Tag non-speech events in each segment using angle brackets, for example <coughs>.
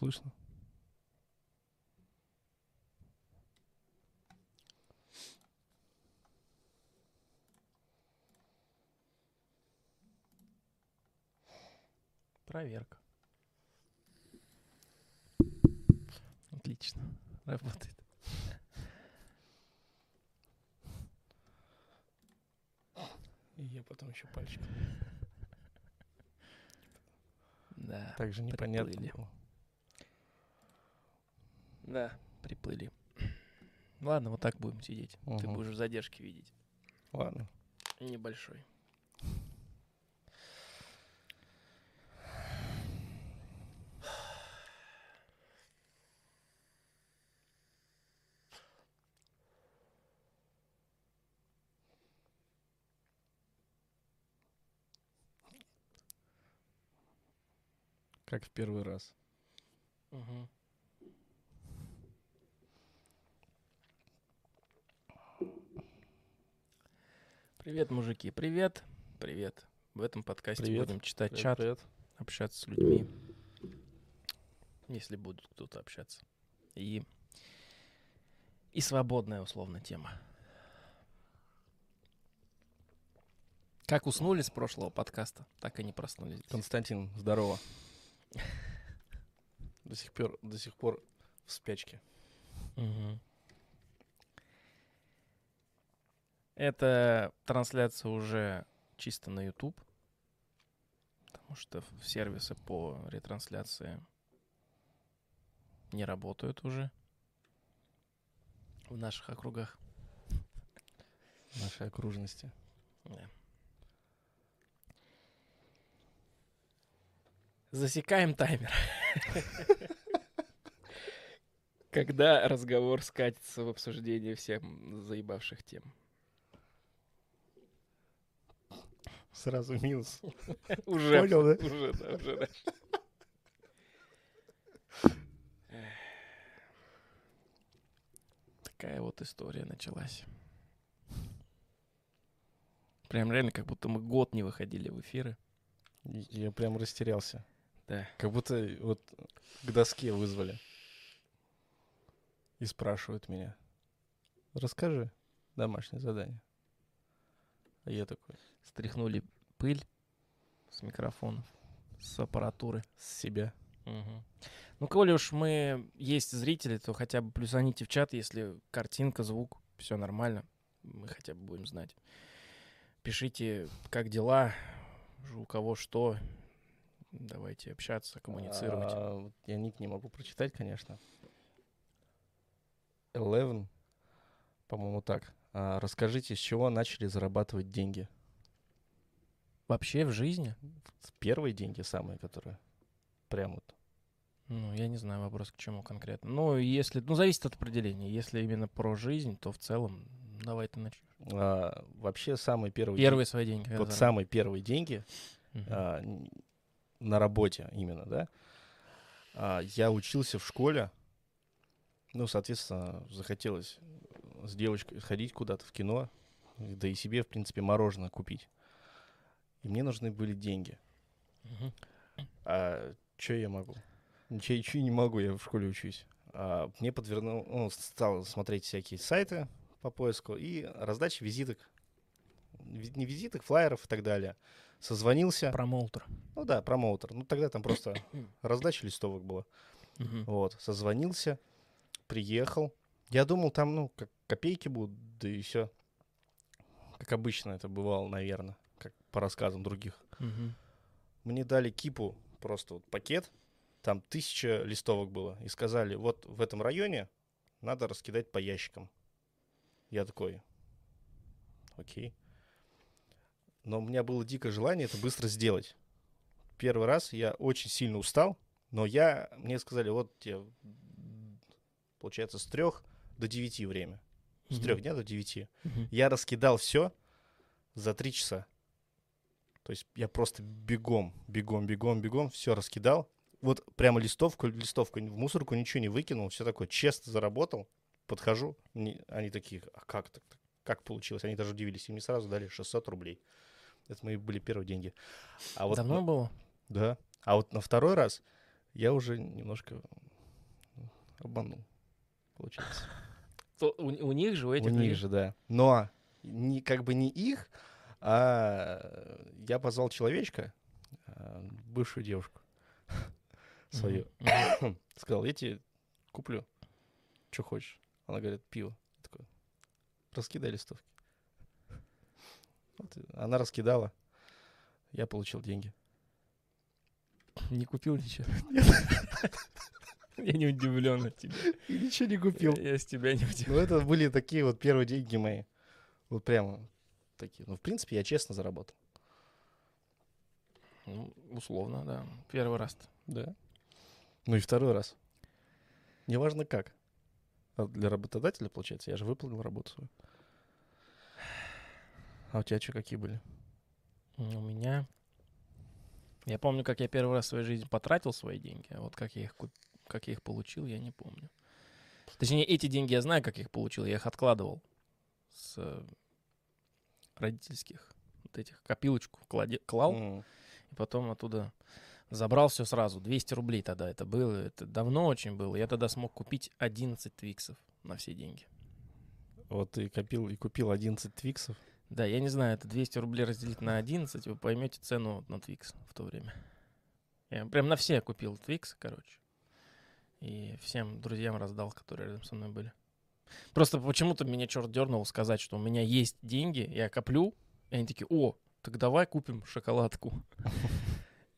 Слышно? Проверка. Отлично. Работает. И я потом еще пальчик. Да. Также непонятно приплыли. Да, приплыли. Ладно, вот так будем сидеть. Ты Мгм. будешь в задержке видеть. Ладно. Небольшой. Как в первый раз. Мгм. Привет, мужики. Привет. Привет. В этом подкасте Привет. будем читать Привет, чат, привет. общаться с людьми. Если будут кто-то общаться. И, и свободная, условно, тема. Как уснули с прошлого подкаста, так и не проснулись. Константин, здорово. До сих пор, до сих пор в спячке. Мгм. Эта трансляция уже чисто на YouTube, потому что в- сервисы по ретрансляции не работают уже в наших округах. Нашей окружности. Да. Засекаем таймер. <laughs> Когда разговор скатится в обсуждение всех заебавших тем. Сразу минус. <laughs> Уже, Понял, да? уже, да, уже. Такая вот история началась. Прям реально, как будто мы год не выходили в эфиры. Я прям растерялся. Да. Как будто вот к доске вызвали. И спрашивают меня. Расскажи домашнее задание. А я такой, Стряхнули пыль с микрофонов, с аппаратуры. с себя. Ну, коли уж мы есть зрители, то хотя бы плюсаните в чат, если картинка, звук, все нормально. Мы хотя бы будем знать. Пишите, как дела, у кого что. Давайте общаться, коммуницировать. А, вот я ник не могу прочитать, конечно. Eleven, по-моему, так. А, расскажите, с чего начали зарабатывать деньги? Вообще в жизни? Первые деньги самые, которые прям вот. Ну, я не знаю, вопрос к чему конкретно. Ну, если... Ну, зависит от определения. Если именно про жизнь, то в целом давай ты начнешь. А, вообще самые первые Первые свои деньги. деньги, когда вот самые первые деньги Мгм. а, на работе именно, да. А, я учился в школе, ну, соответственно, захотелось с девочкой сходить куда-то в кино, да и себе, в принципе, мороженое купить. И мне нужны были деньги. А что я могу? Ничего, ничего не могу, я в школе учусь. А, мне подвернул, ну, стал смотреть всякие сайты по поиску и раздача визиток. Ви- Не визиток, флайеров и так далее. Созвонился. Промоутер. Ну да, промоутер. Ну тогда там просто <coughs> раздача листовок была. Вот, созвонился, приехал. Я думал, там, ну, как копейки будут, да и все. Как обычно это бывало, наверное, как по рассказам других. Мгм. Мне дали кипу, просто вот пакет, там тысяча листовок было, и сказали, вот в этом районе надо раскидать по ящикам. Я такой, окей. Но у меня было дикое желание это быстро сделать. Первый раз я очень сильно устал, но я, мне сказали, вот тебе, получается, с трех до девяти время. С трех дня до девяти. Мгм. Я раскидал все за три часа. То есть я просто бегом, бегом, бегом, бегом, все раскидал. Вот прямо листовку, листовку в мусорку ничего не выкинул, все такое честно заработал. Подхожу, они такие, а как так? Как получилось? Они даже удивились, и мне сразу дали 600 рублей. Это мои были первые деньги. А вот Давно на- было? да. А вот на второй раз я уже немножко обманул, получается. То у, у них же, у этих У них же, да. Но не, как бы не их, а я позвал человечка, а, бывшую девушку <laughs> свою. <coughs> Сказал, я тебе куплю, что хочешь. Она говорит, пиво. Я такой, раскидай листовки. Вот, и она раскидала, я получил деньги. Не купил ничего. <laughs> Я не удивлен от тебя. И ничего не купил. Я с тебя не удивлен. Ну, это были такие вот первые деньги мои. Вот прямо такие. Ну, в принципе, я честно заработал. Ну, условно, да. Первый раз. Да. Ну и второй раз. Неважно как. А для работодателя, получается, я же выполнил работу свою. А у тебя что, какие были? У меня... Я помню, как я первый раз в своей жизни потратил свои деньги, а вот как я их, куп- как я их получил, я не помню. Точнее, эти деньги я знаю, как я их получил. Я их откладывал с родительских вот этих копилочку кладе- клал, М, и потом оттуда забрал все сразу. 200 рублей тогда это было. Это давно очень было. Я тогда смог купить 11 твиксов на все деньги. Вот ты копил и купил 11 твиксов. Да, я не знаю, это 200 рублей разделить на 11, вы поймете цену на Twix в то время. Я прям на все купил Twix, короче. И всем друзьям раздал, которые рядом со мной были. Просто почему-то меня черт дернул сказать, что у меня есть деньги, я коплю, и они такие, о, так давай купим шоколадку.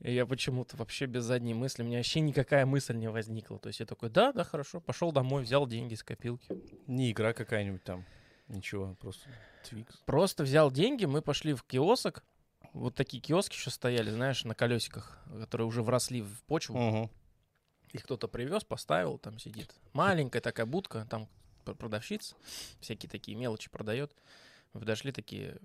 И я почему-то вообще без задней мысли, у меня вообще никакая мысль не возникла. То есть я такой, да, да, хорошо, пошел домой, взял деньги с копилки. Не игра какая-нибудь там. Ничего, просто твикс. Просто взял деньги, мы пошли в киосок. Вот такие киоски еще стояли, знаешь, на колесиках, которые уже вросли в почву. Мгм. Их кто-то привез, поставил, там сидит. Маленькая такая будка, там пр- продавщица, всякие такие мелочи продает. Мы подошли такие,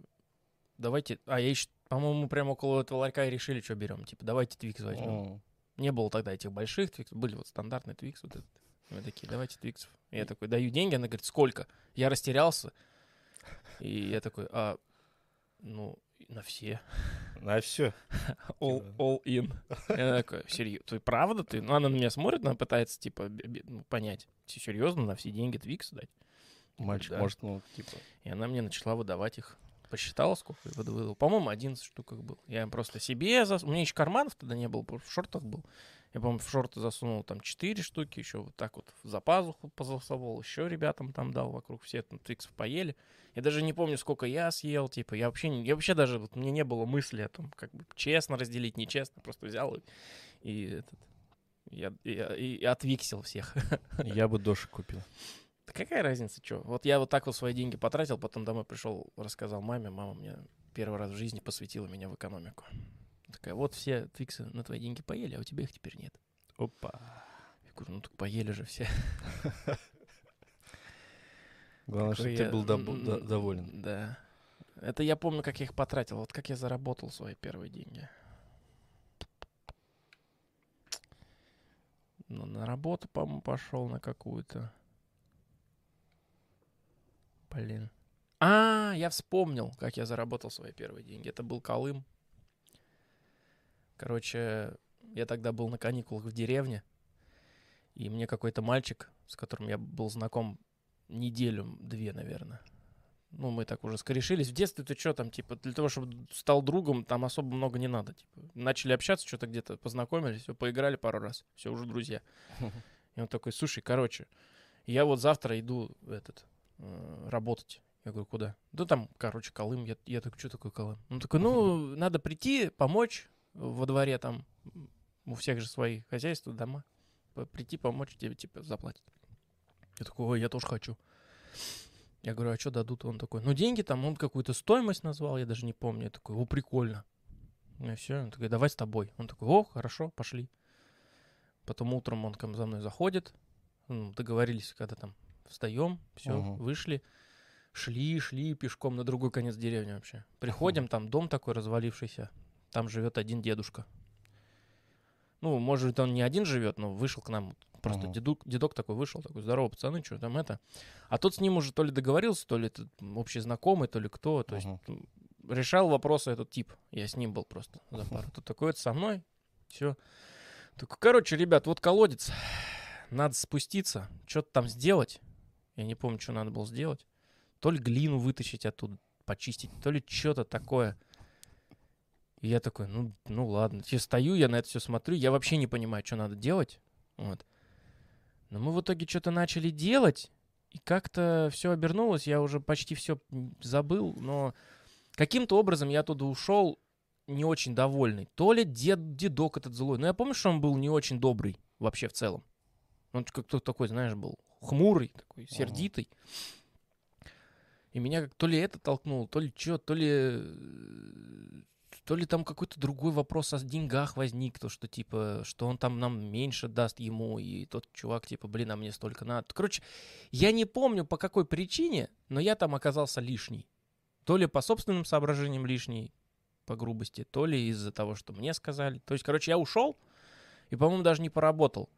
давайте, а я еще, по-моему, прямо около этого ларька и решили, что берем. Типа, давайте твикс возьмем. М. Не было тогда этих больших твиксов, были вот стандартные твикс. Вот этот. Мы такие, давайте твиксов. Я такой, даю деньги, она говорит, сколько? Я растерялся. И я такой, а, ну, на все. А все. <laughs> All, all in. Я такой, серьезно, ты правда ты? Ну, она на меня смотрит, она пытается, типа, ну, понять, ты серьезно на все деньги твикс дать? Мальчик, «Да». может, ну, типа... И она мне начала выдавать их. Посчитала, сколько я выдавал. По-моему, 11 штук их было. Я просто себе... Зас... У меня еще карманов тогда не было, в шортах был. Я, по-моему, в шорты засунул там 4 штуки, еще вот так вот за пазуху позасовал, еще ребятам там дал вокруг, все там твиксов поели. Я даже не помню, сколько я съел, типа, я вообще, не- я вообще даже, вот, мне не было мысли о том, как бы честно разделить, нечестно, просто взял и, и этот, я, я- и отвиксил всех. Я бы дошик купил. Да какая разница, что? Вот я вот так вот свои деньги потратил, потом домой пришел, рассказал маме, мама мне первый раз в жизни посвятила меня в экономику. Такая, вот все твиксы на твои деньги поели, а у тебя их теперь нет. Опа. Я говорю, ну так поели же все. Главное, чтобы ты был доволен. Да. Это я помню, как я их потратил, вот как я заработал свои первые деньги. Ну, на работу, по-моему, пошел на какую-то. Блин. А, я вспомнил, как я заработал свои первые деньги. Это был Колым. Короче, я тогда был на каникулах в деревне, и мне какой-то мальчик, с которым я был знаком неделю-две, наверное. Ну, мы так уже скорешились. В детстве ты что там, типа, для того, чтобы стал другом, там особо много не надо. Типа, начали общаться, что-то где-то познакомились, все, поиграли пару раз, все, уже друзья. <laughs> И он такой, слушай, короче, я вот завтра иду этот, э, работать. Я говорю, куда? Да там, короче, Колым. Я, я такой, что такое Колым? Он такой, ну, надо прийти, помочь во дворе там. У всех же свои хозяйства, дома. Прийти, помочь, тебе, типа, заплатят. Я такой, ой, я тоже хочу. Я говорю, а что дадут? Он такой, ну, деньги там, он какую-то стоимость назвал, я даже не помню. Я такой, о, прикольно. Ну, и все, он такой, давай с тобой. Он такой, о, хорошо, пошли. Потом утром он ко мне за мной заходит. Ну, договорились, когда там встаем, все, Мгм. вышли. Шли, шли пешком на другой конец деревни вообще. Приходим, там дом такой развалившийся. Там живет один дедушка. Ну, может, он не один живет, но вышел к нам. Просто Мгм. дедук, дедок такой вышел, такой, здорово, пацаны, что там это. А тот с ним уже то ли договорился, то ли это общий знакомый, то ли кто. То есть Мгм. м, решал вопросы этот тип. Я с ним был просто за <laughs> пару. Тут такой, это со мной. Все. Так, короче, ребят, вот колодец. Надо спуститься, что-то там сделать. Я не помню, что надо было сделать. То ли глину вытащить оттуда, почистить, то ли что-то такое. И я такой, ну, ну ладно. Я стою, я на это все смотрю, я вообще не понимаю, что надо делать. Вот. Но мы в итоге что-то начали делать, и как-то все обернулось, я уже почти все забыл, но каким-то образом я оттуда ушел не очень довольный. То ли дед, дедок этот злой, но я помню, что он был не очень добрый вообще в целом. Он как-то такой, знаешь, был хмурый, такой сердитый. И меня как то ли это толкнуло, то ли что, то ли то ли там какой-то другой вопрос о деньгах возник, то что типа, что он там нам меньше даст ему, и тот чувак типа, блин, а мне столько надо. Короче, я не помню по какой причине, но я там оказался лишний. То ли по собственным соображениям лишний, по грубости, то ли из-за того, что мне сказали. То есть, короче, я ушел и, по-моему, даже не поработал.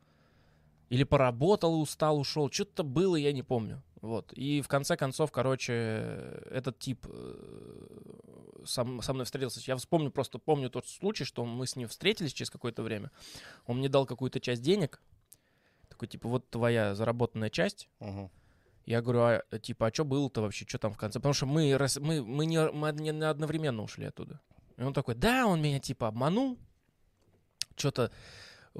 Или поработал, устал, ушел. Что-то было, я не помню. Вот. И в конце концов, короче, этот тип э, сам, со мной встретился. Я вспомню, просто помню тот случай, что мы с ним встретились через какое-то время. Он мне дал какую-то часть денег. Такой, типа, вот твоя заработанная часть. Мгм. Я говорю, а типа, а что было-то вообще, что там в конце? Потому что мы, мы, мы, не, мы не одновременно ушли оттуда. И он такой, да, он меня типа обманул. Что-то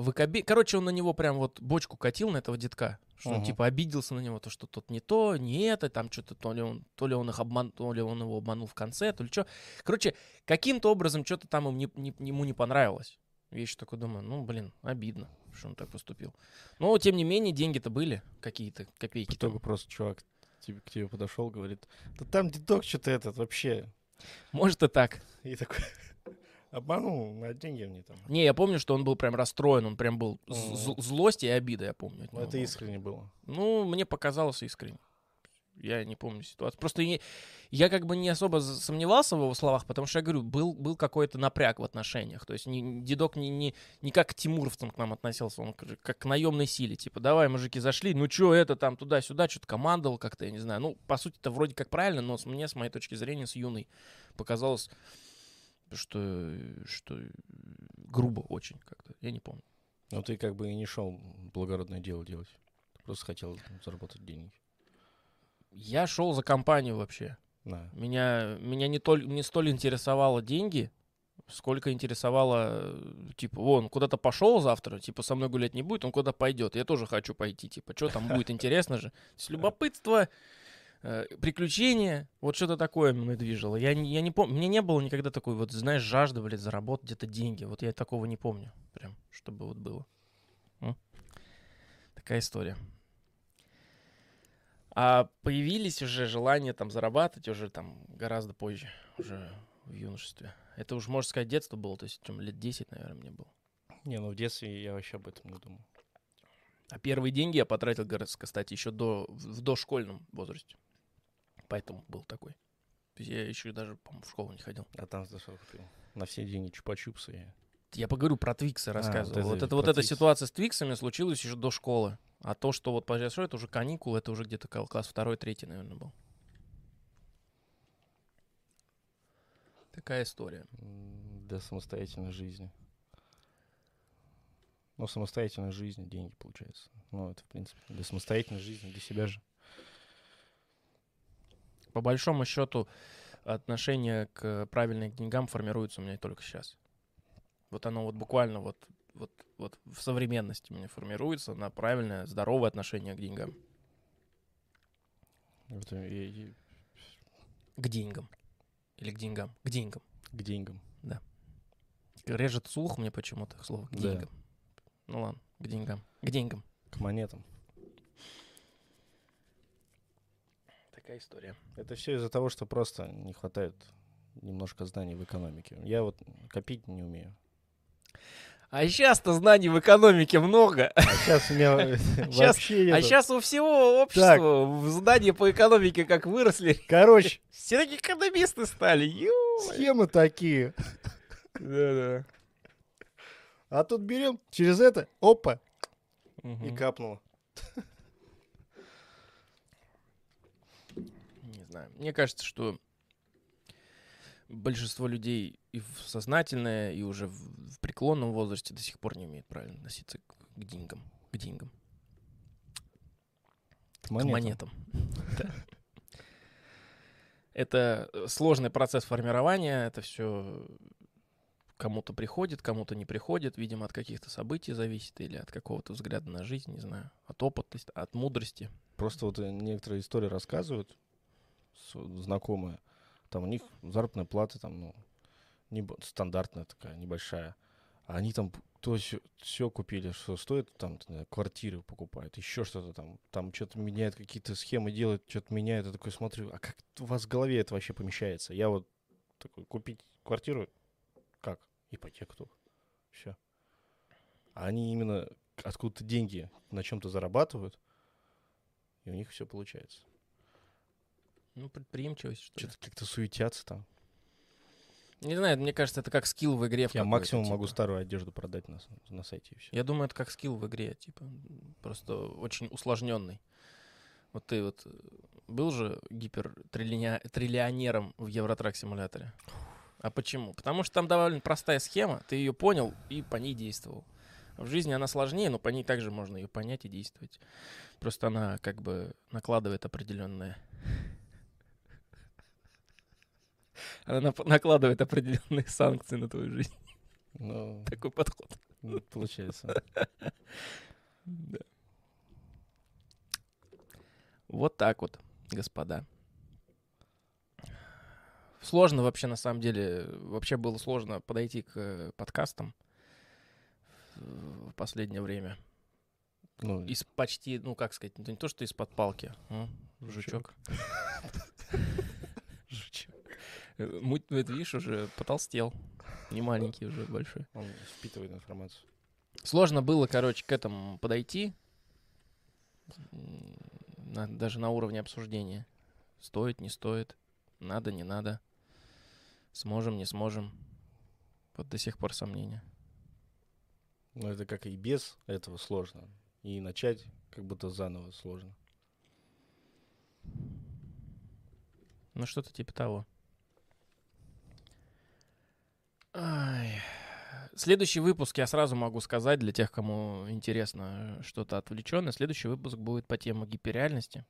выкоби... Короче, он на него прям вот бочку катил, на этого детка. Что он типа обиделся на него, то, что тот не то, не это, там что-то, то ли он, то ли он их обман, то ли он его обманул в конце, то ли что. Короче, каким-то образом что-то там им не- не- ему не понравилось. Я еще такой думаю, ну, блин, обидно, что он так поступил. Но, тем не менее, деньги-то были какие-то, копейки. Итоге просто чувак тебе, к тебе подошел, говорит, да там дедок что-то этот вообще. Может и так. И такой, обманул, на деньги мне там. Не, я помню, что он был прям расстроен, он прям был з- злость и обида, я помню. Ну, это искренне было. Ну, мне показалось искренне. Я не помню ситуацию. Просто я, я как бы не особо сомневался в его словах, потому что я говорю, был, был какой-то напряг в отношениях. То есть не, не- дедок не, не, не как к тимуровцам к нам относился, он как к наемной силе. Типа, давай, мужики, зашли, ну что это там туда-сюда, что-то командовал как-то, я не знаю. Ну, по сути, это вроде как правильно, но с- мне, с моей точки зрения, с юной показалось, что, что грубо очень как-то. Я не помню. Но ты как бы и не шел благородное дело делать. Ты просто хотел заработать деньги. Я шел за компанию вообще. На. Меня, меня не, толь, не столь интересовало деньги, сколько интересовало, э, типа, вон, куда-то пошел завтра, типа, со мной гулять не будет, он куда пойдет. Я тоже хочу пойти, типа, что там будет, интересно же. <laughs> Любопытство, э, приключения, вот что-то такое мной движило. Я, я не помню, мне не было никогда такой, вот, знаешь, жажды, блядь, заработать где-то деньги. Вот я такого не помню, прям, чтобы вот было. М? Такая история. А появились уже желания там зарабатывать уже там гораздо позже, уже в юношестве. Это уж, можно сказать, детство было, то есть чем лет 10, наверное, мне было. Не, ну в детстве я вообще об этом не думал. А первые деньги я потратил, кстати, еще до, в дошкольном возрасте. Поэтому был такой. Я еще даже, по-моему, в школу не ходил. А там за что купил? На все деньги чупа-чупсы. Я поговорю про Твиксы, рассказывал. вот вот это вот эта ситуация с Твиксами случилась еще до школы. А то, что вот произошло, это уже каникулы, это уже где-то кл- класс второй, третий, наверное, был. Такая история. Для самостоятельной жизни. Ну, самостоятельной жизни деньги, получается. Ну, это, в принципе, для самостоятельной жизни, для себя же. По большому счету, отношение к правильным деньгам формируется у меня только сейчас. Вот оно вот буквально вот, вот, вот в современности у меня формируется на правильное, здоровое отношение к деньгам. Это и- и К деньгам. Или к деньгам. К деньгам. к деньгам. Режет слух мне почему-то слово к Да. деньгам. Ну ладно, к деньгам. К деньгам. К монетам. Такая история. Это все из-за того, что просто не хватает немножко знаний в экономике. Я вот копить не умею. А сейчас-то знаний в экономике много. А сейчас у меня <laughs> вообще А сейчас у всего общества знания по экономике как выросли. <laughs> Короче, Все такие экономисты стали. Схемы такие. Да-да. А тут берем через это, опа, и капнуло. Не знаю. Мне кажется, что большинство людей и в сознательное, и уже в, в преклонном возрасте до сих пор не умеет правильно относиться к, к деньгам. К деньгам. К К монетам. <laughs> Это э, сложный процесс формирования, это все кому-то приходит, кому-то не приходит, видимо, от каких-то событий зависит или от какого-то взгляда на жизнь, не знаю, от опыта, от мудрости. Просто вот э, некоторые истории рассказывают, знакомые. Там у них заработная плата там, ну, не, стандартная такая, небольшая. А они там то все купили, что стоит, там, квартиры покупают, еще что-то там. Там что-то меняют, какие-то схемы делают, что-то меняют. Я такой смотрю, а как у вас в голове это вообще помещается? Я вот такой, купить квартиру, как? Ипотеку только. Все. А они именно откуда-то деньги на чем-то зарабатывают, и у них все получается. Ну, предприимчивость, что. Что-то как-то суетятся там. Не знаю, мне кажется, это как скилл в игре. Я максимум могу типа. старую одежду продать на, на сайте и все. Я думаю, это как скилл в игре, типа, просто очень усложненный. Вот ты вот э, был же гипертриллионером в Евротрак симуляторе. А почему? Потому что там довольно простая схема, ты ее понял и по ней действовал. В жизни она сложнее, но по ней также можно ее понять и действовать. Просто она как бы накладывает определенные... Она накладывает определенные санкции на твою жизнь. Ну, <laughs> Такой подход. м, получается. <laughs> Да. Вот так вот, господа. Сложно вообще, на самом деле, вообще было сложно подойти к э, подкастам в последнее время. Ну, Из почти, ну как сказать, ну, не то, что из-под палки. М, Жучок. Жучок. <laughs> Э, Муть, ну, это, видишь, уже потолстел. Не маленький уже, большой. он впитывает информацию. Сложно было, короче, к этому подойти. На- даже на уровне обсуждения. Стоит, не стоит. Надо, не надо. Сможем, не сможем. Вот до сих пор сомнения. Но это как и без этого сложно. И начать как будто заново сложно. Ну, что-то типа того. Ай. Следующий выпуск, я сразу могу сказать, для тех, кому интересно э, что-то отвлеченное, следующий выпуск будет по теме гиперреальности.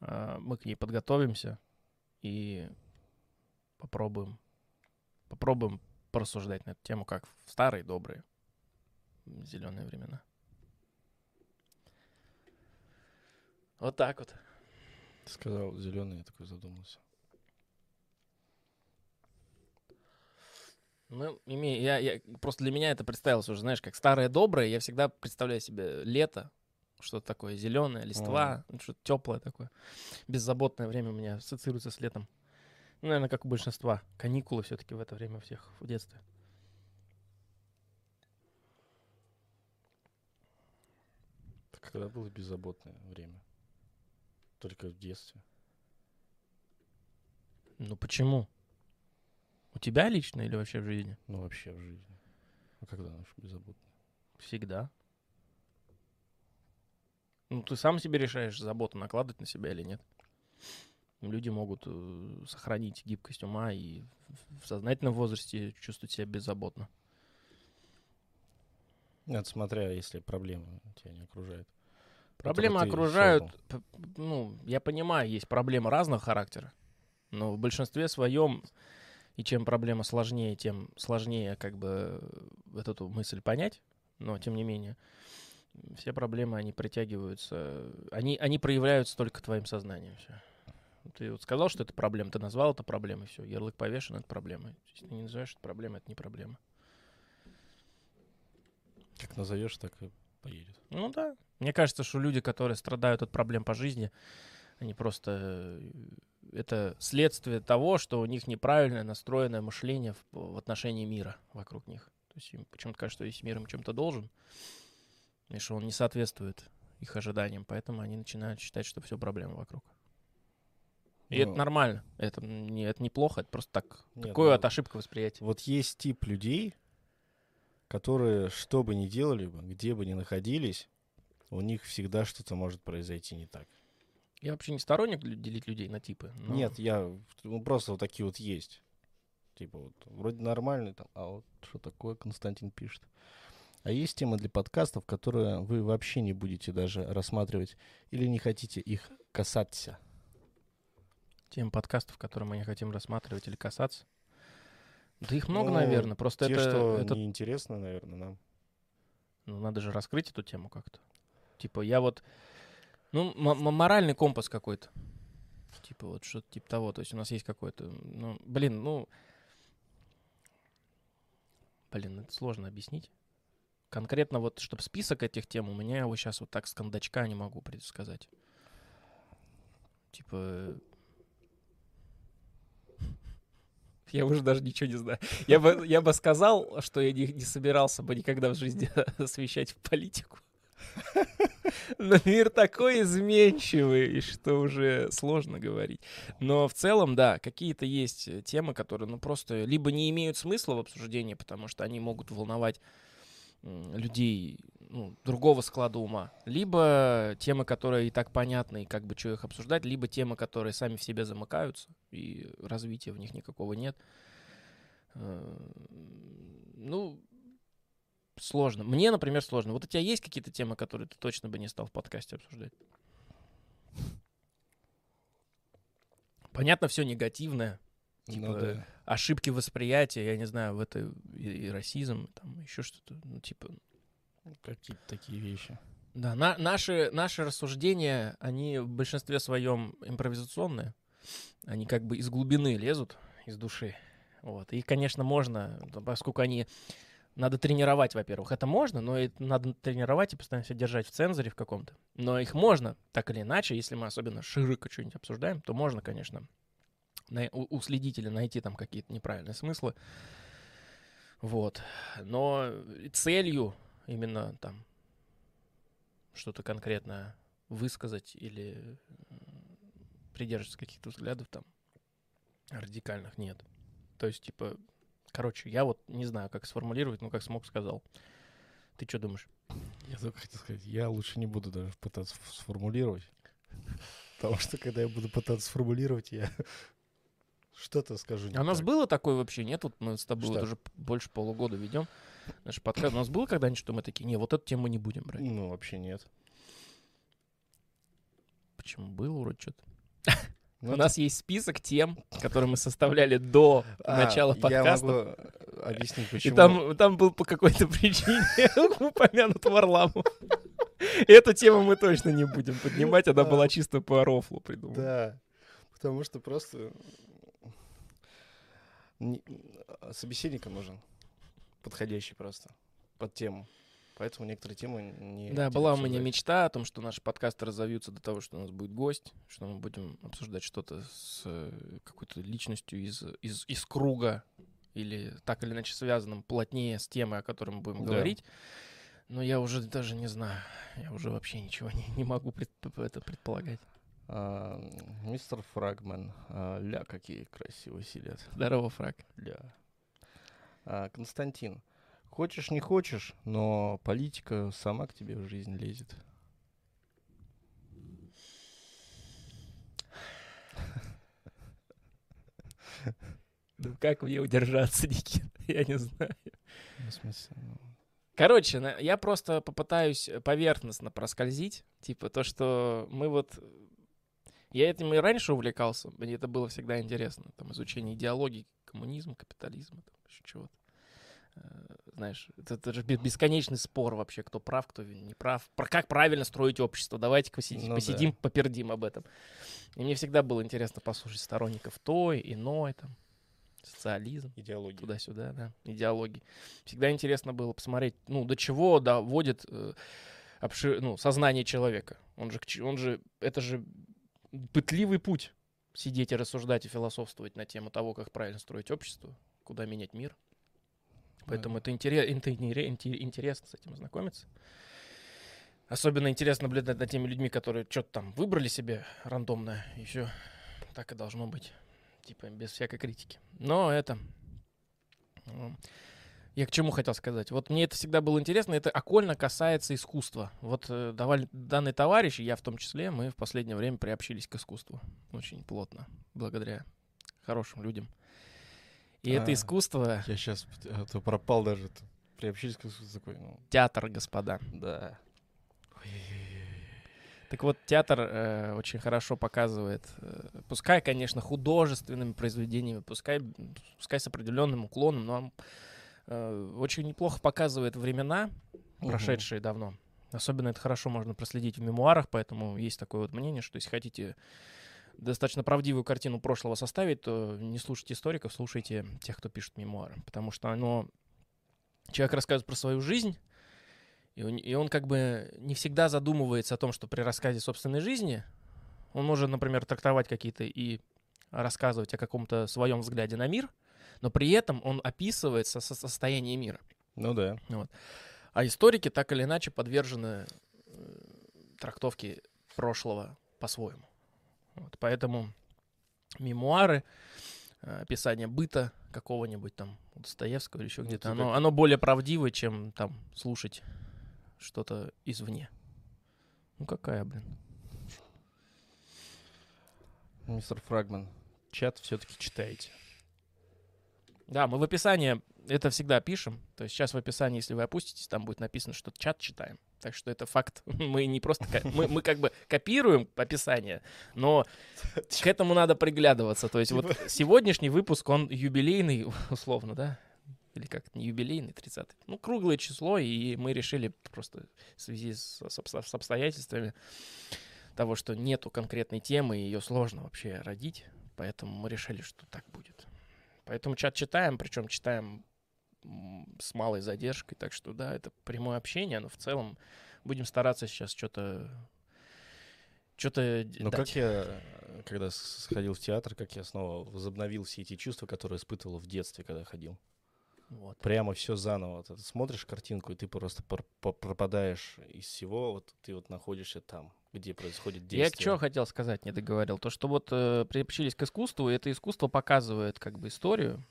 А, Мы к ней подготовимся и попробуем, попробуем порассуждать на эту тему, как в старые добрые зеленые времена. Вот так вот. Сказал зеленый, я такой задумался. Ну, име- я, я- просто для меня это представилось уже, знаешь, как старое доброе. Я всегда представляю себе лето, что-то такое зеленое, листва, ну, что-то теплое такое. Беззаботное время у меня ассоциируется с летом. Ну, наверное, как у большинства. Каникулы все-таки в это время у всех в детстве. Это когда было беззаботное время? Только в детстве. Ну почему? У тебя лично или вообще в жизни? Ну, вообще в жизни. А когда оно беззаботное? Всегда. Ну, ты сам себе решаешь, заботу накладывать на себя или нет. Люди могут э, сохранить гибкость ума и в- сознательном возрасте чувствовать себя беззаботно. Это смотря, если проблемы тебя не окружают. Проблемы Которых ты окружают, ну, я понимаю, есть проблемы разного характера, но в большинстве своем, и чем проблема сложнее, тем сложнее как бы вот эту мысль понять, но тем не менее, все проблемы, они притягиваются, они, они проявляются только твоим сознанием. Все. Ты вот сказал, что это проблема, ты назвал это проблемой, все, ярлык повешен, это проблема. Если ты не называешь это проблемой, это не проблема. Как назовешь, так и поедет. Ну да. Мне кажется, что люди, которые страдают от проблем по жизни, они просто... Это следствие того, что у них неправильное настроенное мышление в, в отношении мира вокруг них. То есть им почему-то кажется, что весь мир им чем-то должен, и что он не соответствует их ожиданиям, поэтому они начинают считать, что все проблемы вокруг. И это Ну, нормально. Это не, это неплохо, это просто так. Нет, Такое ну, от ошибка восприятия. Вот есть тип людей, которые, что бы ни делали бы, где бы ни находились, у них всегда что-то может произойти не так. Я вообще не сторонник делить людей на типы. но- Нет, я ну, просто вот такие вот есть. Типа вот вроде нормальный там, а вот что такое Константин пишет. А есть темы для подкастов, которые вы вообще не будете даже рассматривать или не хотите их касаться. Тем подкастов, которые мы не хотим рассматривать или касаться. Да их много, Ну, наверное. Просто Те, это, что это неинтересно, наверное, нам. ну, надо же раскрыть эту тему как-то. Типа, я вот... Ну, моральный компас какой-то. Типа, вот что-то типа того. То есть у нас есть какой-то... Ну, блин, ну... Блин, это сложно объяснить. Конкретно вот, чтобы список этих тем, у меня его сейчас вот так с кондачка не могу предсказать. Типа... <laughs> Я уже даже ничего не знаю. Я бы, я бы сказал, что я не, не собирался бы никогда в жизни <laughs> освещать политику. <laughs> Но мир такой изменчивый, что уже сложно говорить. Но в целом, да, какие-то есть э, темы, которые, ну, просто либо не имеют смысла в обсуждении, потому что они могут волновать людей ну, другого склада ума, либо темы, которые и так понятны, и как бы что их обсуждать, либо темы, которые сами в себе замыкаются, и развития в них никакого нет. Э, Ну, сложно. Мне, например, сложно. Вот у тебя есть какие-то темы, которые ты точно бы не стал в подкасте обсуждать? Понятно, все негативное. Типа, Ну да. ошибки восприятия, я не знаю, в это и, и расизм, там еще что-то, ну, типа, Какие-то такие вещи. Да, на- наши, наши рассуждения, они в большинстве своем импровизационные. Они как бы из глубины лезут, из души. Вот. И, конечно, можно, поскольку они... Надо тренировать, во-первых. Это можно, но это надо тренировать и постоянно себя держать в цензоре в каком-то. Но их можно, так или иначе, если мы особенно широко что-нибудь обсуждаем, то можно, конечно, на- у, у следителя найти там какие-то неправильные смыслы. Вот. Но целью именно там что-то конкретное высказать или придерживаться каких-то взглядов там радикальных нет. То есть, типа, короче, я вот не знаю, как сформулировать, но как смог, сказал. Ты что думаешь? Я только хотел сказать, я лучше не буду даже пытаться сформулировать. Потому что когда я буду пытаться сформулировать, я <laughs> что-то скажу. А у нас так. было такое вообще, нет? Вот мы с тобой вот уже больше полугода ведем наш подкаст. У нас было когда-нибудь, что мы такие, не, вот эту тему мы не будем брать. Ну, вообще нет. Почему было вроде что-то? <laughs> Ну, У нас есть список тем, которые мы составляли до А, начала Я подкаста. могу э, объяснить, И почему. там, там был по какой-то причине <laughs> упомянут Варламов. Эту тему мы точно не будем поднимать, она была чисто по рофлу придумана. Да, потому что просто не- собеседника нужен подходящий просто под тему. Поэтому некоторые темы не Да, была у меня мечта о том, что наши подкасты разовьются до того, что у нас будет гость, что мы будем обсуждать что-то с э, какой-то личностью из, из, из круга или так или иначе связанным плотнее с темой, о которой мы будем Да. говорить. Но я уже даже не знаю, я уже вообще ничего не, не могу предп- это предполагать. А, Мистер Фрагман. а, ля, какие красиво сидят. Здорово, Фраг. Ля. А, Константин. Хочешь, не хочешь, но политика сама к тебе в жизнь лезет. Ну как мне удержаться, <laughs> Никит? Я не знаю. Ну, в смысле, ну, Короче, я просто попытаюсь поверхностно проскользить. Типа то, что мы вот... Я этим и раньше увлекался, мне это было всегда интересно. Там изучение идеологии, коммунизма, капитализма, там еще чего-то. Э, Знаешь, это, это же бе- бесконечный спор вообще, кто прав, кто не прав. Про как правильно строить общество. Давайте посидим, Ну да. посидим попердим об этом. И мне всегда было интересно послушать сторонников той, иной, там, социализм идеология. туда-сюда, да, идеологии. Всегда интересно было посмотреть, ну, до чего доводит э, обши- ну, сознание человека. Он же, он же, это же пытливый путь сидеть и рассуждать и философствовать на тему того, как правильно строить общество, куда менять мир. Поэтому это, интере- это интере- инте- интересно с этим знакомиться. Особенно интересно наблюдать над теми людьми, которые что-то там выбрали себе рандомно, все так и должно быть. Типа без всякой критики. Но это... Я к чему хотел сказать? Вот мне это всегда было интересно, это окольно касается искусства. Вот э, давали, данный товарищ, я в том числе, мы в последнее время приобщились к искусству очень плотно, благодаря хорошим людям. И это А. искусство, Я сейчас пропал даже. Приобщились к искусству такой, ну, театр, господа. да. Так вот, театр э, очень хорошо показывает, э, пускай, конечно, художественными произведениями, пускай, пускай с определенным уклоном, но он, э, очень неплохо показывает времена, прошедшие давно. Особенно это хорошо можно проследить в мемуарах, поэтому есть такое вот мнение, что если хотите достаточно правдивую картину прошлого составить, то не слушайте историков, слушайте тех, кто пишет мемуары. Потому что оно... Человек рассказывает про свою жизнь, и он, и он как бы не всегда задумывается о том, что при рассказе собственной жизни он может, например, трактовать какие-то и рассказывать о каком-то своем взгляде на мир, но при этом он описывает со- со- состояние мира. Ну да. А историки так или иначе подвержены э, трактовке прошлого по-своему. Вот, поэтому мемуары, э, описание быта какого-нибудь там Достоевского или еще Ну, где-то, это оно, оно более правдивое, чем там слушать что-то извне. Ну какая, блин. Мистер Фрагман, чат все-таки читаете. Да, мы в описании это всегда пишем. То есть сейчас в описании, если вы опуститесь, там будет написано, что чат читаем. Так что это факт. <laughs> Мы не просто... Мы, мы как бы копируем описание, но к этому надо приглядываться. То есть вот сегодняшний выпуск, он юбилейный, <laughs> условно, да? Или как не юбилейный, 30 Ну, круглое число, и мы решили просто в связи с, с обсто- с обстоятельствами того, что нету конкретной темы, и ее сложно вообще родить. Поэтому мы решили, что так будет. Поэтому чат читаем, причем читаем с малой задержкой. Так что да, это прямое общение, но в целом будем стараться сейчас что-то что-то Ну как я, когда сходил в театр, как я снова возобновил все эти чувства, которые испытывал в детстве, когда ходил. Вот. Прямо все заново. Это смотришь картинку, и ты просто пропадаешь из всего, вот ты вот находишься там, где происходит Я действие. к чему хотел сказать, не договорил. То, что вот э, приобщились к искусству, и это искусство показывает как бы историю,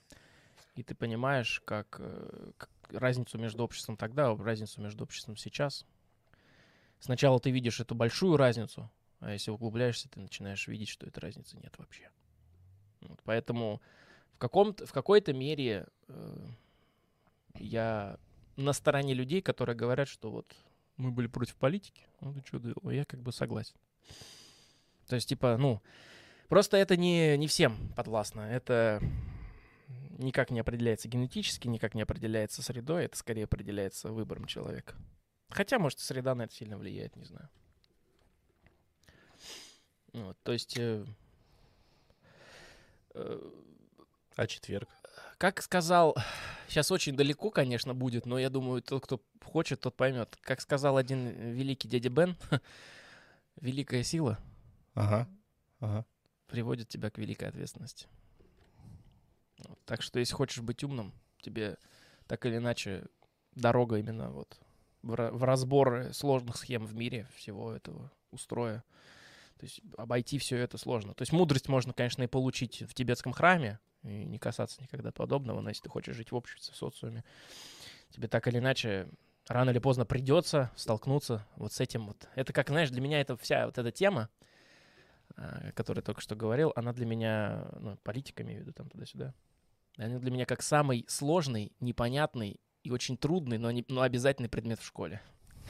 и ты понимаешь, как, э, как разницу между обществом тогда, разницу между обществом сейчас. Сначала ты видишь эту большую разницу, а если углубляешься, ты начинаешь видеть, что этой разницы нет вообще. Вот, поэтому в, каком в какой-то мере э, я на стороне людей, которые говорят, что вот мы были против политики. Ну ты что, я как бы согласен. То есть, типа, ну, просто это не, не всем подвластно. Это никак не определяется генетически, никак не определяется средой, это скорее определяется выбором человека. Хотя, может, среда на это сильно влияет, не знаю. Вот, то есть, э, э, А четверг? как сказал, сейчас очень далеко, конечно, будет, но я думаю, тот, кто хочет, тот поймет. Как сказал один великий дядя Бен, <laughs> великая сила Ага. Ага. приводит тебя к великой ответственности. Так что, если хочешь быть умным, тебе так или иначе дорога именно вот в разбор сложных схем в мире всего этого устроя. То есть обойти все это сложно. То есть мудрость можно, конечно, и получить в тибетском храме, и не касаться никогда подобного, но если ты хочешь жить в обществе, в социуме, тебе так или иначе рано или поздно придется столкнуться вот с этим вот. Это как, знаешь, для меня это вся вот эта тема, о которой я только что говорил, она для меня, ну, политика имею в виду, там туда-сюда, она для меня как самый сложный, непонятный и очень трудный, но, не, но обязательный предмет в школе.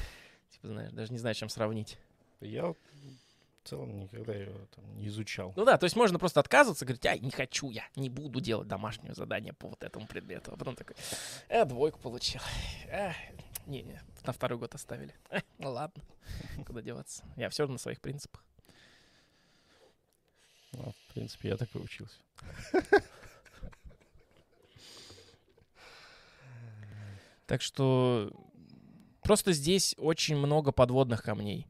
<laughs> Типа, знаешь, даже не знаю, чем сравнить. Я в целом никогда его там не изучал. Ну да, то есть можно просто отказываться, говорить, ай, не хочу я, не буду делать домашнее задание по вот этому предмету. А потом такой, э, двойку получил. Э, не-не, на второй год оставили. Э, ну ладно, куда деваться. Я все на своих принципах. Ну, в принципе, я так и учился. Так что просто здесь очень много подводных камней.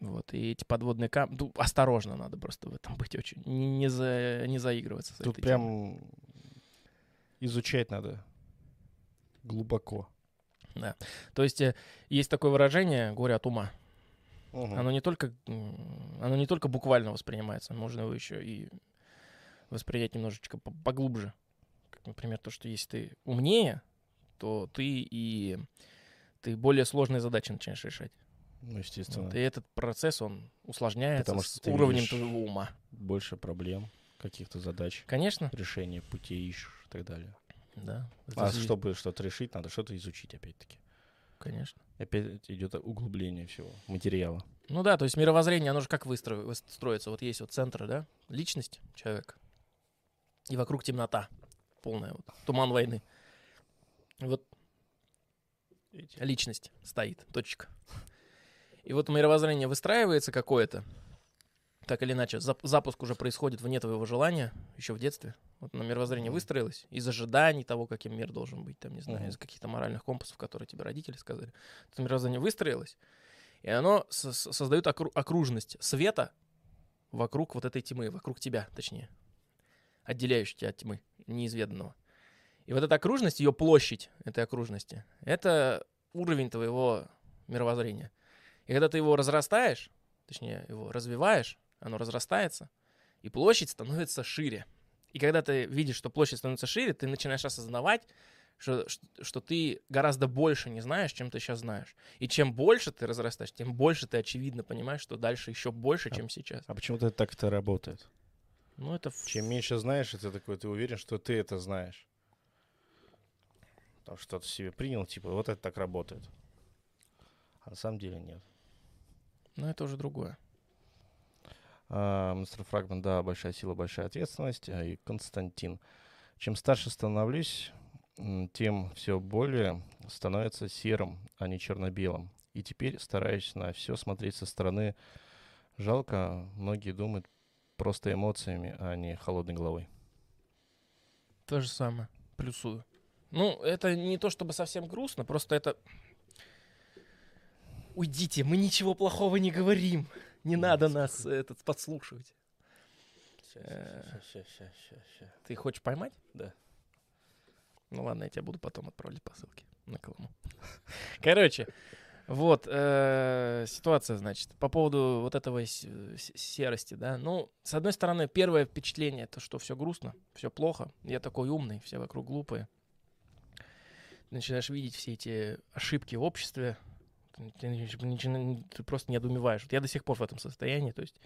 Вот, и эти подводные камни... Ну, осторожно надо просто в этом быть очень. Не, не, за, не заигрываться с Тут этой темой. прям изучать надо глубоко. То есть э, есть такое выражение «горе от ума». Мгм. Оно не только, оно не только буквально воспринимается, можно его еще и воспринять немножечко по- поглубже. Как, например, то, что если ты умнее, то ты и ты более сложные задачи начинаешь решать. Ну, естественно. Вот, и этот процесс, он усложняется Потому с что ты уровнем твоего ума. Больше проблем, каких-то задач, Конечно, решения путей ищешь и так далее. да. А чтобы что-то решить, надо что-то изучить, опять-таки. Конечно. Опять идет углубление всего материала. Ну да, то есть мировоззрение, оно же как выстро- выс- строится? Вот есть вот центр, да, личность человека, и вокруг темнота полная, вот, туман войны. Вот личность стоит, точка. И вот мировоззрение выстраивается какое-то, так или иначе, зап- запуск уже происходит вне твоего желания, еще в детстве. Вот на мировоззрение Мгм. выстроилось из ожиданий того, каким мир должен быть, там, не знаю, Мгм. из каких-то моральных компасов, которые тебе родители сказали. Это мировоззрение выстроилось, и оно со- создает окру- окружность света вокруг вот этой тьмы, вокруг тебя, точнее, отделяющей тебя от тьмы, неизведанного. И вот эта окружность, ее площадь этой окружности, это уровень твоего мировоззрения. И когда ты его разрастаешь, точнее, его развиваешь, оно разрастается, и площадь становится шире. И когда ты видишь, что площадь становится шире, ты начинаешь осознавать, что, что, что ты гораздо больше не знаешь, чем ты сейчас знаешь. И чем больше ты разрастаешь, тем больше ты очевидно понимаешь, что дальше еще больше, А- чем сейчас. А почему-то так это работает. Ну, это... Чем меньше знаешь, ты такой, ты уверен, что ты это знаешь. Там что-то себе принял, типа, вот это так работает. А на самом деле нет. Ну, это уже другое. А, Мистер Фрагман, да, большая сила, большая ответственность. А, И Константин. Чем старше становлюсь, тем все более становится серым, а не черно-белым. И теперь стараюсь на все смотреть со стороны. Жалко, многие думают просто эмоциями, а не холодной головой. То же самое. Плюсую. Ну, это не то чтобы совсем грустно, просто это... Уйдите, мы ничего плохого не говорим. Не надо нас этот подслушивать. Э. Ты хочешь поймать? Да. Ну ладно, я тебя буду потом отправлять посылки на Колыму. <laughs> Короче, вот э, ситуация, значит, по поводу вот этого серости, да. Ну, с одной стороны, первое впечатление это что все грустно, все плохо. Я такой умный, все вокруг глупые. Начинаешь видеть все эти ошибки в обществе, ты, просто недоумеваешь. Вот я до сих пор в этом состоянии, то есть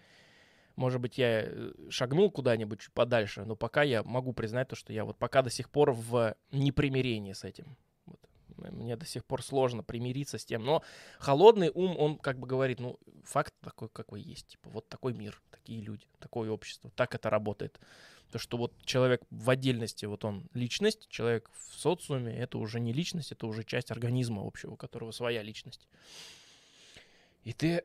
может быть, я э, шагнул куда-нибудь чуть подальше, но пока я могу признать то, что я вот пока до сих пор в непримирении с этим. Вот. Мне до сих пор сложно примириться с тем. Но холодный ум, он как бы говорит, ну, факт такой, какой есть. Типа, вот такой мир, такие люди, такое общество. Так это работает. То, что вот человек в отдельности, вот он личность, человек в социуме, это уже не личность, это уже часть организма общего, у которого своя личность. И ты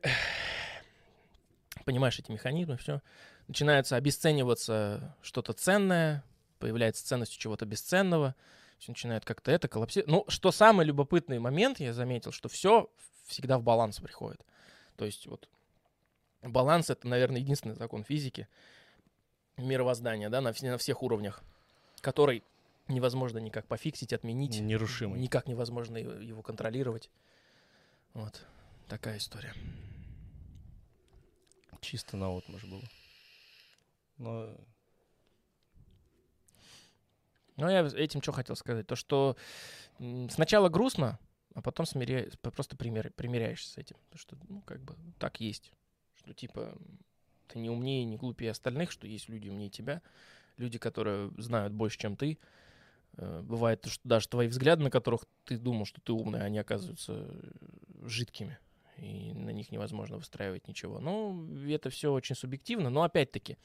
понимаешь эти механизмы, все. Начинается обесцениваться что-то ценное, появляется ценность чего-то бесценного, все начинает как-то это коллапсировать. Ну, что самый любопытный момент, я заметил, что все всегда в баланс приходит. То есть вот баланс — это, наверное, единственный закон физики, мировоздания, да, на, на всех уровнях, который невозможно никак пофиксить, отменить. Нерушимый. Никак невозможно его контролировать. Вот такая история. Чисто на отмашь было. Но Ну, я этим что хотел сказать? То, что сначала грустно, а потом смиря... просто пример... примиряешься с этим. Потому что, ну, как бы так есть. Что, типа, ты не умнее, не глупее остальных, что есть люди умнее тебя, люди, которые знают больше, чем ты. Э, Бывает, то, что даже твои взгляды, на которых ты думал, что ты умный, они оказываются э, жидкими, и на них невозможно выстраивать ничего. Ну, это все очень субъективно, но опять-таки,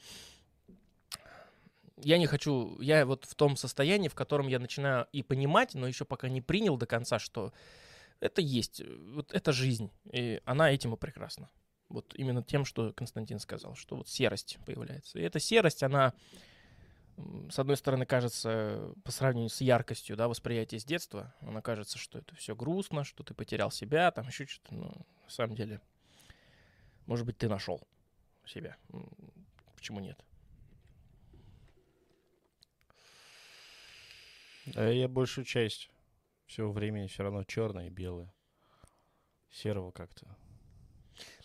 я не хочу, я вот в том состоянии, в котором я начинаю и понимать, но еще пока не принял до конца, что это есть, э, вот это жизнь, и она этим и прекрасна. Вот именно тем, что Константин сказал, что вот серость появляется. И эта серость, она, с одной стороны, кажется, по сравнению с яркостью, да, восприятия с детства, она кажется, что это все грустно, что ты потерял себя, там еще что-то, но на самом деле, может быть, ты нашел себя. Почему нет? А я большую часть всего времени все равно черное и белое. Серого как-то.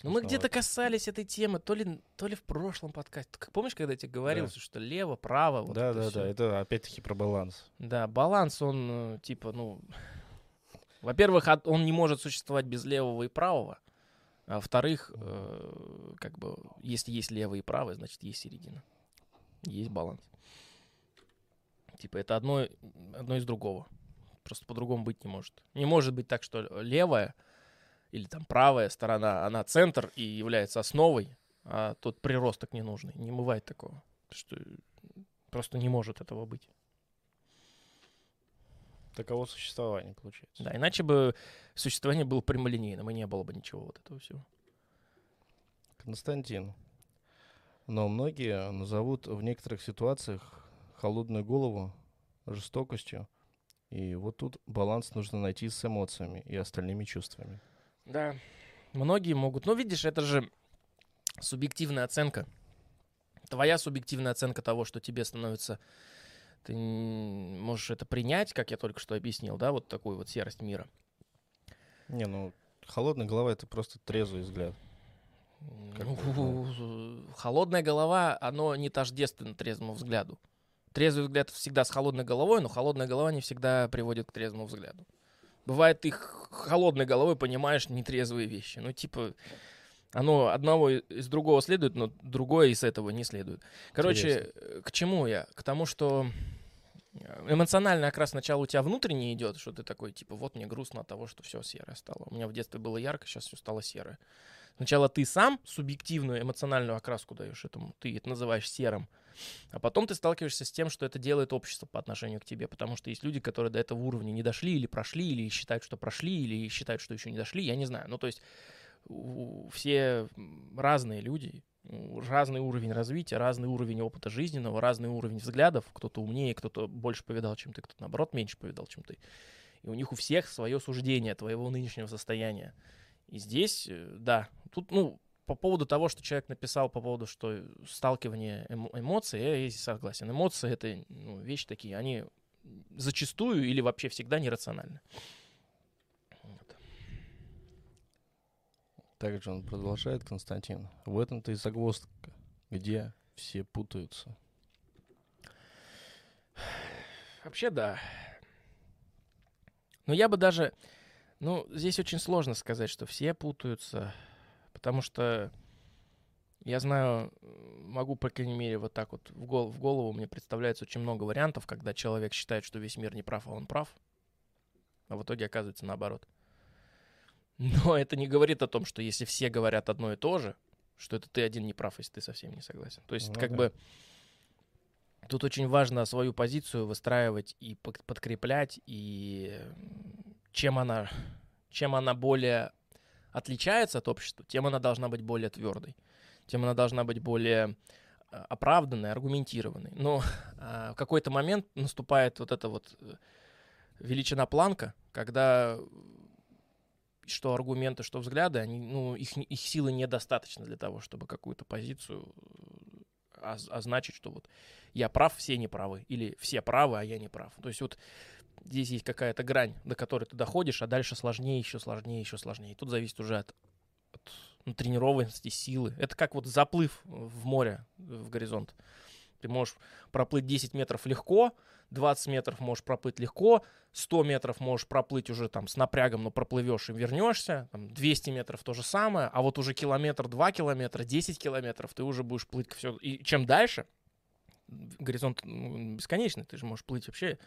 Ну, мы где-то касались этой темы, то ли, то ли в прошлом подкасте. Помнишь, когда я тебе говорил, Да. что лево, право, вот да, это да, всё? да. Это опять-таки про баланс. Да, баланс, он, э, типа, ну... Во-первых, он не может существовать без левого и правого. А во-вторых, э, как бы, если есть левое и правое, значит, есть середина. Есть баланс. Типа, это одно, одно из другого. Просто по-другому быть не может. Не может быть так, что левая или там правая сторона, она центр и является основой, а тот приросток ненужный. Не бывает такого. Что просто не может этого быть. Таково существование, получается. Да, иначе бы существование было прямолинейным, и не было бы ничего вот этого всего. Константин. Но многие назовут в некоторых ситуациях холодную голову жестокостью. И вот тут баланс нужно найти с эмоциями и остальными чувствами. Да, многие могут. Но видишь, это же субъективная оценка. Твоя субъективная оценка того, что тебе становится... Ты можешь это принять, как я только что объяснил, да, вот такую вот серость мира. Не, ну, холодная голова — это просто трезвый взгляд. Как Ну, холодная голова, оно не тождественно трезвому взгляду. Трезвый взгляд всегда с холодной головой, но холодная голова не всегда приводит к трезвому взгляду. Бывает, ты холодной головой понимаешь нетрезвые вещи. Ну, типа, оно одного из другого следует, но другое из этого не следует. Короче, э, к чему я? К тому, что э, эмоциональный окрас сначала у тебя внутренний идет, что ты такой, типа, вот мне грустно от того, что все серое стало. У меня в детстве было ярко, сейчас все стало серое. Сначала ты сам субъективную эмоциональную окраску даешь этому, ты это называешь серым, а потом ты сталкиваешься с тем, что это делает общество по отношению к тебе, потому что есть люди, которые до этого уровня не дошли или прошли, или считают, что прошли, или считают, что еще не дошли, я не знаю. Ну, то есть все разные люди, разный уровень развития, разный уровень опыта жизненного, разный уровень взглядов. Кто-то умнее, кто-то больше повидал, чем ты, кто-то, наоборот, меньше повидал, чем ты. И у них у всех свое суждение твоего нынешнего состояния. И здесь, э, да, тут, ну, по поводу того, что человек написал по поводу, что сталкивание эмо- эмоций, я здесь согласен. Эмоции — это ну, вещи такие, они зачастую или вообще всегда нерациональны. Вот. Также он продолжает, Константин. В этом-то и загвоздка, где все путаются. Вообще, да. Но я бы даже... Ну, здесь очень сложно сказать, что все путаются, потому что я знаю, могу, по крайней мере, вот так вот в, гол- в голову мне представляется очень много вариантов, когда человек считает, что весь мир не прав, а он прав, а в итоге оказывается наоборот. <laughs> Но это не говорит о том, что если все говорят одно и то же, что это ты один не прав, если ты совсем не согласен. То есть, Ну как да. бы, тут очень важно свою позицию выстраивать и подкреплять, и чем она, <laughs> чем она более отличается от общества, тем она должна быть более твердой, тем она должна быть более э, оправданной, аргументированной. Но а, в какой-то момент наступает вот эта вот э, величина планка, когда э, что аргументы, что взгляды, они, ну, их, их силы недостаточно для того, чтобы какую-то позицию оз- означить, что вот я прав, все не правы, или все правы, а я не прав. То есть вот здесь есть какая-то грань, до которой ты доходишь, а дальше сложнее, еще сложнее, еще сложнее. Тут зависит уже от, от ну, тренированности, силы. Это как вот заплыв в море, в горизонт. Ты можешь проплыть 10 метров легко, 20 метров можешь проплыть легко, 100 метров можешь проплыть уже там с напрягом, но проплывешь и вернешься, там, 200 метров то же самое, а вот уже километр, 2 километра, 10 километров ты уже будешь плыть все. И чем дальше, горизонт бесконечный, ты же можешь плыть вообще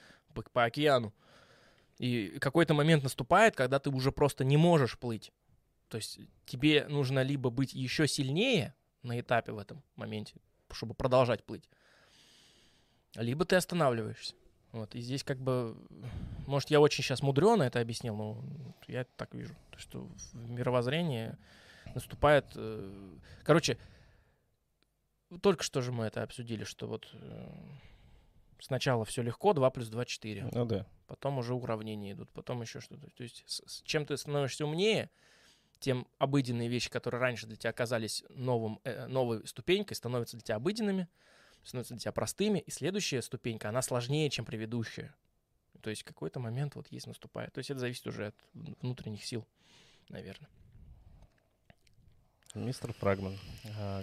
по, по океану. И какой-то момент наступает, когда ты уже просто не можешь плыть. То есть тебе нужно либо быть еще сильнее на этапе в этом моменте, чтобы продолжать плыть, либо ты останавливаешься. Вот, и здесь как бы, может, я очень сейчас мудрено это объяснил, но я это так вижу. То, что в мировоззрении наступает... э, Короче, только что же мы это обсудили, что вот э, сначала все легко, 2 плюс 2 4 Ну да. потом уже уравнения идут, потом еще что-то. То есть с, с чем ты становишься умнее, тем обыденные вещи, которые раньше для тебя оказались новым, э, новой ступенькой, становятся для тебя обыденными, становятся для тебя простыми, и следующая ступенька, она сложнее, чем предыдущая. То есть какой-то момент вот есть наступает. То есть это зависит уже от внутренних сил, наверное. Мистер Фрагман, а,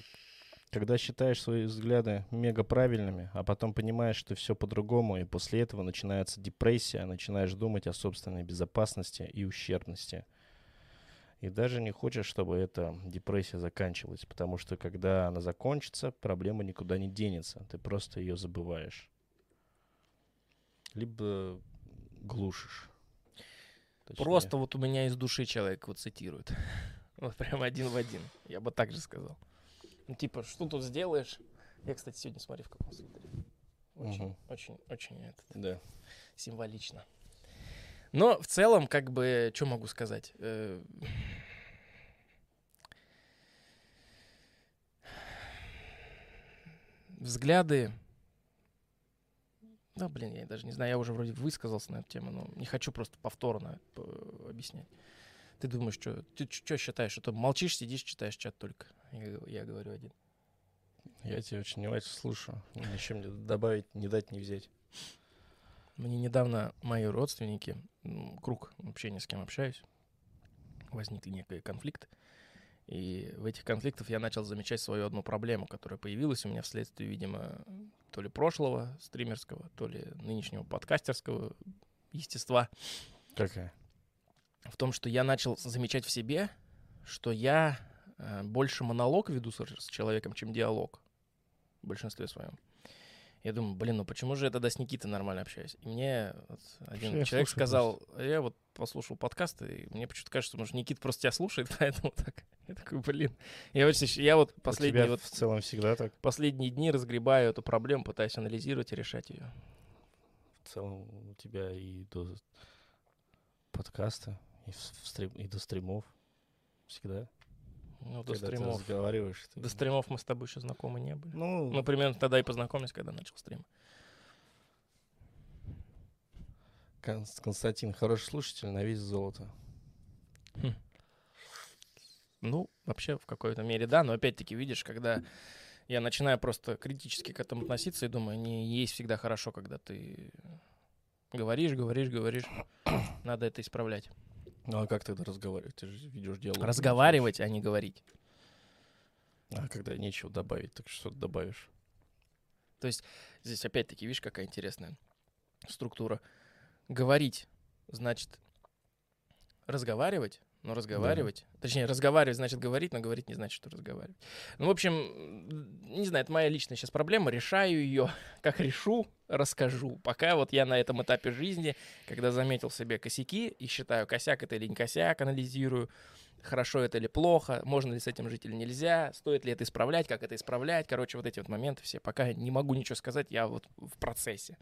когда считаешь свои взгляды мега правильными, а потом понимаешь, что все по-другому, и после этого начинается депрессия, начинаешь думать о собственной безопасности и ущербности. И даже не хочешь, чтобы эта депрессия заканчивалась, потому что когда она закончится, проблема никуда не денется, ты просто ее забываешь. Либо глушишь. Точнее. Просто вот у меня из души человек вот цитирует. <laughs> Вот прям один в один. Я бы так же сказал. Ну, типа, что тут сделаешь? Я, кстати, сегодня смотри, в каком свитере. Очень, Мгм. очень, очень это, Да. символично. Но в целом, как бы, что могу сказать? Э, Взгляды... Да, блин, я даже не знаю, я уже вроде высказался на эту тему, но не хочу просто повторно э, объяснять. Ты думаешь, что ты что считаешь, что ты молчишь, сидишь, читаешь чат только? Я, я говорю один. Я тебя очень внимательно слушаю. Ничем мне добавить, не дать, не взять. Мне недавно мои родственники, круг общения, с кем общаюсь, возникли некие конфликты. И в этих конфликтах я начал замечать свою одну проблему, которая появилась у меня вследствие, видимо, то ли прошлого стримерского, то ли нынешнего подкастерского естества. Какая? В том, что я начал замечать в себе, что я э, больше монолог веду с, с человеком, чем диалог в большинстве своем. Я думаю, блин, ну почему же я тогда с Никитой нормально общаюсь? И мне вот один Я человек сказал, я вот послушал подкаст, и мне почему-то кажется, может, Никита просто тебя слушает, <laughs> поэтому так. Я такой, блин. Я, очень, я вот У последние, тебя вот, в целом всегда так. последние дни разгребаю эту проблему, пытаюсь анализировать и решать ее. В целом у тебя и до подкаста, и, в стрим, и до стримов. Всегда. Ну, до когда ты стримов. разговариваешь. ты- До стримов мы с тобой еще знакомы не были. Ну, Мы примерно тогда и познакомились, когда начал стрим. Кон- Константин, хороший слушатель, на весь золото. Ну, вообще, в какой-то мере, да, но опять-таки, видишь, когда я начинаю просто критически к этому относиться и думаю, не есть всегда хорошо, когда ты говоришь, говоришь, говоришь, надо это исправлять. Ну а как тогда разговаривать? Ты же ведешь диалог. Разговаривать, а не говорить. А когда нечего добавить, так что ты добавишь? Здесь опять-таки, видишь, какая интересная структура. Говорить, значит, разговаривать, но разговаривать, точнее, разговаривать значит говорить, но говорить не значит, что разговаривать. Ну, в общем, не знаю, это моя личная сейчас проблема, решаю ее, <laughs> как решу, расскажу. Пока вот я на этом этапе жизни, когда заметил себе косяки и считаю, косяк это или не косяк, анализирую, хорошо это или плохо, можно ли с этим жить или нельзя, стоит ли это исправлять, как это исправлять. Короче, вот эти вот моменты все. Пока не могу ничего сказать, я вот в процессе.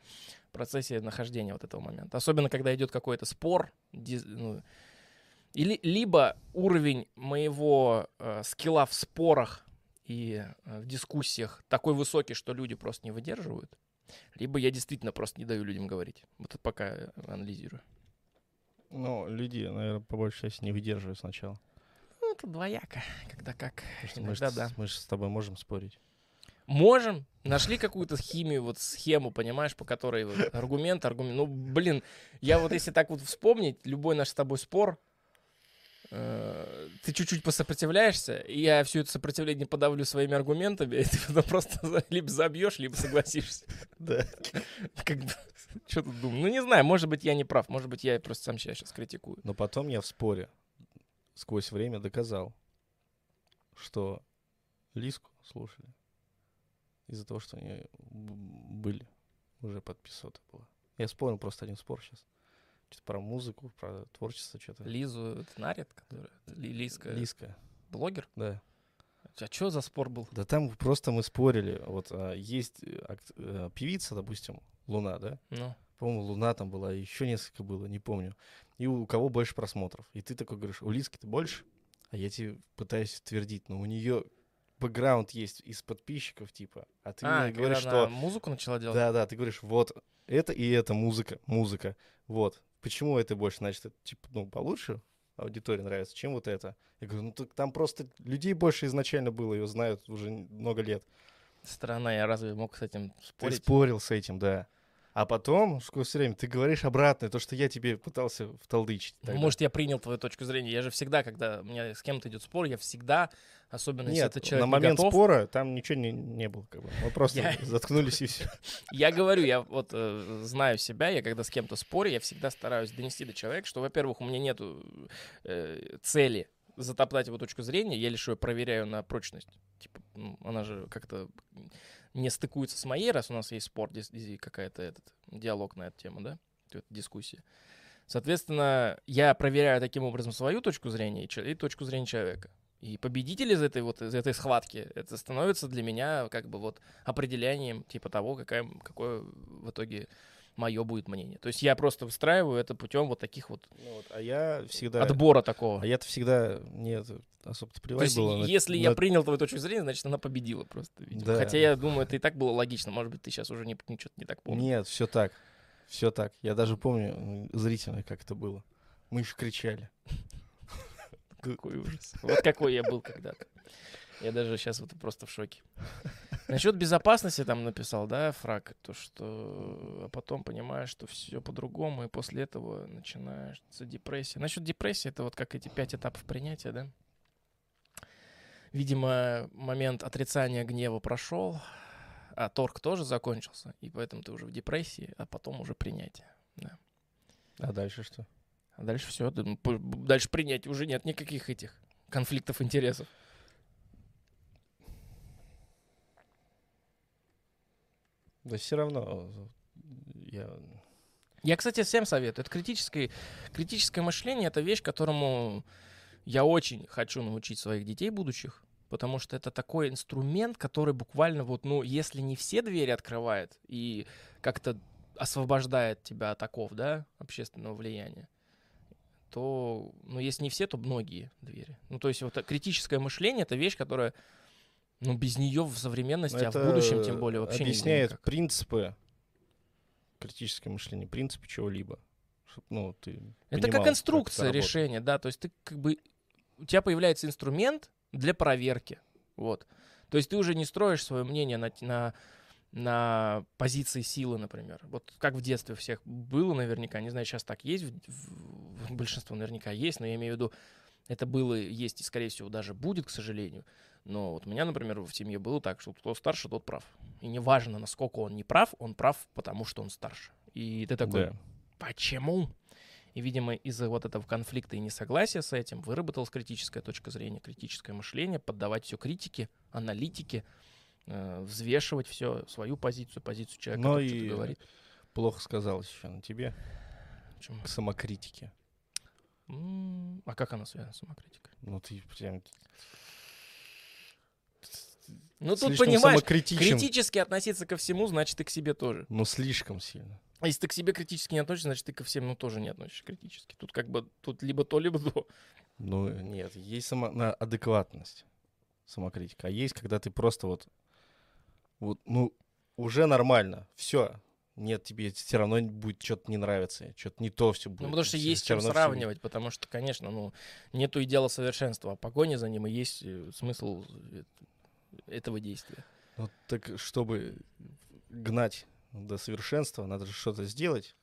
В процессе нахождения вот этого момента. Особенно, когда идет какой-то спор, диз- ну, или, либо уровень моего э, скилла в спорах и э, в дискуссиях такой высокий, что люди просто не выдерживают, либо я действительно просто не даю людям говорить. Вот это пока э, анализирую. Ну, люди, наверное, по большей части не выдерживают сначала. Ну, это двояко, когда как. Потому мы, Иногда ж, да. мы ж с тобой можем спорить. Можем. Нашли какую-то химию, вот схему, понимаешь, по которой вот аргумент, аргумент. Ну, блин, я вот если так вот вспомнить, любой наш с тобой спор, ты чуть-чуть посопротивляешься, и я все это сопротивление подавлю своими аргументами, <laughs> и ты потом просто либо забьешь, либо согласишься. <laughs> Да. <laughs> Как бы, что тут думаю? Ну, не знаю, может быть, я не прав, может быть, я просто сам себя сейчас критикую. Но потом я в споре сквозь время доказал, что Лиску слушали из-за того, что они были уже под 500 было. Я вспомнил просто один спор сейчас. Что-то про музыку, про творчество, что-то. Лизу Нарит, которая Ли- Лиска, Лиска, блогер? да. А что за спор был? Да там просто мы спорили. Вот а, есть акт- э, певица, допустим, Луна, да? Ну, По-моему, Луна там была, еще несколько было, не помню. И у кого больше просмотров. И ты такой говоришь, у Лиски-то больше? А я тебе пытаюсь твердить, но у нее бэкграунд есть из подписчиков, типа. А ты а, мне говоришь, что... музыку начала делать? Да-да, ты говоришь, вот, это и это музыка, музыка. Вот. Почему это больше? Значит, это, типа, ну, получше аудитории нравится, чем вот это. Я говорю, ну, так там просто людей больше изначально было, ее знают уже много лет. Странно, я разве мог с этим Ты спорить? спорил с этим, да. А потом, сквозь время, ты говоришь обратное, то, что я тебе пытался вталдычить. Тогда. может, я принял твою точку зрения. Я же всегда, когда у меня с кем-то идет спор, я всегда, особенно если Нет, этот человек на момент готов, спора там ничего не, не было. Как бы. Мы просто Я- <laughs> заткнулись и все. Я говорю, я вот э, знаю себя, я когда с кем-то спорю, я всегда стараюсь донести до человека, что, во-первых, у меня нету э, цели затоптать его точку зрения, я лишь ее проверяю на прочность. Типа, ну, она же как-то не стыкуется с моей, раз у нас есть спор, какая-то этот диалог на эту тему, да, дискуссия. Соответственно, я проверяю таким образом свою точку зрения и точку зрения человека. И победитель из этой вот из этой схватки, это становится для меня как бы вот определением типа того, какая, какое в итоге мое будет мнение. То есть я просто выстраиваю это путем вот таких вот Ну вот, а я всегда... отбора такого. А я-то всегда... Нет, особо-то То плевать есть, на- если я на- принял твою точку зрения, значит, она победила просто. видимо. Да. Хотя я думаю, это и так было логично. Может быть, ты сейчас уже не, ничего не так помнишь. Нет, все так. Все так. Я даже помню зрительно, как это было. Мы еще кричали. Какой ужас. Вот какой я был когда-то. Я даже сейчас вот просто в шоке. Насчет безопасности там написал, да, фраг, то что а потом понимаешь, что все по-другому, и после этого начинается депрессия. Насчет депрессии, это вот как эти пять этапов принятия, да? Видимо, момент отрицания гнева прошел, а торг тоже закончился, и поэтому ты уже в депрессии, а потом уже принятие. А дальше что? А дальше все, дальше принять уже нет никаких этих конфликтов интересов. Да все равно. Я... Я, кстати, всем советую. Это критическое, критическое мышление — это вещь, которому я очень хочу научить своих детей будущих, потому что это такой инструмент, который буквально вот, ну, если не все двери открывает и как-то освобождает тебя от оков, да, общественного влияния, то, ну, если не все, то многие двери. Ну, то есть вот критическое мышление — это вещь, которая, ну, без нее в современности, а в Это будущем тем более вообще объясняет никак. принципы критическое мышление, принципы чего-либо. Ну, ты Это понимал, как инструкция это работает. решения, да, то есть ты как бы у тебя появляется инструмент для проверки, вот. То есть ты уже не строишь свое мнение на, на, на позиции силы, например. Вот как в детстве у всех было наверняка, не знаю, сейчас так есть, в- в- большинство наверняка есть, но я имею в виду, это было, есть и, скорее всего, даже будет, к сожалению. Но вот у меня, например, в семье было так, что кто старше, тот прав. И неважно, насколько он не прав, он прав, потому что он старше. И ты такой, Да. Почему? И, видимо, из-за вот этого конфликта и несогласия с этим выработалась критическая точка зрения, критическое мышление, поддавать все критике, аналитике, э, взвешивать все, свою позицию, позицию человека, Но который и- что-то говорит. Плохо сказалось еще на тебе. Почему? К самокритике. А как она связана с самокритикой? Ну, ты прям Ну, тут, понимаешь, критически относиться ко всему, значит, и к себе тоже. Ну, слишком сильно. А если ты к себе критически не относишься, значит, ты ко всем, ну, тоже не относишься критически. Тут как бы, тут либо то, либо то. Ну, нет, есть сама на адекватность самокритика. А есть, когда ты просто вот, вот ну, уже нормально, все. Нет, тебе все равно будет что-то не нравиться, что-то не то все будет. Ну, потому что всё- есть чем сравнивать, потому что, конечно, ну, нету идеала совершенства, а погоня за ним и есть э, смысл э, этого действия. Ну, так чтобы гнать до совершенства, надо же что-то сделать,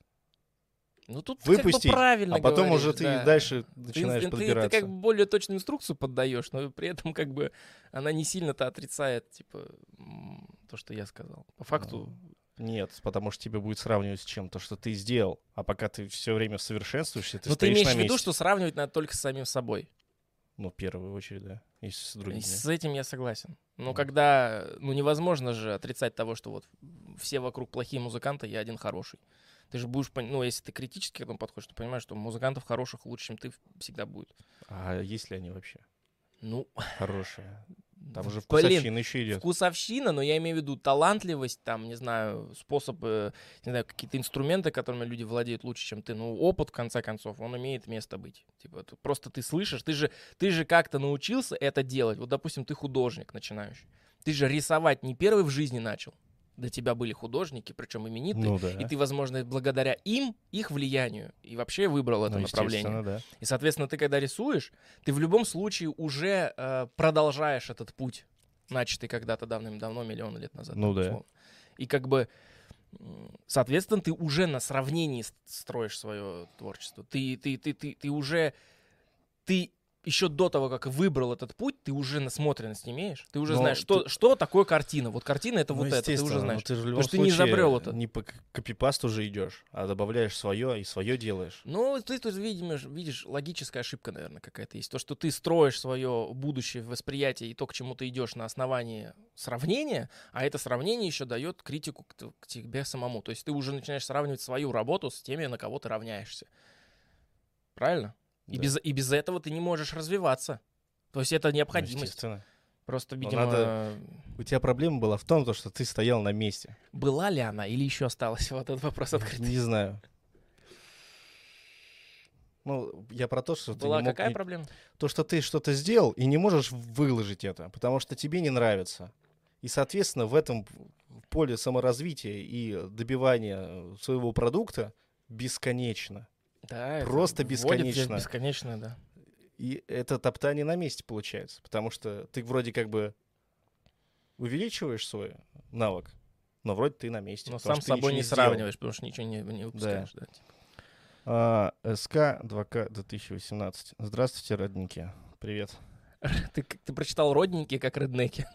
Ну, тут ты выпустить, как бы правильно а потом говоришь, уже ты да. дальше Ты, начинаешь ты- ты подбираться. как бы более точную инструкцию поддаешь, но при этом как бы она не сильно-то отрицает, типа, то, что я сказал. По факту, Нет, потому что тебя будет сравнивать с чем-то, что ты сделал. А пока ты все время совершенствуешься, ты ну, ты имеешь в виду, что сравнивать надо только с самим собой. Ну, в первую очередь, да. И с другими. с этим я согласен. Но Мгм. когда, ну, невозможно же отрицать того, что вот все вокруг плохие музыканты, я один хороший. Ты же будешь, ну, если ты критически к этому подходишь, ты понимаешь, что музыкантов хороших лучше, чем ты, всегда будет. А есть ли они вообще Ну, хорошие? Там уже блин, вкусовщина еще идет. вкусовщина, но я имею в виду талантливость, там, не знаю, способ, э, не знаю, какие-то инструменты, которыми люди владеют лучше, чем ты. Ну, опыт, в конце концов, он имеет место быть. Типа, просто ты слышишь, ты же, ты же как-то научился это делать. Вот, допустим, ты художник начинающий. Ты же рисовать не первый в жизни начал. До тебя были художники, причем именитые. Ну да. И ты, возможно, благодаря им, их влиянию, и вообще выбрал это Ну, направление. да. И, соответственно, ты когда рисуешь, ты в любом случае уже э, продолжаешь этот путь, начатый когда-то давным-давно, миллионы лет назад. Ну да. условно. И как бы Соответственно, ты уже на сравнении строишь свое творчество. Ты, ты, ты, ты, ты уже, ты еще до того, как выбрал этот путь, ты уже насмотренность имеешь. Ты уже Но знаешь, что, ты- что такое картина. Вот картина это Ну, вот это, ты уже знаешь. Ты же в любом что ты не изобрел это. Не по копипасту же идешь, а добавляешь свое и свое делаешь. Ну, ты тут видишь, видишь, логическая ошибка, наверное, какая-то есть. То, что ты строишь свое будущее восприятие и то, к чему ты идешь на основании сравнения, а это сравнение еще дает критику к, к тебе самому. То есть ты уже начинаешь сравнивать свою работу с теми, на кого ты равняешься. Правильно? И, Да. без, и без этого ты не можешь развиваться. То есть это Ну, необходимость. естественно. Просто, Но видимо, надо- У тебя проблема была в том, то, что ты стоял на месте. была ли она или еще осталась? <laughs> Вот этот вопрос открытый. Не знаю. Ну, я про то, что ты Была не мог какая не- проблема? То, что ты что-то сделал и не можешь выложить это, потому что тебе не нравится. И, соответственно, в этом поле саморазвития и добивания своего продукта бесконечно. Да, Просто бесконечно. Бесконечно, да. И это топтание на месте получается, потому что ты вроде как бы увеличиваешь свой навык, но вроде ты на месте. Но сам с собой не сделал. сравниваешь, потому что ничего не, не выпускаешь. Да. типа. А, СК 2К 2018. Здравствуйте, родненькие. Привет. <laughs> Ты, ты прочитал родненькие, как реднеки.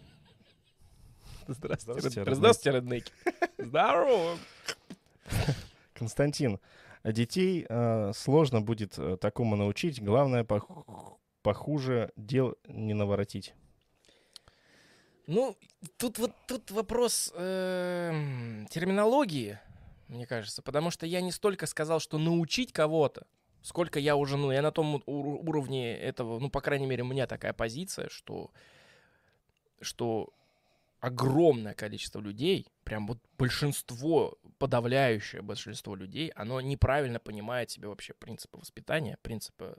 <laughs> Здравствуйте, Здравствуйте, реднеки. Здравствуйте, реднеки. Здорово. <laughs> Константин, детей э, сложно будет э, такому научить. Главное, пох- похуже дел не наворотить. Ну, тут вот тут вопрос эм, терминологии, мне кажется, потому что я не столько сказал, что научить кого-то, сколько я уже, ну, я на том уровне этого, ну, по крайней мере, у меня такая позиция, что, что огромное количество людей, прям вот большинство, подавляющее большинство людей, оно неправильно понимает себе вообще принципы воспитания, принципы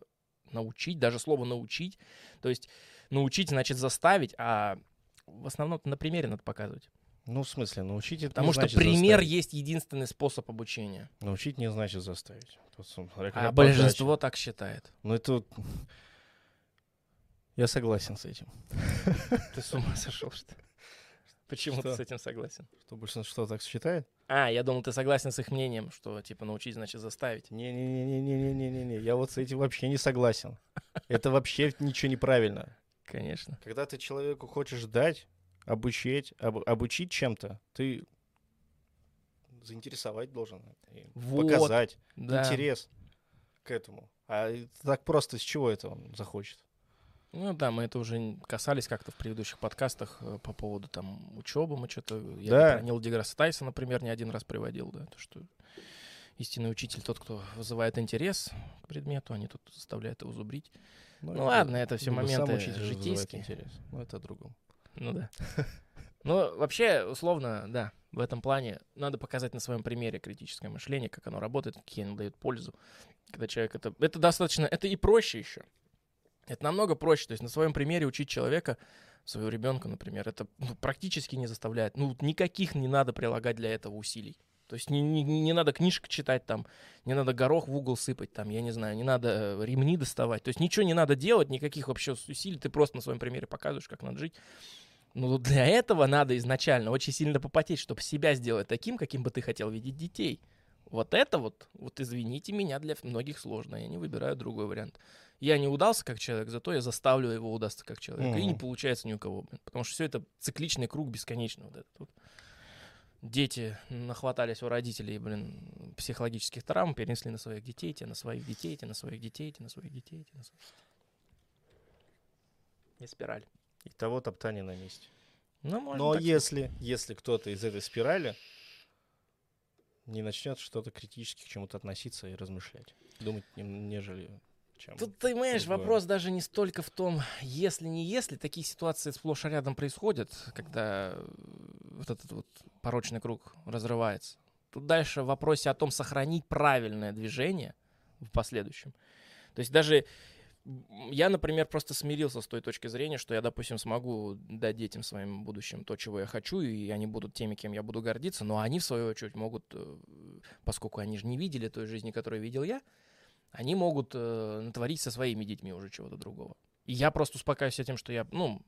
научить, даже слово научить. То есть научить значит заставить, а в основном на примере надо показывать. Ну, в смысле, научить это Потому что пример заставить. есть единственный способ обучения. Научить не значит заставить. Тут А большинство подача. так считает. Ну, это... вот- <laughs> Я согласен с этим. Ты с ума сошел, что ли? Почему ты Что? с этим согласен? Что большинство так считает? А, я думал, ты согласен с их мнением, что типа научить значит заставить. Не-не-не-не-не-не-не-не. Я вот с этим вообще не согласен. Это вообще ничего неправильно. Конечно. Когда ты человеку хочешь дать, обучить, об- обучить чем-то, ты заинтересовать должен, Вот, показать Да. интерес к этому. А так просто с чего это он захочет? Ну да, мы это уже касались как-то в предыдущих подкастах э, по поводу там учебы. Мы что-то... Я Да. Нила Деграсса Тайса, например, не один раз приводил, да, то, что истинный учитель тот, кто вызывает интерес к предмету, а не тот, кто заставляет его зубрить. Ну ладно, это всё либо сам моменты житейские. интерес. Ну, это о другом. Ну да. <laughs> Ну, вообще, условно, да, в этом плане надо показать на своем примере критическое мышление, как оно работает, какие оно дает пользу. Когда человек это... Это достаточно... Это и проще еще. Это намного проще. То есть на своем примере учить человека, своего ребенка, например, это ну, практически не заставляет. Ну, никаких не надо прилагать для этого усилий. То есть не, не, не надо книжек читать там, не надо горох в угол сыпать там, я не знаю, не надо э, ремни доставать. То есть ничего не надо делать, никаких вообще усилий, ты просто на своем примере показываешь, как надо жить. Ну, для этого надо изначально очень сильно попотеть, чтобы себя сделать таким, каким бы ты хотел видеть детей. Вот это вот, вот извините меня, для многих сложно. Я не выбираю другой вариант. Я не удался как человек, зато я заставлю его удастся как человек. И не получается ни у кого. блин. Потому что все это цикличный круг бесконечный. Вот этот вот. Дети нахватались у родителей, блин, психологических травм, перенесли на своих детей, те на своих детей, те на своих детей, те на своих детей, те на своих. И спираль. И того топтание на месте. Ну, можно Но так сказать. если, если кто-то из этой спирали не начнет что-то критически к чему-то относиться и размышлять, думать, нежели чем. Тут, ты понимаешь, другое. вопрос даже не столько в том, если не если, такие ситуации сплошь и рядом происходят, когда э, вот этот вот порочный круг разрывается. Тут дальше в вопросе о том, сохранить правильное движение в последующем. То есть даже я, например, просто смирился с той точки зрения, что я, допустим, смогу дать детям своим будущим то, чего я хочу, и они будут теми, кем я буду гордиться, но они, в свою очередь, могут, э, поскольку они же не видели той жизни, которую видел я, они могут э, натворить со своими детьми уже чего-то другого. И я просто успокаиваюсь тем, что я, ну,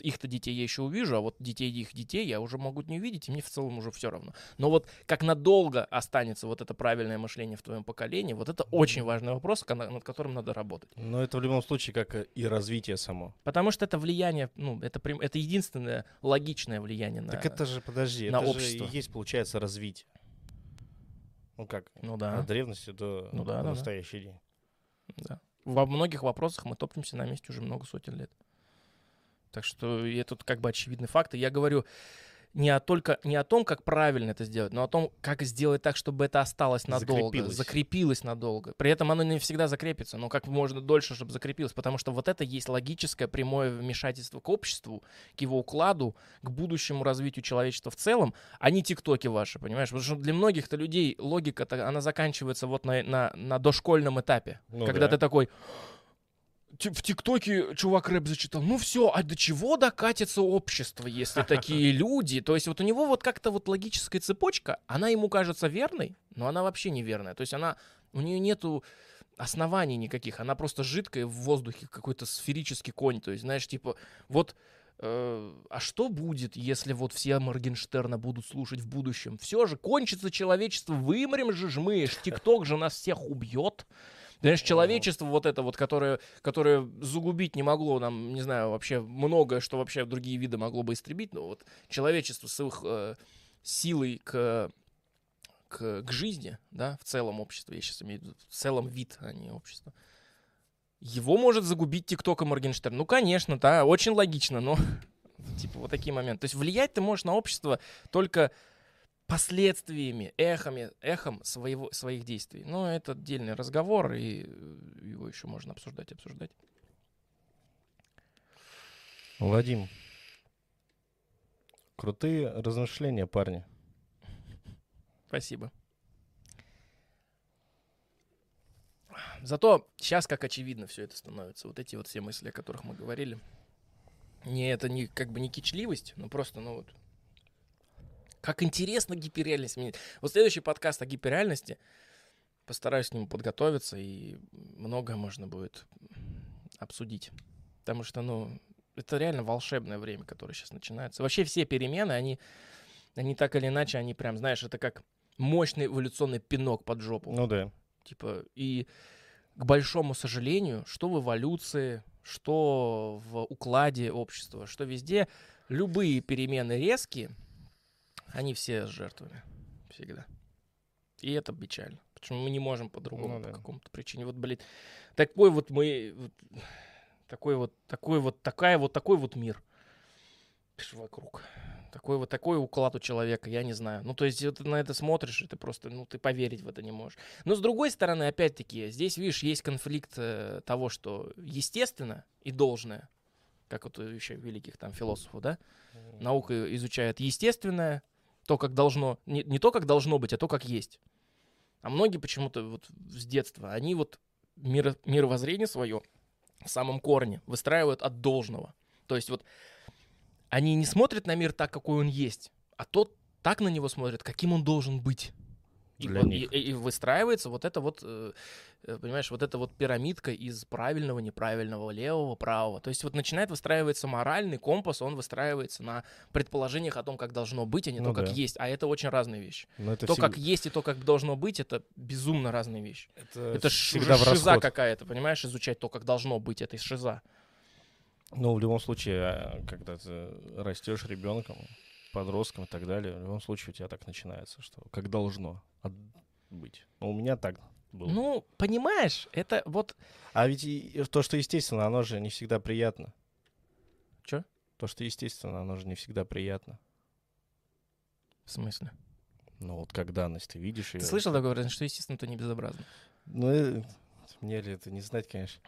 их-то детей я еще увижу, а вот детей их детей я уже могу не увидеть, и мне в целом уже все равно. Но вот как надолго останется вот это правильное мышление в твоем поколении, вот это очень важный вопрос, над которым надо работать. Но это в любом случае как э, и развитие само. Потому что это влияние, ну, это, прям- это единственное логичное влияние на... Так это же, подожди, на это общество. же и есть, получается, развитие. Ну как, Ну от да, древности до Ну да, до да, да. настоящий день. да. Во многих вопросах мы топчемся на месте уже много сотен лет. Так что это как бы очевидный факт. И я говорю не, о только, не о том, как правильно это сделать, но о том, как сделать так, чтобы это осталось надолго, Закрепилось. закрепилось надолго. При этом оно не всегда закрепится, но как можно дольше, чтобы закрепилось. Потому что вот это есть логическое прямое вмешательство к обществу, к его укладу, к будущему развитию человечества в целом, а не тиктоки ваши, понимаешь? Потому что для многих-то людей логика, она заканчивается вот на, на, на дошкольном этапе. Ну когда да. ты такой, «Ти- в ТикТоке чувак рэп зачитал. Ну все, а до чего докатится общество, если <laughs> такие люди? То есть вот у него вот как-то вот логическая цепочка, она ему кажется верной, но она вообще неверная. То есть она, у нее нету оснований никаких, она просто жидкая в воздухе, какой-то сферический конь. То есть, знаешь, типа, вот э, а что будет, если вот все Моргенштерна будут слушать в будущем? Все же кончится человечество, вымрем же ж мы, ж ТикТок же нас всех убьет. Знаешь, человечество вот это вот, которое, которое загубить не могло нам, не знаю, вообще многое, что вообще другие виды могло бы истребить, но вот человечество с их э, силой к, к, к жизни, да, в целом общество, я сейчас имею в виду, в целом вид, а не общество, его может загубить ТикТок и Моргенштерн. Ну, конечно, да, очень логично, но <laughs> типа вот такие моменты. То есть влиять ты можешь на общество только последствиями, эхами, эхом своего, своих действий. Но это отдельный разговор, и э, его еще можно обсуждать, обсуждать. Вадим, крутые размышления, парни. Спасибо. Зато сейчас как очевидно все это становится. Вот эти вот все мысли, о которых мы говорили. Не, это не как бы не кичливость, но просто, ну вот, как интересно гиперреальность менять. Вот следующий подкаст о гиперреальности. Постараюсь к нему подготовиться, и многое можно будет обсудить. Потому что, ну, это реально волшебное время, которое сейчас начинается. Вообще все перемены, они, они так или иначе, они прям, знаешь, это как мощный эволюционный пинок под жопу. Ну да. Типа, и к большому сожалению, что в эволюции, что в укладе общества, что везде, любые перемены резкие, они все с жертвами. Всегда. И это печально. Почему мы не можем по-другому, Ну по да. какому-то причине. Вот, блин, такой вот мы... вот такой вот, такой вот, такая вот, такой вот мир вокруг. Такой вот такой уклад у человека, я не знаю. Ну, то есть, ты на это смотришь, и ты просто, ну, ты поверить в это не можешь. Но с другой стороны, опять-таки, здесь, видишь, есть конфликт э, того, что естественно и должное, как вот еще великих там философов, да? Наука изучает естественное, то, как должно, не, не то, как должно быть, а то, как есть. А многие почему-то вот с детства, они вот миро- мировоззрение свое в самом корне выстраивают от должного. То есть вот они не смотрят на мир так, какой он есть, а тот так на него смотрит, каким он должен быть. И, Для вот- них. и- и выстраивается вот это вот, э, э, понимаешь, вот эта вот пирамидка из правильного, неправильного, левого, правого. То есть вот начинает выстраиваться моральный компас, он выстраивается на предположениях о том, как должно быть, а не Ну то, как да. есть. А это очень разные вещи. Но это то, всег- как есть и то, как должно быть, это безумно разные вещи. это, Это всегда в шиза какая-то, понимаешь, изучать то, как должно быть, это шиза. Ну, в любом случае, а, когда ты растешь ребенком, подростком и так далее, в любом случае у тебя так начинается, что как должно быть. Ну, у меня так было. Ну, понимаешь, это вот... А ведь и- то, что естественно, оно же не всегда приятно. Чё? То, что естественно, оно же не всегда приятно. В смысле? Ну, вот как данность, ты видишь ее. Ты слышал такое выражение, что естественно, то не безобразно? Ну, э, мне ли это не знать, конечно.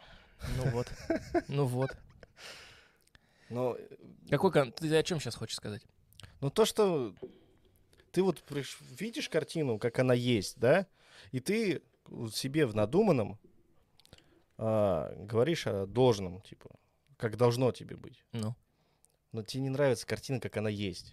Ну вот. Ну вот. Но, Какой Ты о чем сейчас хочешь сказать? ну, то, что ты вот видишь картину, как она есть, да, и ты себе в надуманном а, говоришь о должном, типа, как должно тебе быть. Ну. Но тебе не нравится картина, как она есть.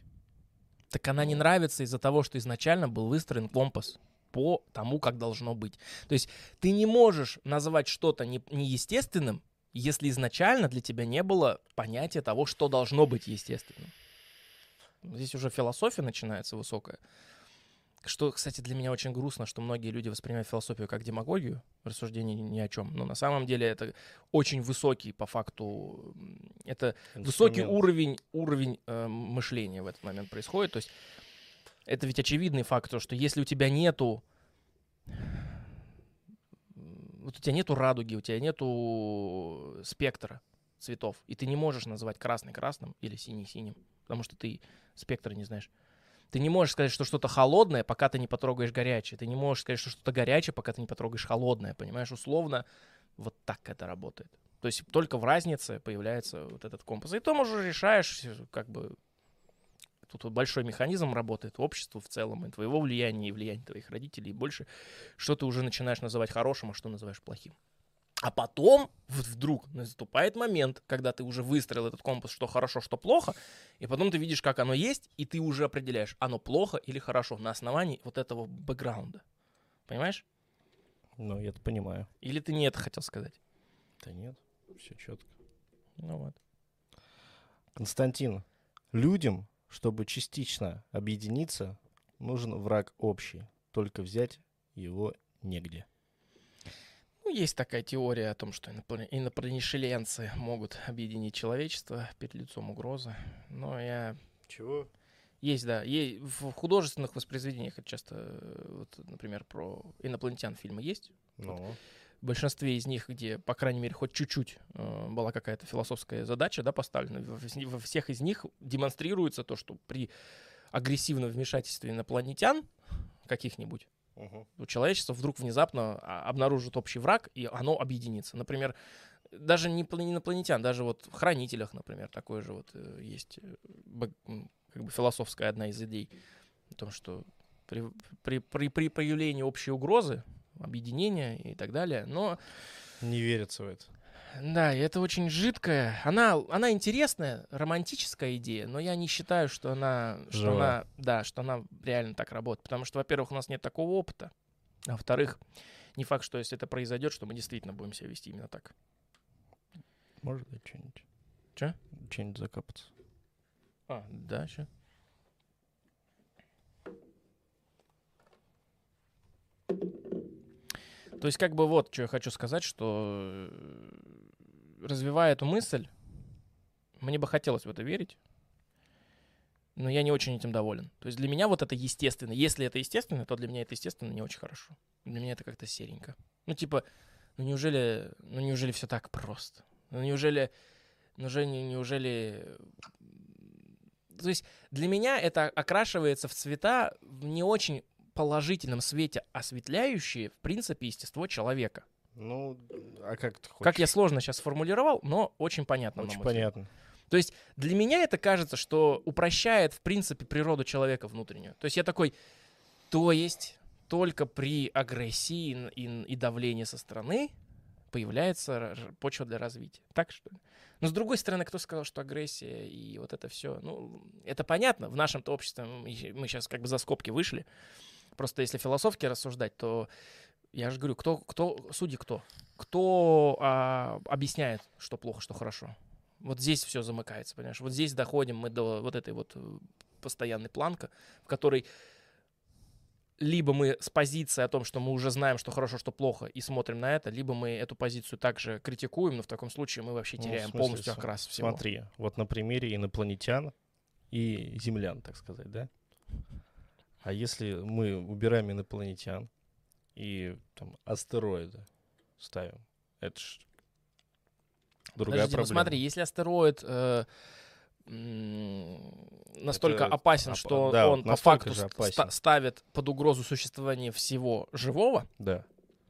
Так она не нравится из-за того, что изначально был выстроен компас по тому, как должно быть. То есть ты не можешь назвать что-то не- неестественным если изначально для тебя не было понятия того, что должно быть естественным. Здесь уже философия начинается высокая. Что, кстати, для меня очень грустно, что многие люди воспринимают философию как демагогию, рассуждение ни о чем. Но на самом деле это очень высокий, по факту, это высокий уровень, уровень э, мышления в этот момент происходит. То есть это ведь очевидный факт, то, что если у тебя нету вот у тебя нету радуги, у тебя нету спектра цветов, и ты не можешь называть красный красным или синий синим, потому что ты спектра не знаешь. Ты не можешь сказать, что что-то холодное, пока ты не потрогаешь горячее. Ты не можешь сказать, что что-то горячее, пока ты не потрогаешь холодное. Понимаешь, условно, вот так это работает. То есть только в разнице появляется вот этот компас. И ты уже решаешь, как бы, тут вот большой механизм работает, общество в целом, и твоего влияния, и влияния твоих родителей, и больше, что ты уже начинаешь называть хорошим, а что называешь плохим. А потом вдруг наступает момент, когда ты уже выстроил этот компас, что хорошо, что плохо, и потом ты видишь, как оно есть, и ты уже определяешь, оно плохо или хорошо на основании вот этого бэкграунда. Понимаешь? Ну, я это понимаю. Или ты не это хотел сказать? Да нет, все четко. Ну вот. Константин, людям, чтобы частично объединиться, нужен враг общий. Только взять его негде. Есть такая теория о том, что иноплане- инопланетяне могут объединить человечество перед лицом угрозы. Но я Чего? Есть, да. В художественных воспроизведениях это часто, э, вот, например, про инопланетян фильмы есть. Ну, В большинстве из них, где, по крайней мере, хоть чуть-чуть э, была какая-то философская задача, да, поставлена, во всех из них демонстрируется то, что при агрессивном вмешательстве инопланетян каких-нибудь мгм. у человечества вдруг внезапно а, обнаружит общий враг, и оно объединится. Например, даже не пла- не инопланетян, даже вот в «Хранителях», например, такое же вот э, есть э, как бы философская одна из идей о том, что при, при, при, при появлении общей угрозы, объединения и так далее, но не верится в это. Да, и это очень жидкая. Она, она интересная, романтическая идея, но я не считаю, что она, что она, да, что она реально так работает. Потому что, во-первых, у нас нет такого опыта. А во-вторых, не факт, что если это произойдет, что мы действительно будем себя вести именно так. Может быть, что-нибудь. Чё? Что-нибудь закапаться. А, да, ща. То есть, как бы вот, что я хочу сказать, что э, развивая эту мысль, мне бы хотелось в это верить, но я не очень этим доволен. То есть для меня вот это естественно. Если это естественно, то для меня это естественно не очень хорошо. Для меня это как-то серенько. Ну, типа, ну неужели, ну неужели все так просто? Ну неужели, ну же, не- неужели... То есть для меня это окрашивается в цвета в не очень положительном свете, осветляющие, в принципе, естество человека. Ну, а как ты хочешь? Как я сложно сейчас сформулировал, но очень понятно. Очень понятно. То есть для меня это кажется, что упрощает, в принципе, природу человека внутреннюю. То есть я такой, то есть только при агрессии и, и- давлении со стороны появляется почва для развития. Так что ли? Но с другой стороны, кто сказал, что агрессия и вот это все, ну, это понятно, в нашем-то обществе мы, мы сейчас как бы за скобки вышли. Просто если философски рассуждать, то я же говорю, кто, кто судьи кто? Кто а, объясняет, что плохо, что хорошо? Вот здесь все замыкается, понимаешь? Вот здесь доходим мы до вот этой вот э, постоянной планка, в которой либо мы с позиции о том, что мы уже знаем, что хорошо, что плохо, и смотрим на это, либо мы эту позицию также критикуем, но в таком случае мы вообще Ну, теряем смысле, полностью окрас всего. Смотри, вот на примере инопланетян и землян, так сказать, да? А если мы убираем инопланетян и там астероиды ставим, это ж другая Подожди, ну проблема. смотри, если астероид э, настолько Это опасен, опа- что да, он по факту опасен. ставит под угрозу существование всего живого, Да.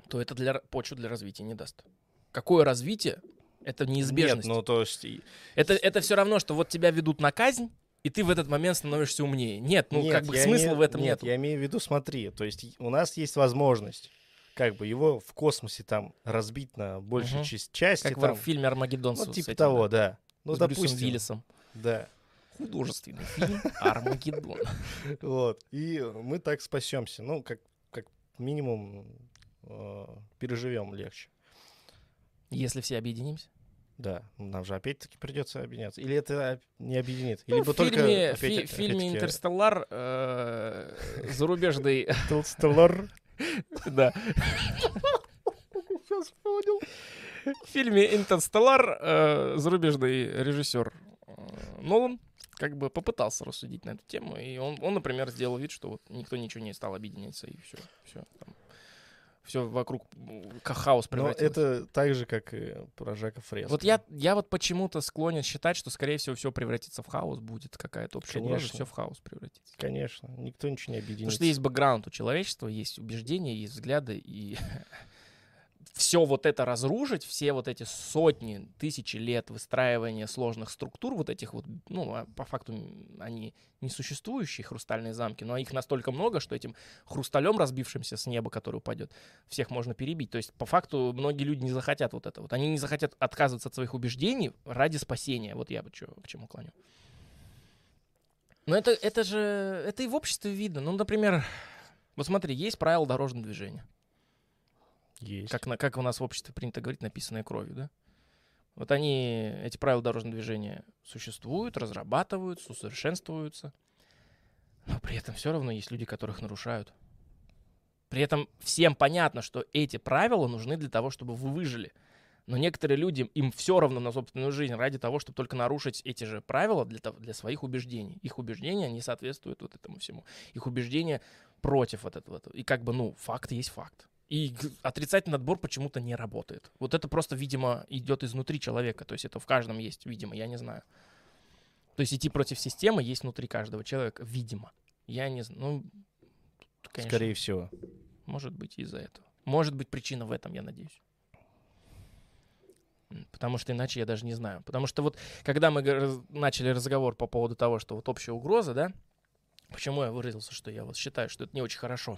то это для почву для развития не даст. Какое развитие? Это неизбежность. Нет, ну то есть... Это, это все равно, что вот тебя ведут на казнь, и ты в этот момент становишься умнее. Нет, ну Нет, как бы смысла име- в этом Нет, нет. я имею в виду, смотри, то есть у нас есть возможность как бы его в космосе там разбить на большую Мгм. часть, части, Как там, в фильме «Армагеддон» ну типа этим, того, да, да. Ну, с Брюсом допустим, Уиллисом. да. Художественный фильм «Армагеддон». <laughs> Вот. И мы так спасемся. Ну, как, как минимум, э, переживем легче. Если все объединимся. Да, нам же опять-таки придется объединяться. Или это не объединит? Ну, Либо в только фильме, опять- фи- в фильме опять-таки, «Интерстеллар» э, зарубежный... <laughs> Интерстеллар. Да. Сейчас понял. В фильме «Интерстеллар» э, зарубежный режиссер э, Нолан как бы попытался рассудить на эту тему, и он, он, например, сделал вид, что вот никто ничего не стал объединяться, и все, все, все вокруг хаос Но превратилось. это так же, как и про Жака Фреско. Вот я, я вот почему-то склонен считать, что, скорее всего, все превратится в хаос, будет какая-то общая Конечно. все в хаос превратится. Конечно, никто ничего не объединит. Потому что есть бэкграунд у человечества, есть убеждения, есть взгляды, и <laughs> все вот это разрушить, все вот эти сотни, тысячи лет выстраивания сложных структур, вот этих вот, ну, а по факту они не существующие хрустальные замки, но их настолько много, что этим хрусталем, разбившимся с неба, который упадет, всех можно перебить. То есть, по факту, многие люди не захотят вот это вот. Они не захотят отказываться от своих убеждений ради спасения. Вот я бы чё- к чему клоню. Но это, это же, это и в обществе видно. Ну, например, вот смотри, есть правила дорожного движения. Есть. Как, на, как у нас в обществе принято говорить, написанное кровью, да? Вот они, эти правила дорожного движения существуют, разрабатываются, усовершенствуются. Но при этом все равно есть люди, которых нарушают. При этом всем понятно, что эти правила нужны для того, чтобы вы выжили. Но некоторые люди, им все равно на собственную жизнь ради того, чтобы только нарушить эти же правила для, для своих убеждений. Их убеждения не соответствуют вот этому всему. Их убеждения против вот этого. И как бы, ну, факт есть факт. И отрицательный отбор почему-то не работает. Вот это просто, видимо, идет изнутри человека. То есть это в каждом есть, видимо, я не знаю. То есть идти против системы есть внутри каждого человека, видимо. Я не знаю. Ну, конечно, Скорее всего. может быть из-за этого. Может быть причина в этом, я надеюсь. Потому что иначе я даже не знаю. Потому что вот когда мы раз- начали разговор по поводу того, что вот общая угроза, да, почему я выразился, что я вот считаю, что это не очень хорошо,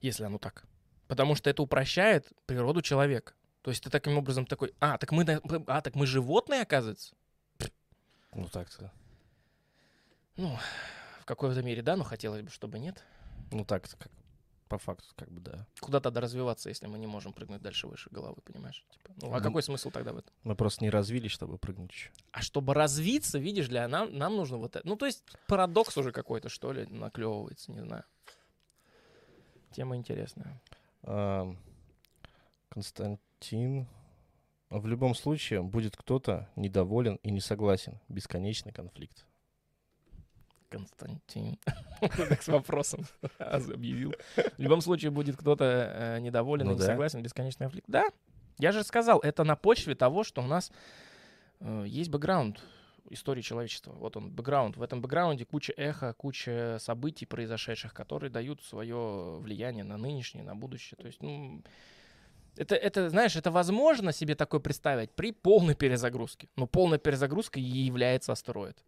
если оно так. Потому что это упрощает природу человека. То есть ты таким образом такой, а, так мы, а, так мы животные, оказывается? Ну так-то. Ну, в какой-то мере, да, но хотелось бы, чтобы нет. Ну так-то, как по факту, как бы да. Куда тогда развиваться, если мы не можем прыгнуть дальше выше головы, понимаешь? Типа, ну, а Ну, какой смысл тогда в этом? Мы просто не развились, чтобы прыгнуть еще. А чтобы развиться, видишь, для нам, нам нужно вот это. Ну, то есть парадокс уже какой-то, что ли, наклевывается, не знаю. Тема интересная. Ам, Константин. В любом случае будет кто-то недоволен и не согласен. Бесконечный конфликт. Константин. <laughs> Так с вопросом <laughs> объявил. В любом случае будет кто-то э, недоволен Ну и не согласен, бесконечный конфликт. Да, я же сказал, это на почве того, что у нас э, есть бэкграунд истории человечества. Вот он, бэкграунд. В этом бэкграунде куча эхо, куча событий произошедших, которые дают свое влияние на нынешнее, на будущее. То есть, ну, это, это, знаешь, это возможно себе такое представить при полной перезагрузке. Но полная перезагрузка и является астероид,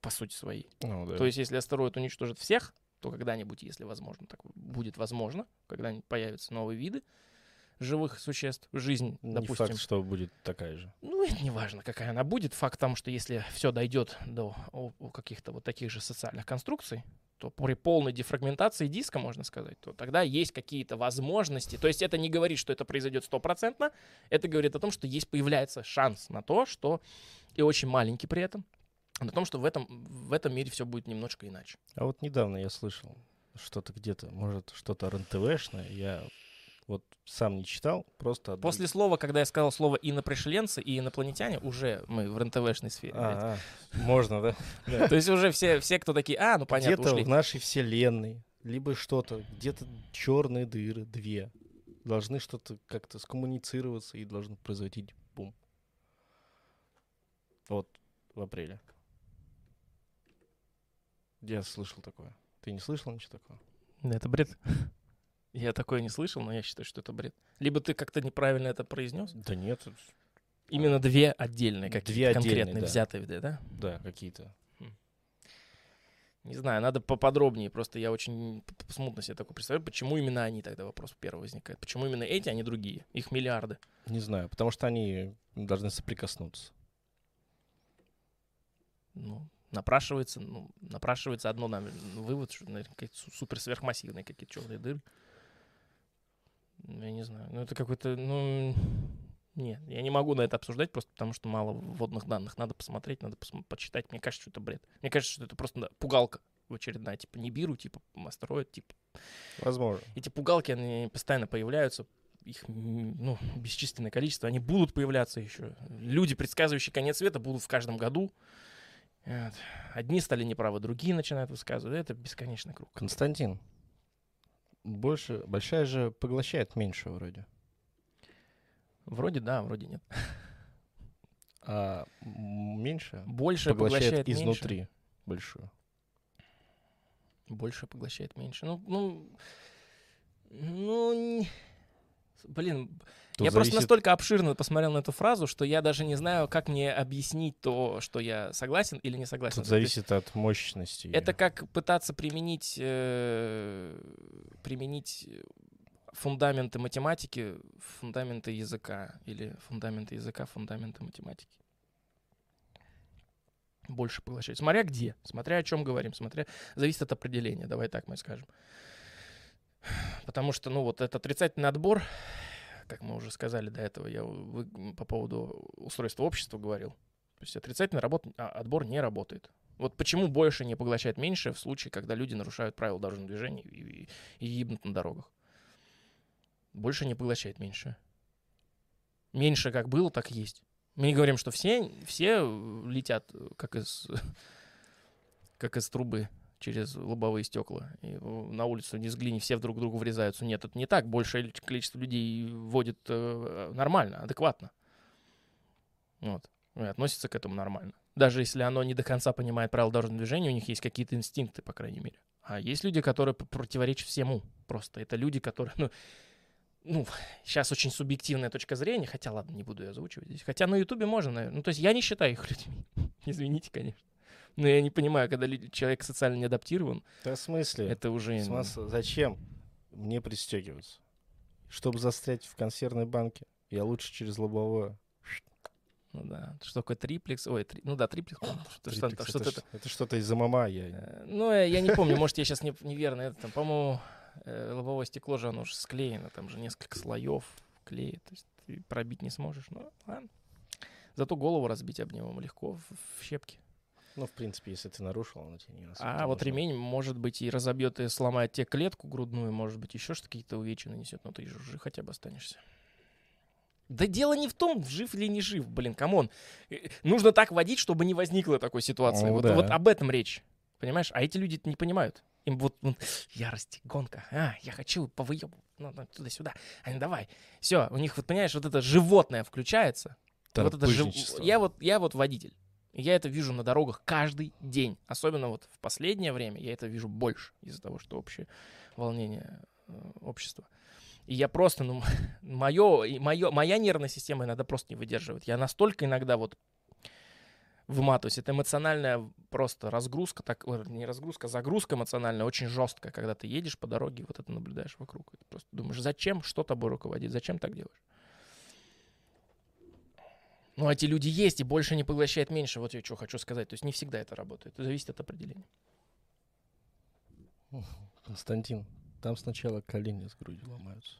по сути своей. Ну, да. То есть, если астероид уничтожит всех, то когда-нибудь, если возможно, так будет возможно, когда-нибудь появятся новые виды живых существ, жизнь, не допустим. факт, что будет такая же. Ну, это не важно, какая она будет. Факт в том, что если все дойдет до каких-то вот таких же социальных конструкций, то при полной дефрагментации диска, можно сказать, то тогда есть какие-то возможности. То есть это не говорит, что это произойдет стопроцентно, это говорит о том, что есть, появляется шанс на то, что, и очень маленький при этом, на том, что в этом, в этом мире все будет немножко иначе. А вот недавно я слышал что-то где-то, может, что-то РНТВшное, я вот сам не читал, просто... одну- После слова, когда я сказал слово инопришеленцы и инопланетяне, уже мы в РНТВшной сфере. А, а, можно, <laughs> да? То есть уже все, все, кто такие, а, ну понятно, Где-то в нашей вселенной, либо что-то, где-то черные дыры, две, должны что-то как-то скоммуницироваться и должны произойти бум. Вот в апреле. Я слышал такое. Ты не слышал ничего такого? Да, Это бред. <laughs> Я такое не слышал, но я считаю, что это бред. Либо ты как-то неправильно это произнес. Да нет, Именно две отдельные, какие Две отдельные, конкретные, да. взятые, да, да? какие-то. Не знаю, надо поподробнее. Просто я очень смутно себе такое представляю, почему именно они тогда вопрос первый возникает. Почему именно эти, а не другие? Их миллиарды. Не знаю, потому что они должны соприкоснуться. Ну, напрашивается, ну, напрашивается одно нам вывод, что наверное, какие-то су- суперсверхмассивные какие-то черные дыры. Я не знаю. Ну, это какой-то, ну, Нет, я не могу на это обсуждать, просто потому что мало вводных данных. Надо посмотреть, надо пос- почитать. Мне кажется, что это бред. Мне кажется, что это просто да, пугалка очередная. Типа Нибиру, типа Астроид, типа. Возможно. Эти пугалки, они постоянно появляются. Их, ну, бесчисленное количество. Они будут появляться еще. Люди, предсказывающие конец света, будут в каждом году. Одни стали неправы, другие начинают высказывать. Это бесконечный круг. Константин, больше, большая же поглощает меньше вроде. Вроде да, вроде нет. А меньше Больше поглощает, поглощает, меньше. изнутри большую. Больше поглощает меньше. Ну, ну, ну, блин, Тут я просто зависит- настолько обширно посмотрел на эту фразу, что я даже не знаю, как мне объяснить то, что я согласен или не согласен. Тут То есть зависит от мощности. Это как пытаться применить, э, применить фундаменты математики, фундаменты языка или фундаменты языка, фундаменты математики. Больше поглощать. Смотря где, смотря о чем говорим, смотря... Зависит от определения, давай так мы скажем. Потому что, ну, вот этот отрицательный отбор, как мы уже сказали до этого, я вы- по поводу устройства общества говорил. То есть отрицательный работ... а, отбор не работает. Вот почему больше не поглощает меньше в случае, когда люди нарушают правила дорожного движения и, и, и ебнут на дорогах. Больше не поглощает меньше. Меньше как было, так и есть. Мы не говорим, что все, все летят э, как из, <laughs> как из трубы через лобовые стекла. И э, на улицу не взгляни, все друг другу врезаются. Нет, это не так. Большее количество людей водит э, нормально, адекватно. Вот. И относится к этому нормально. Даже если оно не до конца понимает правила дорожного движения, у них есть какие-то инстинкты, по крайней мере. А есть люди, которые противоречат всему. Просто это люди, которые, ну, ну, сейчас очень субъективная точка зрения, хотя, ладно, не буду ее озвучивать здесь. Хотя на Ютубе можно, наверное. Ну, то есть я не считаю их <laughs> людьми. Извините, конечно. Но я не понимаю, когда человек социально не адаптирован, Да в смысле? это уже... Смысл- Зачем мне пристегиваться? Чтобы застрять в консервной банке, я лучше через лобовое. Ну да. Что такое триплекс? Ой, три- ну да, триплекс. <gasps> что- что- Триплекс, что-то это, это что-то из-за мама. Я... Э, Ну, э, я не помню, может, я сейчас не, неверно. Это, там, по-моему, э, лобовое стекло же, оно уже склеено, там же несколько слоев клея, то есть ты пробить не сможешь. Ну, ладно. Зато голову разбить об него легко в, в щепки. Ну, в принципе, если ты нарушил, оно тебе не особо А вот нужно. ремень, может быть, и разобьет, и сломает тебе клетку грудную, может быть, еще что какие-то увечья нанесет, но ты же жив хотя бы останешься. Да дело не в том, жив или не жив, блин, come on. Э, Нужно так водить, чтобы не возникло такой ситуации. Ну вот, да. вот об этом речь. Понимаешь? А эти люди это не понимают. Им вот, вот ярость, гонка. А, я хочу повыеб... Ну, ну, туда-сюда. А ну давай. Все, у них, вот понимаешь, вот это животное включается. Вот это жив- я вот я вот водитель. Я это вижу на дорогах каждый день. Особенно вот в последнее время я это вижу больше из-за того, что общее волнение э, общества. И я просто, ну, <laughs> мое, и моё, моя нервная система иногда просто не выдерживает. Я настолько иногда вот выматываюсь. Это эмоциональная просто разгрузка, так, не разгрузка, а загрузка эмоциональная очень жесткая, когда ты едешь по дороге вот это наблюдаешь вокруг. И ты просто думаешь, зачем, что тобой руководит, зачем так делаешь? Ну, эти люди есть, и больше не поглощает меньше. Вот я что хочу сказать. То есть не всегда это работает. Это зависит от определения. Константин, там сначала колени с грудью ломаются.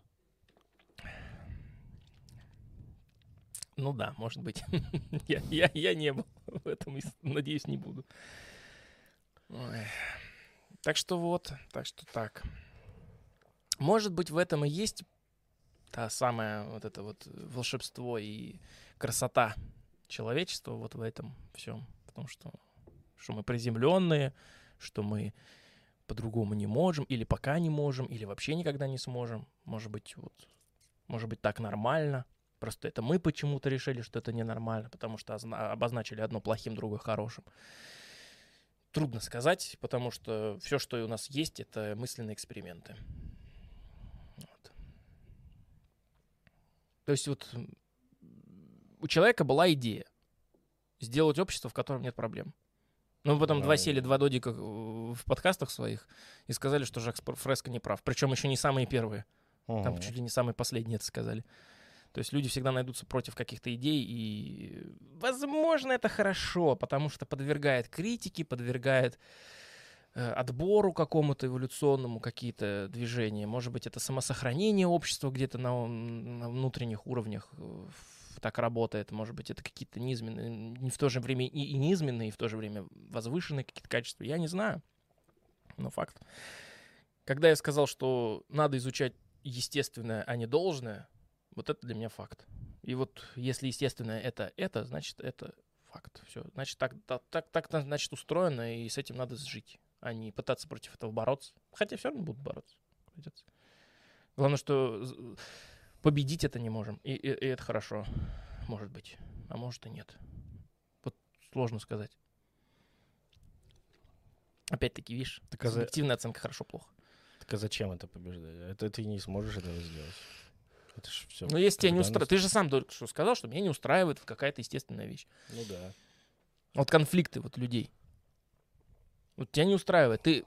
Ну да, может быть. <laughs> я, я, я не был в этом, и, надеюсь, не буду. Ой. Так что вот, так что так. Может быть, в этом и есть та самая вот это вот волшебство и красота человечества вот в этом всем. Потому что, что мы приземленные, что мы по-другому не можем, или пока не можем, или вообще никогда не сможем. Может быть, вот, может быть, так нормально. Просто это мы почему-то решили, что это ненормально, потому что озна- обозначили одно плохим, другое хорошим. Трудно сказать, потому что все, что у нас есть, это мысленные эксперименты. Вот. То есть вот у человека была идея сделать общество, в котором нет проблем. Ну, потом два Ну. сели, два додика э, в подкастах своих и сказали, что Жак Фреско не прав. Причем еще не самые первые. Там Мгм. чуть ли не самые последние это сказали. То есть люди всегда найдутся против каких-то идей, и, возможно, это хорошо, потому что подвергает критике, подвергает э, отбору какому-то эволюционному какие-то движения. Может быть, это самосохранение общества где-то на, на внутренних уровнях, э, так работает. Может быть, это какие-то низменные, не в то же время и, и низменные, и в то же время возвышенные какие-то качества. Я не знаю. Но факт. Когда я сказал, что надо изучать естественное, а не должное, вот это для меня факт. И вот если естественное это это, значит это факт. Все. Значит, так, так, так, так значит, устроено, и с этим надо жить, а не пытаться против этого бороться. Хотя все равно будут бороться. Главное, что победить это не можем. И, и, и это хорошо. Может быть. А может и нет. Вот сложно сказать. Опять-таки, видишь, Так а, за- субъективная оценка хорошо-плохо. так а зачем это побеждать? Это ты не сможешь этого сделать. Это ж все. Но если тебя не устраивает... Ты же сам только что сказал, что меня не устраивает какая-то естественная вещь. Ну да. Вот конфликты вот людей. Вот тебя не устраивает. Ты,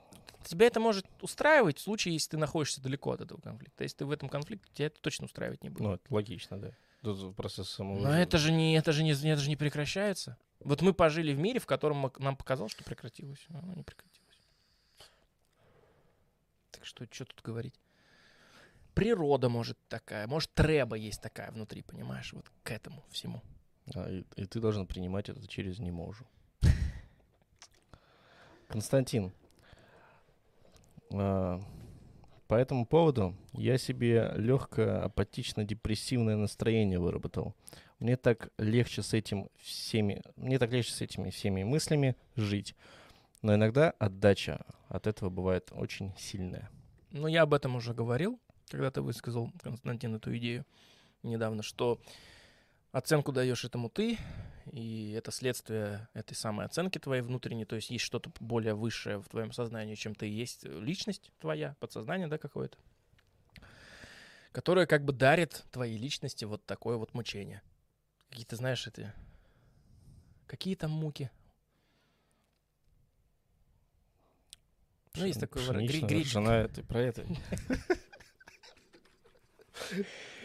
тебя это может устраивать в случае, если ты находишься далеко от этого конфликта. Если ты в этом конфликте, тебя это точно устраивать не будет. Ну, это логично, да. Тут просто само. Но это же не, это же не, это же не прекращается. Вот мы пожили в мире, в котором нам показалось, что прекратилось. а Оно не прекратилось. Так что, что тут говорить? Природа может такая, может треба есть такая внутри, понимаешь, вот к этому всему. А, и, и ты должен принимать это через не можу. Константин, по этому поводу я себе легкое апатично-депрессивное настроение выработал. Мне так легче с этим всеми, мне так легче с этими всеми мыслями жить. Но иногда отдача от этого бывает очень сильная. Ну, я об этом уже говорил, когда ты высказал, Константин, эту идею недавно, что оценку даешь этому ты, и это следствие этой самой оценки твоей внутренней, то есть есть что-то более высшее в твоем сознании, чем ты есть личность твоя, подсознание, да, какое-то, которое как бы дарит твоей личности вот такое вот мучение. Какие-то, знаешь, эти... Какие там муки? Ну, есть. Гре- гречка. ржаная, ты про это? <laughs>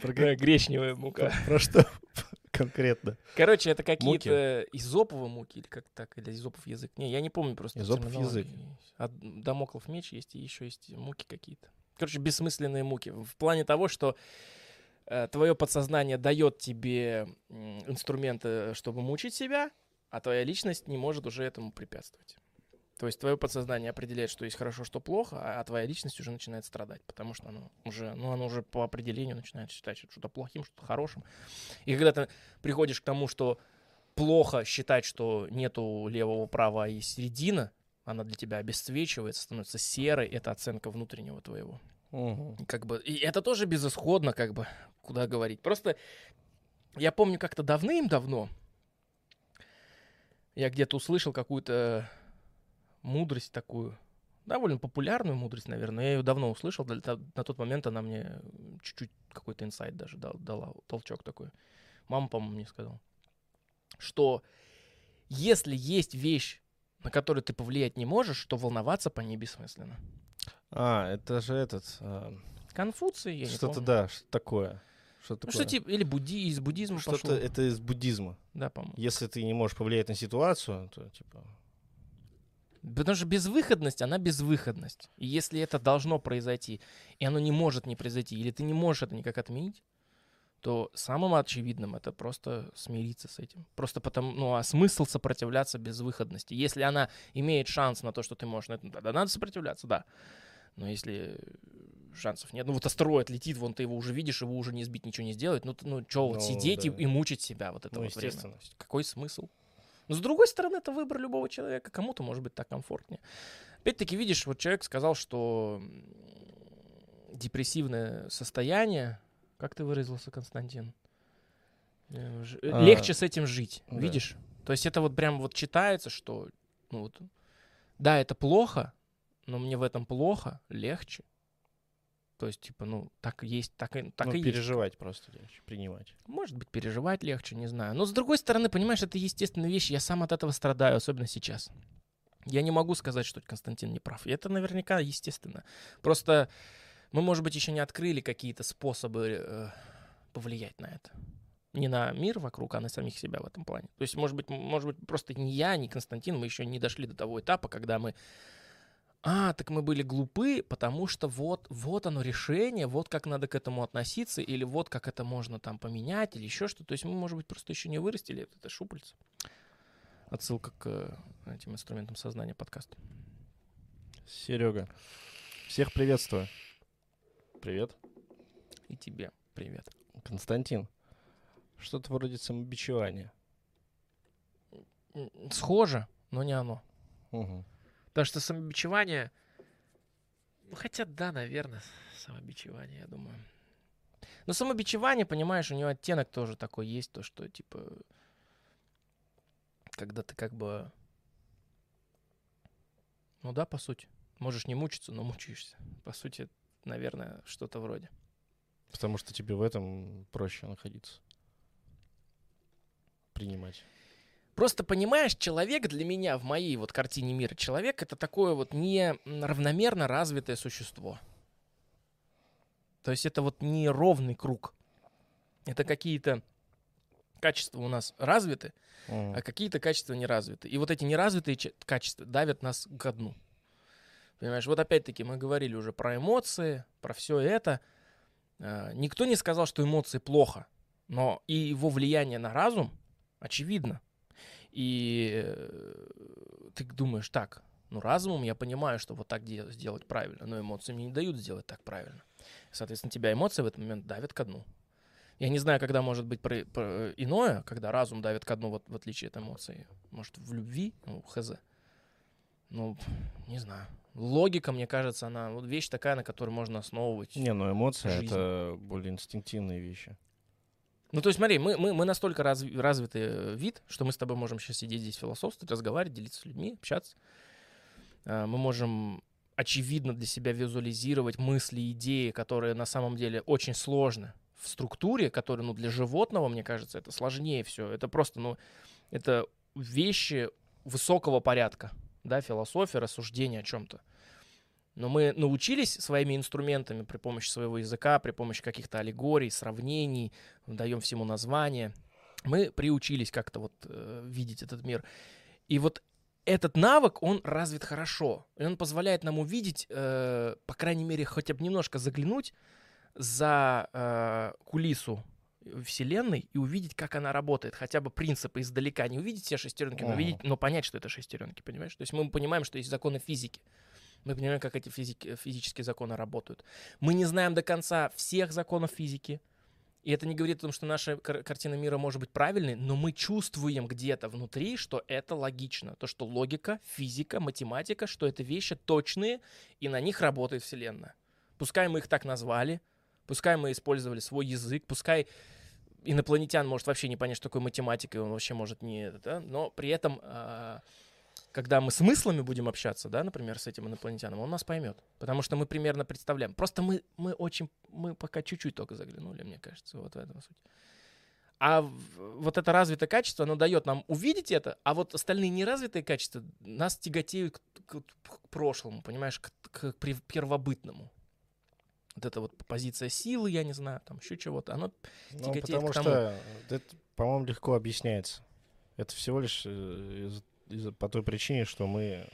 Про гречневая мука. Про что конкретно? Короче, это какие-то изоповые муки, или как так, или изопов язык. Не, я не помню просто. Терминологию. язык. А Дамоклов меч есть, и еще есть муки какие-то. Короче, бессмысленные муки. В плане того, что твое подсознание дает тебе инструменты, чтобы мучить себя, а твоя личность не может уже этому препятствовать. То есть твое подсознание определяет, что есть хорошо, что плохо, а а твоя личность уже начинает страдать, потому что оно уже, ну, оно уже по определению начинает считать что-то плохим, что-то хорошим. И когда ты приходишь к тому, что плохо считать, что нету левого, права, есть середина, она для тебя обесцвечивается, становится серой, это оценка внутреннего твоего. Мгм. Как бы, и это тоже безысходно, как бы, куда говорить. Просто я помню как-то давным-давно я где-то услышал какую-то мудрость такую, довольно популярную мудрость, наверное. Я ее давно услышал, на тот момент она мне чуть-чуть какой-то инсайт даже дал, дала, толчок такой. Мама, по-моему, мне сказала, что если есть вещь, на которую ты повлиять не можешь, то волноваться по ней бессмысленно. А, это же этот... а, Конфуций, я Что-то, да, что такое. Что Ну, такое? что типа, или будди, из буддизма Что-то пошло. это из буддизма. Да, по-моему. Если ты не можешь повлиять на ситуацию, то типа... Потому что безвыходность, она безвыходность. И если это должно произойти, и оно не может не произойти, или ты не можешь это никак отменить, то самым очевидным это просто смириться с этим. Просто потому, ну, а смысл сопротивляться безвыходности? Если она имеет шанс на то, что ты можешь, на это, тогда надо сопротивляться, да. Но если шансов нет, ну вот астероид летит, вон ты его уже видишь, его уже не сбить, ничего не сделать, ну, ну что, вот Ну, сидеть и, да. и мучить себя вот это Ну, вот время? Какой смысл? Но с другой стороны, это выбор любого человека. Кому-то может быть так комфортнее. Опять-таки, видишь, вот человек сказал, что депрессивное состояние, как ты выразился, Константин? Э, э, А, Легче с этим жить, да. видишь? То есть это вот прям вот читается, что, ну вот, да, это плохо, но мне в этом плохо, легче. То есть, типа, ну, так есть, так и, так ну, и есть. переживать просто легче, принимать. Может быть, переживать легче, не знаю. Но с другой стороны, понимаешь, это естественная вещь. Я сам от этого страдаю, особенно сейчас. Я не могу сказать, что Константин не прав. И это наверняка естественно. Просто мы, может быть, еще не открыли какие-то способы э, повлиять на это. Не на мир вокруг, а на самих себя в этом плане. То есть, может быть, может быть, просто ни я, ни Константин, мы еще не дошли до того этапа, когда мы а, так мы были глупы, потому что вот, вот оно решение, вот как надо к этому относиться, или вот как это можно там поменять, или еще что-то. То есть мы, может быть, просто еще не вырастили это, это шупальце. Отсылка к э, этим инструментам сознания подкаста. Серега, всех приветствую. Привет. И тебе привет. Константин, что-то вроде самобичевания. Схоже, но не оно. Угу. Потому что самобичевание... Ну, хотя да, наверное, самобичевание, я думаю. Но самобичевание, понимаешь, у него оттенок тоже такой есть, то, что, типа, когда ты как бы... Ну да, по сути. Можешь не мучиться, но мучаешься. По сути, наверное, что-то вроде. Потому что тебе в этом проще находиться. Принимать. Просто понимаешь, человек для меня в моей вот картине мира, человек это такое вот не равномерно развитое существо. То есть это вот не ровный круг. Это какие-то качества у нас развиты, Мгм. а какие-то качества не развиты. И вот эти неразвитые качества давят нас ко дну. Понимаешь, вот опять-таки мы говорили уже про эмоции, про все это. А, Никто не сказал, что эмоции плохо, но и его влияние на разум очевидно. И э, ты думаешь, так, ну разумом я понимаю, что вот так де- сделать правильно, но эмоции мне не дают сделать так правильно. Соответственно, тебя эмоции в этот момент давят ко дну. Я не знаю, когда может быть про- про- иное, когда разум давит ко дну, вот, в отличие от эмоций. Может, в любви, ну, хз. Ну, не знаю. Логика, мне кажется, она вот вещь такая, на которой можно основывать. Не, ну эмоции Жизнь. это более инстинктивные вещи. Ну, то есть, смотри, мы, мы, мы настолько разви- развитый э, вид, что мы с тобой можем сейчас сидеть здесь философствовать, разговаривать, делиться с людьми, общаться. А, Мы можем очевидно для себя визуализировать мысли, идеи, которые на самом деле очень сложны в структуре, которые, ну, для животного, мне кажется, это сложнее все. Это просто, ну, это вещи высокого порядка, да, философия, рассуждение о чем-то. Но мы научились своими инструментами при помощи своего языка, при помощи каких-то аллегорий, сравнений, даем всему название. Мы приучились как-то вот э, видеть этот мир. И вот этот навык, он развит хорошо. И он позволяет нам увидеть, э, по крайней мере, хотя бы немножко заглянуть за э, кулису Вселенной и увидеть, как она работает. Хотя бы принципы издалека. Не увидеть все шестеренки, но, Ага. видеть, но понять, что это шестеренки, понимаешь? То есть мы понимаем, что есть законы физики. Мы понимаем, как эти физики, физические законы работают. Мы не знаем до конца всех законов физики. И это не говорит о том, что наша кар- картина мира может быть правильной, но мы чувствуем где-то внутри, что это логично. То, что логика, физика, математика, что это вещи точные, и на них работает Вселенная. Пускай мы их так назвали, пускай мы использовали свой язык, пускай инопланетян может вообще не понять, что такое математика, и он вообще может не это, да, но при этом, а, когда мы смыслами будем общаться, да, например, с этим инопланетяном, он нас поймет, потому что мы примерно представляем. Просто мы, мы очень, мы пока чуть-чуть только заглянули, мне кажется, вот в этом суть. А вот это развитое качество, оно дает нам увидеть это, а вот остальные неразвитые качества нас тяготеют к, к- к прошлому, понимаешь, к, к прев- первобытному. Вот эта вот позиция силы, я не знаю, там еще чего-то, оно Ну, Тяготеет потому к тому. что это, по-моему, легко объясняется. Это всего лишь э, по той причине, что мы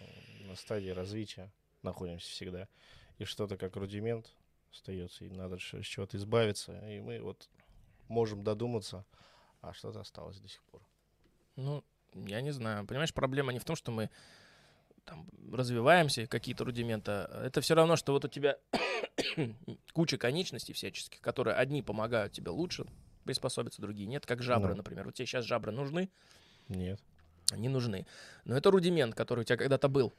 на стадии развития находимся всегда. И что-то как рудимент остается, и надо с чего-то избавиться. И мы вот можем додуматься, а что-то осталось до сих пор. Ну, я не знаю. Понимаешь, проблема не в том, что мы там развиваемся, какие-то рудименты. Это все равно, что вот у тебя <coughs> куча конечностей всяческих, которые одни помогают тебе лучше приспособиться, другие нет. Как жабры, Да. например. Вот тебе сейчас жабры нужны, Нет. Они нужны. Но это рудимент, который у тебя когда-то был,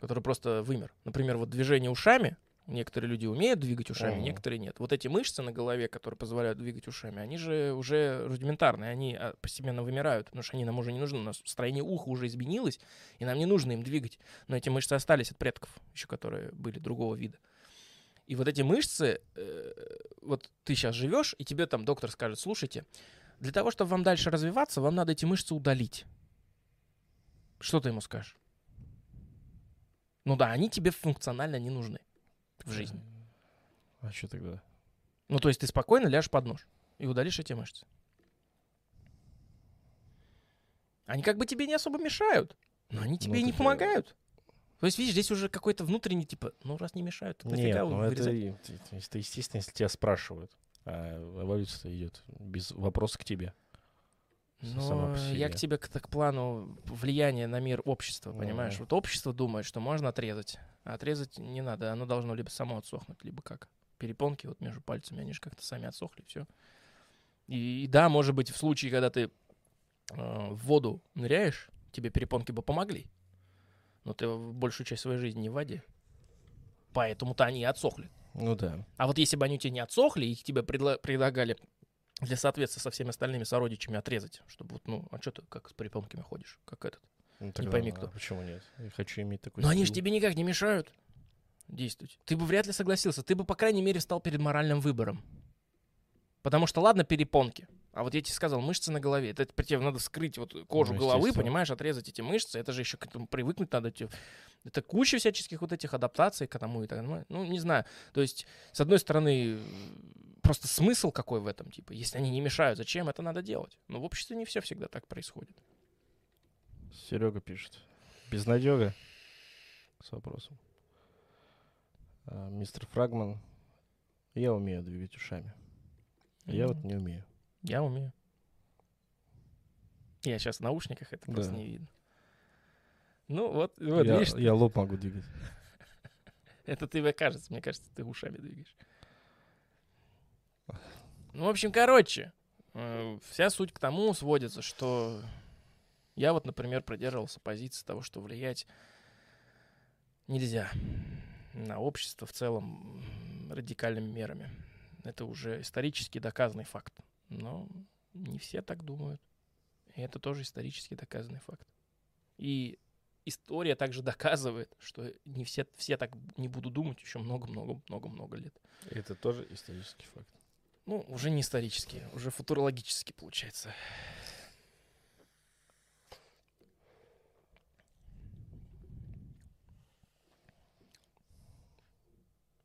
который просто вымер. Например, вот движение ушами. Некоторые люди умеют двигать ушами, Ага. некоторые нет. Вот эти мышцы на голове, которые позволяют двигать ушами, они же уже рудиментарные, они а, постепенно вымирают, потому что они нам уже не нужны. У нас строение уха уже изменилось, и нам не нужно им двигать. Но эти мышцы остались от предков, еще которые были другого вида. И вот эти мышцы, э, вот ты сейчас живешь, и тебе там доктор скажет, слушайте, для того, чтобы вам дальше развиваться, вам надо эти мышцы удалить. Что ты ему скажешь? Ну да, они тебе функционально не нужны в жизни. А что тогда? Ну, то есть ты спокойно ляжешь под нож и удалишь эти мышцы. Они как бы тебе не особо мешают, но они тебе Ну, не помогают. То есть, видишь, здесь уже какой-то внутренний, типа, ну, раз не мешают, то Нет, нафига ну это, т- это естественно, если тебя спрашивают. А эволюция идет без вопроса к тебе. Но я к тебе к, к плану влияния на мир общества, понимаешь? Мгм. Вот общество думает, что можно отрезать, а отрезать не надо, оно должно либо само отсохнуть, либо как. Перепонки вот между пальцами, они же как-то сами отсохли, все. И, и да, может быть, в случае, когда ты э, в воду ныряешь, тебе перепонки бы помогли. Но ты большую часть своей жизни не в воде. Поэтому-то они и отсохли. Ну да. А вот если бы они у тебя не отсохли, их тебе предла- предлагали для соответствия со всеми остальными сородичами отрезать, чтобы вот, ну, а что ты как с перепонками ходишь, как этот? Ну, тогда, пойми а кто. Почему нет? Я хочу иметь такой Но они же тебе никак не мешают действовать. Ты бы вряд ли согласился. Ты бы, по крайней мере, стал перед моральным выбором. Потому что, ладно, перепонки. А вот я тебе сказал, мышцы на голове. Это тебе надо скрыть вот кожу Ну, головы, понимаешь, отрезать эти мышцы. Это же еще к этому привыкнуть надо. Это куча всяческих вот этих адаптаций к тому и так далее. Ну, не знаю. То есть, с одной стороны, просто смысл какой в этом, типа, если они не мешают, зачем это надо делать? Но в обществе не все всегда так происходит. Серега пишет. Безнадега? С вопросом. А, мистер Фрагман. Я умею двигать ушами. Я вот М, не умею. Я умею. Я сейчас в наушниках, это просто Да. не видно. Ну, вот, вот я, видишь, я лоб могу двигать. <laughs> это тебе кажется. Мне кажется, ты ушами двигаешь. Ну, в общем, короче, э, вся суть к тому сводится, что я вот, например, придерживался позиции того, что влиять нельзя на общество в целом радикальными мерами. Это уже исторически доказанный факт. Но не все так думают. И это тоже исторически доказанный факт. И история также доказывает, что не все, все так не будут думать еще много-много-много-много лет. Это тоже исторический факт. Ну, уже не исторически, уже футурологически получается.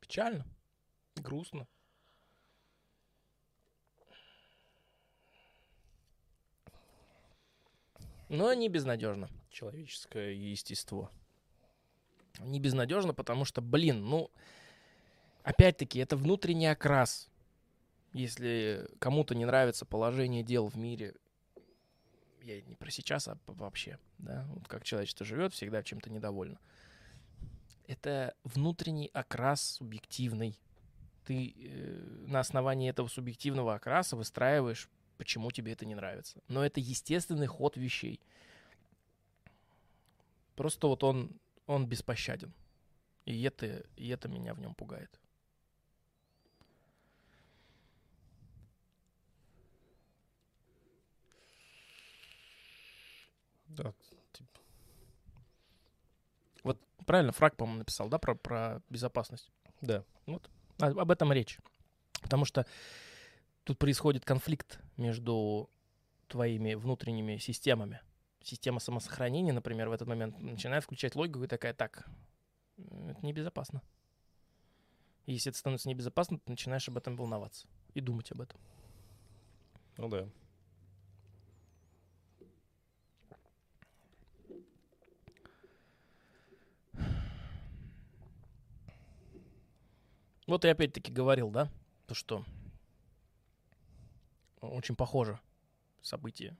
Печально, грустно. Но не безнадежно. Человеческое естество. Не безнадежно, потому что, блин, ну, опять-таки, это внутренний окрас. Если кому-то не нравится положение дел в мире, я не про сейчас, а вообще, да, вот как человечество живет, всегда чем-то недовольно. Это внутренний окрас субъективный. Ты э, на основании этого субъективного окраса выстраиваешь, почему тебе это не нравится. Но это естественный ход вещей. Просто вот он, он беспощаден. И это, и это меня в нем пугает. Да. Правильно, Фраг, по-моему, написал, да, про, про безопасность. Да. А- об этом речь. Потому что тут происходит конфликт между твоими внутренними системами. Система самосохранения, например, в этот момент начинает включать логику и такая, так, это небезопасно. И если это становится небезопасно, ты начинаешь об этом волноваться и думать об этом. Ну да. Вот я опять-таки говорил, да, то, что очень похоже событие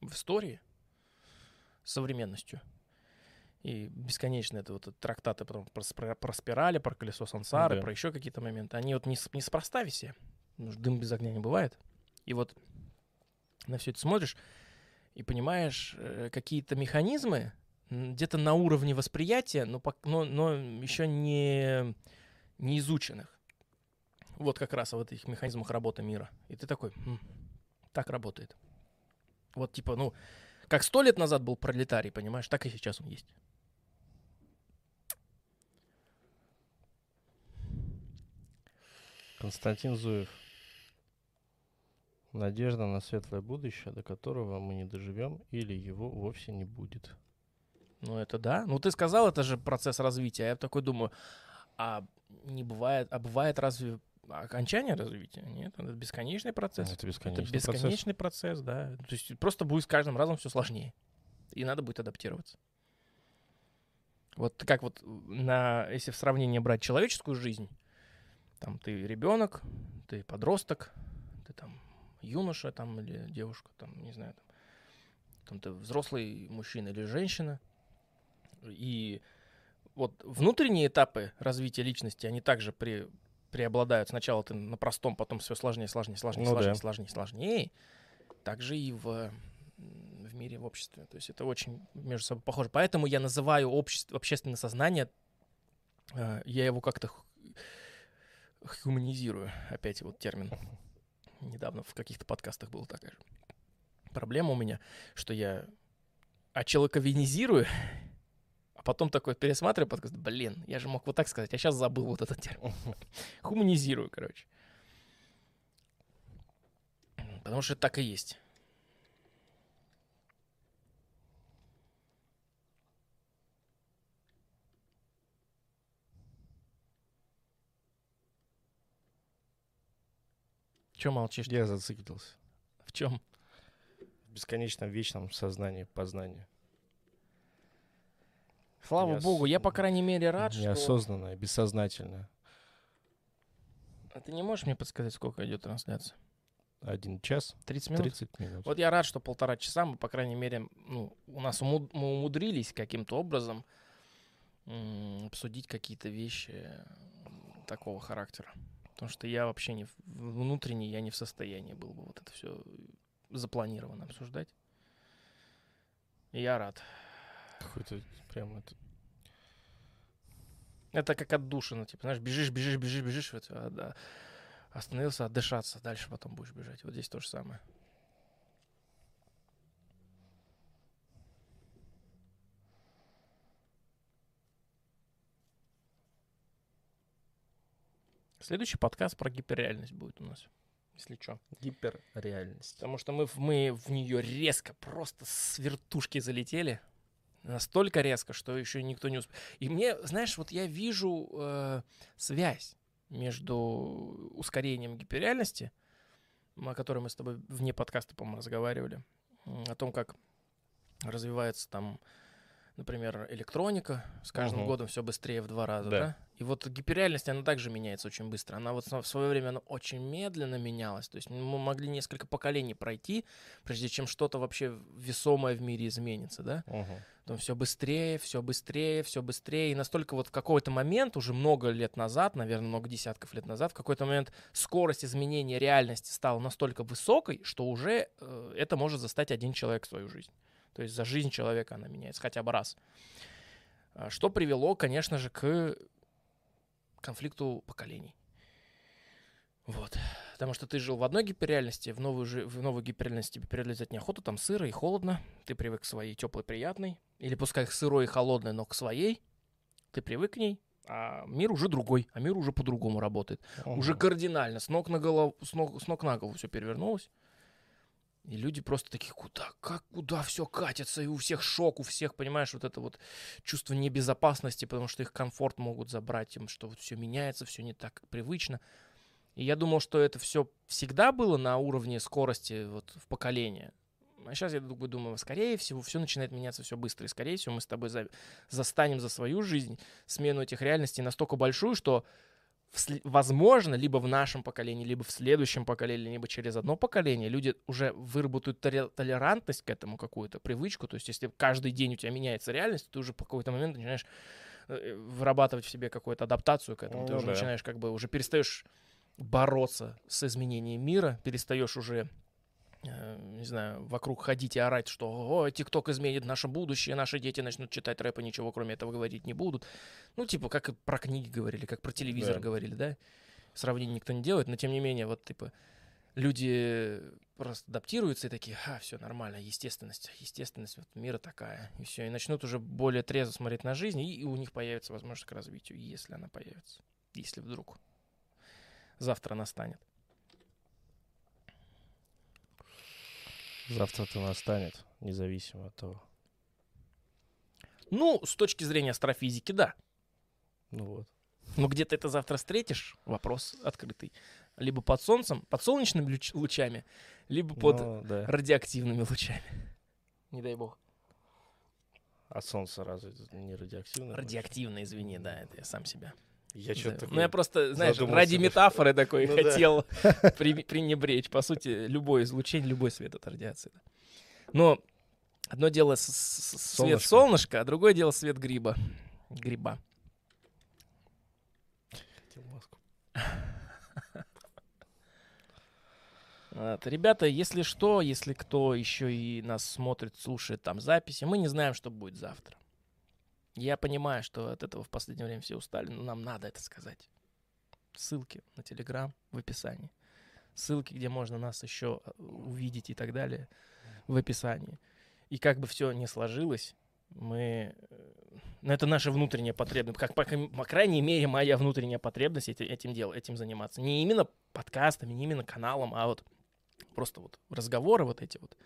в истории с современностью. И бесконечно это вот трактаты про, про, про спирали, про колесо сансары, да. про еще какие-то моменты. Они вот не, с- неспроста все. Дым без огня не бывает. И вот на все это смотришь и понимаешь э, какие-то механизмы где-то на уровне восприятия, но, но, но еще не, не изученных. Вот как раз в этих механизмах работы мира. И ты такой, «М, так работает. Вот типа, ну, как сто лет назад был пролетарий, понимаешь, так и сейчас он есть. Константин Зуев. Надежда на светлое будущее, до которого мы не доживем или его вовсе не будет. Ну, это да. Ну, ты сказал, это же процесс развития. А Я такой думаю, а не бывает, а бывает разве окончание развития? Нет, это бесконечный процесс. Это Это бесконечный бесконечный процесс. да. То есть просто будет с каждым разом все сложнее. И надо будет адаптироваться. Вот как вот на, если в сравнении брать человеческую жизнь, там ты ребенок, ты подросток, ты там юноша там или девушка, там, не знаю, там, там ты взрослый мужчина или женщина. И вот внутренние этапы развития личности, они также при, преобладают. Сначала ты на простом, потом все сложнее, сложнее, сложнее, Ну сложнее, да. сложнее, сложнее. Также и в, в мире, в обществе. То есть это очень между собой похоже. Поэтому я называю общество, общественное сознание, э, я его как-то ху- хуманизирую. Опять вот термин. <laughs> Недавно в каких-то подкастах была такая же. Проблема у меня, что я а потом такой пересматриваю подкаст, блин, я же мог вот так сказать, а сейчас забыл вот этот термин. <laughs> Хуманизирую, короче. Потому что так и есть. Че молчишь? Я зациклился. В чем? В бесконечном вечном сознании познания. Слава Неос- богу, я, по крайней мере, рад, что... Неосознанное, бессознательное. А ты не можешь мне подсказать, сколько идет трансляция? Один час 30 минут? 30 минут. Вот я рад, что полтора часа мы, по крайней мере, ну, у нас уму- мы умудрились каким-то образом м, обсудить какие-то вещи такого характера. Потому что я вообще не внутренне, я не в состоянии был бы вот это все запланированно обсуждать. И я рад. Какой-то прям это... Это как отдушина, типа, знаешь, бежишь, бежишь, бежишь, бежишь, вот, а, да, остановился, отдышаться, дальше потом будешь бежать. Вот здесь то же самое. Следующий подкаст про гиперреальность будет у нас, если что. Гиперреальность. Потому что мы, мы в нее резко, просто с вертушки залетели. Настолько резко, что еще никто не успел. И мне, знаешь, вот я вижу э, связь между ускорением гиперреальности, о которой мы с тобой вне подкаста, по-моему, разговаривали, о том, как развивается там, например, электроника. С каждым Мгм. годом все быстрее в два раза, Да. да? И вот гиперреальность, она также меняется очень быстро. Она вот в свое время она очень медленно менялась. То есть мы могли несколько поколений пройти, прежде чем что-то вообще весомое в мире изменится, да? Мгм. Потом все быстрее, все быстрее, все быстрее. И настолько вот в какой-то момент, уже много лет назад, наверное, много десятков лет назад, в какой-то момент скорость изменения реальности стала настолько высокой, что уже э, это может застать один человек в свою жизнь. То есть за жизнь человека она меняется хотя бы раз. А Что привело, конечно же, к конфликту поколений. Вот. Потому что ты жил в одной гиперреальности, в новую, жи- в новую гиперреальность тебе перелезать неохота, там сыро и холодно, ты привык к своей теплой, приятной, или пускай сырой и холодной, но к своей, ты привык к ней, а мир уже другой, а мир уже по-другому работает. Уже Мгм. кардинально, с ног на голову, с ног, с ног на голову все перевернулось. И люди просто такие, куда, как, куда все катится, и у всех шок, у всех, понимаешь, вот это вот чувство небезопасности, потому что их комфорт могут забрать, им, что вот все меняется, все не так, как привычно. И я думал, что это все всегда было на уровне скорости вот в поколение. А сейчас я думаю, скорее всего, все начинает меняться все быстро. И скорее всего, мы с тобой за- застанем за свою жизнь смену этих реальностей настолько большую, что возможно, либо в нашем поколении, либо в следующем поколении, либо через одно поколение люди уже выработают толе- толерантность к этому какую-то, привычку. То есть, если каждый день у тебя меняется реальность, ты уже по какой-то момент начинаешь э, вырабатывать в себе какую-то адаптацию к этому. Ты Ну уже да. начинаешь как бы уже перестаешь бороться с изменением мира, перестаешь уже не знаю, вокруг ходить и орать, что «О, ТикТок изменит наше будущее, наши дети начнут читать рэп и ничего кроме этого говорить не будут». Ну, типа, как и про книги говорили, как про телевизор Да. говорили, да? Сравнений никто не делает, но тем не менее, вот, типа, люди просто адаптируются и такие, а, все нормально, естественность, естественность вот мира такая, и все, и начнут уже более трезво смотреть на жизнь, и, и у них появится возможность к развитию, если она появится, если вдруг завтра настанет. Завтра-то настанет, независимо от того. Ну, с точки зрения астрофизики, да. Ну вот. Но где ты это завтра встретишь? Вопрос открытый. Либо под солнцем, под солнечными луч- лучами, либо под Ну, да. радиоактивными лучами. Не дай бог. А солнце разве это не радиоактивное? Радиоактивно, извини, да, это я сам себя. Я Да. что-то Ну, я просто, знаешь, задумался ради метафоры такой Ну да. хотел <laughs> при- пренебречь. По сути, любое излучение, любой свет — это радиация. да. Но одно дело с- с- свет солнышка, а другое дело свет гриба. Гриба. хотел маску. <laughs> Вот. Ребята, если что, если кто еще и нас смотрит, слушает там записи, мы не знаем, что будет завтра. Я понимаю, что от этого в последнее время все устали, но нам надо это сказать. Ссылки на Телеграм в описании. Ссылки, где можно нас еще э, увидеть и так далее, в описании. И как бы все не сложилось, мы... Ну, это наша внутренняя потребность. Как, по, по крайней мере, моя внутренняя потребность эти- этим, дел, этим заниматься. Не именно подкастами, не именно каналом, а вот просто вот разговоры вот эти вот.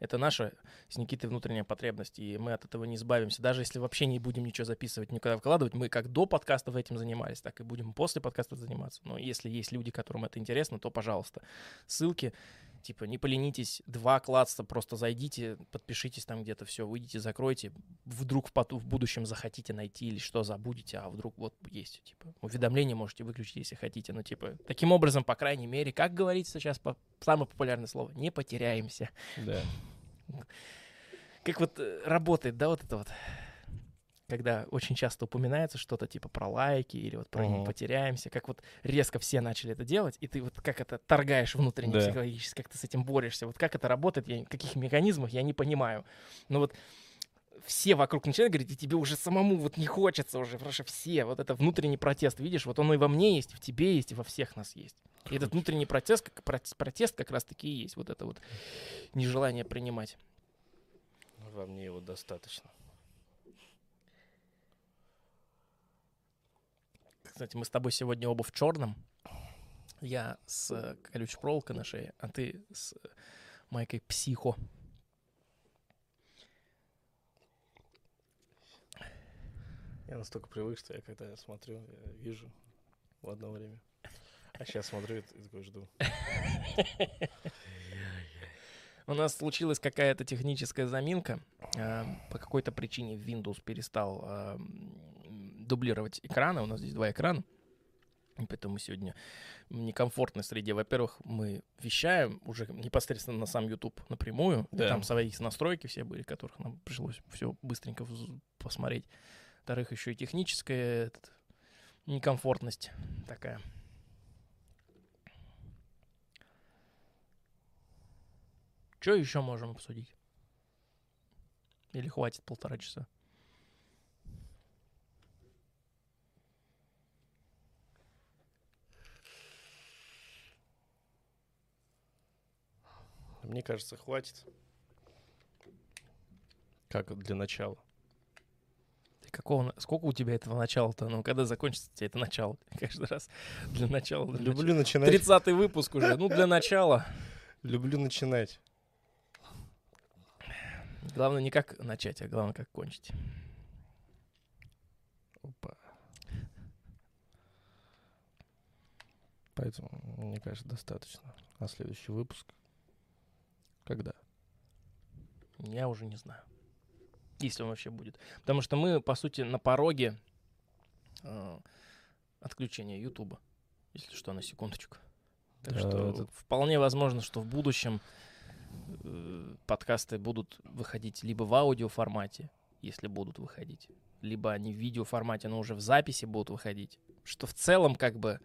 Это наша с Никитой внутренняя потребность, и мы от этого не избавимся. Даже если вообще не будем ничего записывать, никуда вкладывать, мы как до подкастов этим занимались, так и будем после подкастов заниматься. Но если есть люди, которым это интересно, то, пожалуйста, ссылки, типа, не поленитесь, два класса, просто зайдите, подпишитесь там где-то, все, выйдете, закройте. Вдруг в, поту- в будущем захотите найти или что забудете, а вдруг вот есть, типа, уведомления можете выключить, если хотите. Ну, типа, таким образом, по крайней мере, как говорится сейчас по- самое популярное слово, не потеряемся. Да. Как вот э, работает, да, вот это вот, когда очень часто упоминается что-то типа про лайки или вот про не Мгм. потеряемся, как вот резко все начали это делать, и ты вот как это торгаешь внутренне Да. психологически, как ты с этим борешься, вот как это работает, я, каких механизмах я не понимаю. Но вот все вокруг начинают говорить, и тебе уже самому вот не хочется уже, потому что все, вот это внутренний протест, видишь, вот он и во мне есть, и в тебе есть, и во всех нас есть. И этот внутренний протест, как, проте- протест как раз-таки и есть, вот это вот нежелание принимать. Во мне его достаточно. Кстати, мы с тобой сегодня оба в черном. Я с э, колючей проволокой на шее, а ты с э, майкой психо. Я настолько привык, что я когда смотрю, я вижу в одно время. А сейчас смотрю и такой жду. У нас случилась какая-то техническая заминка. Э, По какой-то причине Windows перестал м, дублировать экраны. У нас здесь два экрана. И поэтому сегодня в некомфортной среде. Во-первых, мы вещаем уже непосредственно на сам YouTube напрямую. Да. Там свои настройки все были, которых нам пришлось все быстренько посмотреть. Во-вторых, еще и техническая этот, некомфортность такая. Что еще можем обсудить? Или хватит полтора часа? Мне кажется, хватит. Как для начала. Ты Какого, сколько у тебя этого начала-то? Ну, когда закончится у тебя это начало? <laughs> Каждый раз для начала. для Люблю начинать. начала. 30 выпуск уже. Ну, для начала. Люблю начинать. Главное не как начать, а главное как кончить. Опа. Поэтому, мне кажется, достаточно. А следующий выпуск? Когда? Я уже не знаю. Если он вообще будет. Потому что мы, по сути, на пороге э, отключения Ютуба. Если что, на секундочку. Так Да, что это- вполне возможно, что в будущем э, подкасты будут выходить либо в аудиоформате, если будут выходить, либо они в видеоформате, но уже в записи будут выходить. Что в целом как бы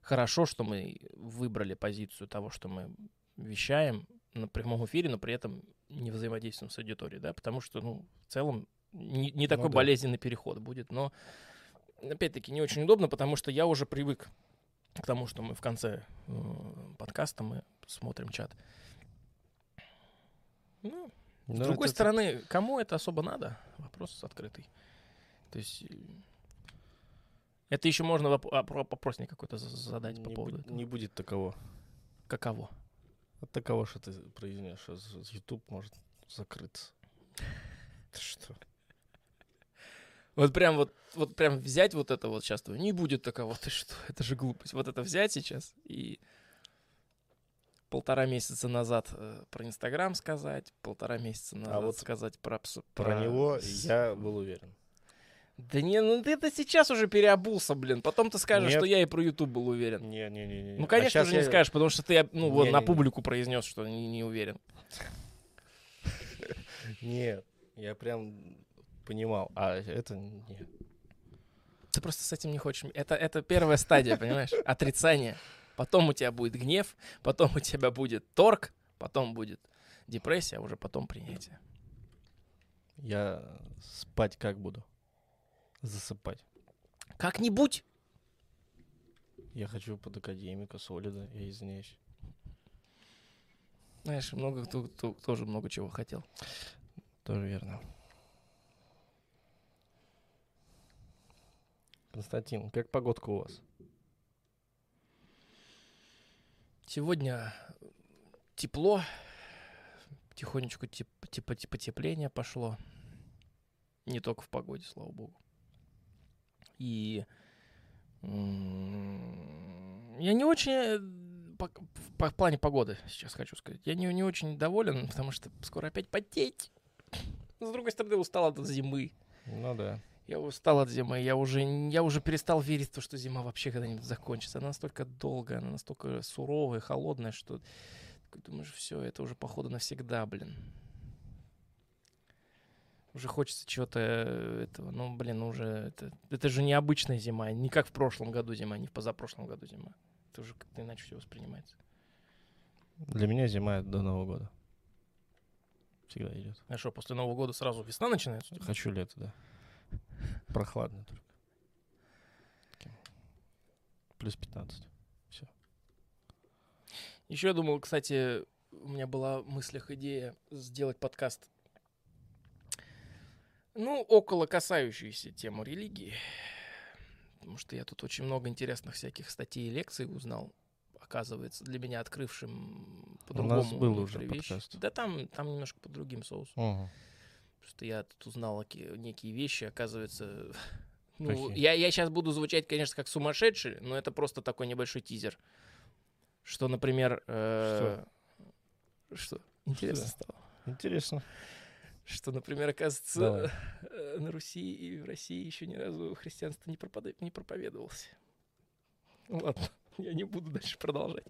хорошо, что мы выбрали позицию того, что мы вещаем на прямом эфире, но при этом не взаимодействуем с аудиторией, да, потому что, ну, в целом не, не такой да. болезненный переход будет, но опять-таки не очень удобно, потому что я уже привык к тому, что мы в конце э, подкаста мы смотрим чат. Ну, с Ну, другой это- стороны, кому это особо надо? Вопрос открытый. То есть э, это еще можно воп- а, про- вопросник какой-то за- задать по не, поводу бу- этого. не будет такого. Каково? От такого, что ты произнешь, что с- с YouTube может закрыться. Ты что? Вот прям вот, вот прям взять вот это вот сейчас, не будет такого, ты что, <laughs> это же глупость. Вот это взять сейчас и полтора месяца назад э, про Инстаграм сказать, полтора месяца назад вот сказать про, пс- Про него я был уверен. Да не, ну ты это сейчас уже переобулся, блин. Потом ты скажешь, Нет. что я и про YouTube был уверен. Не-не-не. Ну, конечно же, не скажешь, потому что ты, ну, вот, на Не-не-не. публику произнес, что не, не уверен. <laughs> Нет, я прям понимал. А это нет. Ты просто с этим не хочешь. Это, это первая стадия, понимаешь? <laughs> Отрицание. Потом у тебя будет гнев, потом у тебя будет торг, потом будет депрессия, а уже потом принятие. Я спать как буду? Засыпать. Как-нибудь. Я хочу под академика Солида, я извиняюсь. Знаешь, много кто, кто тоже много чего хотел. Тоже верно. Константин, как погодка у вас? Сегодня тепло, потихонечку теп, типа, потепление пошло. Не только в погоде, слава богу. И я не очень э, по, в- по- в плане погоды сейчас хочу сказать. Я не, не очень доволен, потому что скоро опять потеть. Но, с другой стороны, устал от зимы. Ну да. Я устал от зимы, я уже, я уже перестал верить в то, что зима вообще когда-нибудь закончится. Она настолько долгая, она настолько суровая, холодная, что такой думаешь, все, это уже походу навсегда, блин. Уже хочется чего-то э, этого, ну, блин, ну уже это, это же не обычная зима, не как в прошлом году зима, не в позапрошлом году зима. Это уже как-то иначе все воспринимается. Для меня зима это до Нового года. Всегда идет. А что, после Нового года сразу весна начинается? Хочу лето, да. Прохладно только. Плюс 15. Еще я думал, кстати, у меня была в мыслях идея сделать подкаст. Ну, около касающейся темы религии. Потому что я тут очень много интересных всяких статей и лекций узнал. Оказывается, для меня открывшим по-другому. нас был уже вещи. подкаст. Да там, там немножко под другим соусом. Угу. Что я тут узнал некие вещи, оказывается... <laughs> Ну, Какие? я, я сейчас буду звучать, конечно, как сумасшедший, но это просто такой небольшой тизер. Что, например... э, Что? Интересно Что? стало. Интересно. Что, например, оказывается, Давай. э, на Руси и в России еще ни разу христианство не, пропада- не проповедовалось. Ну ладно, <laughs> я не буду дальше продолжать.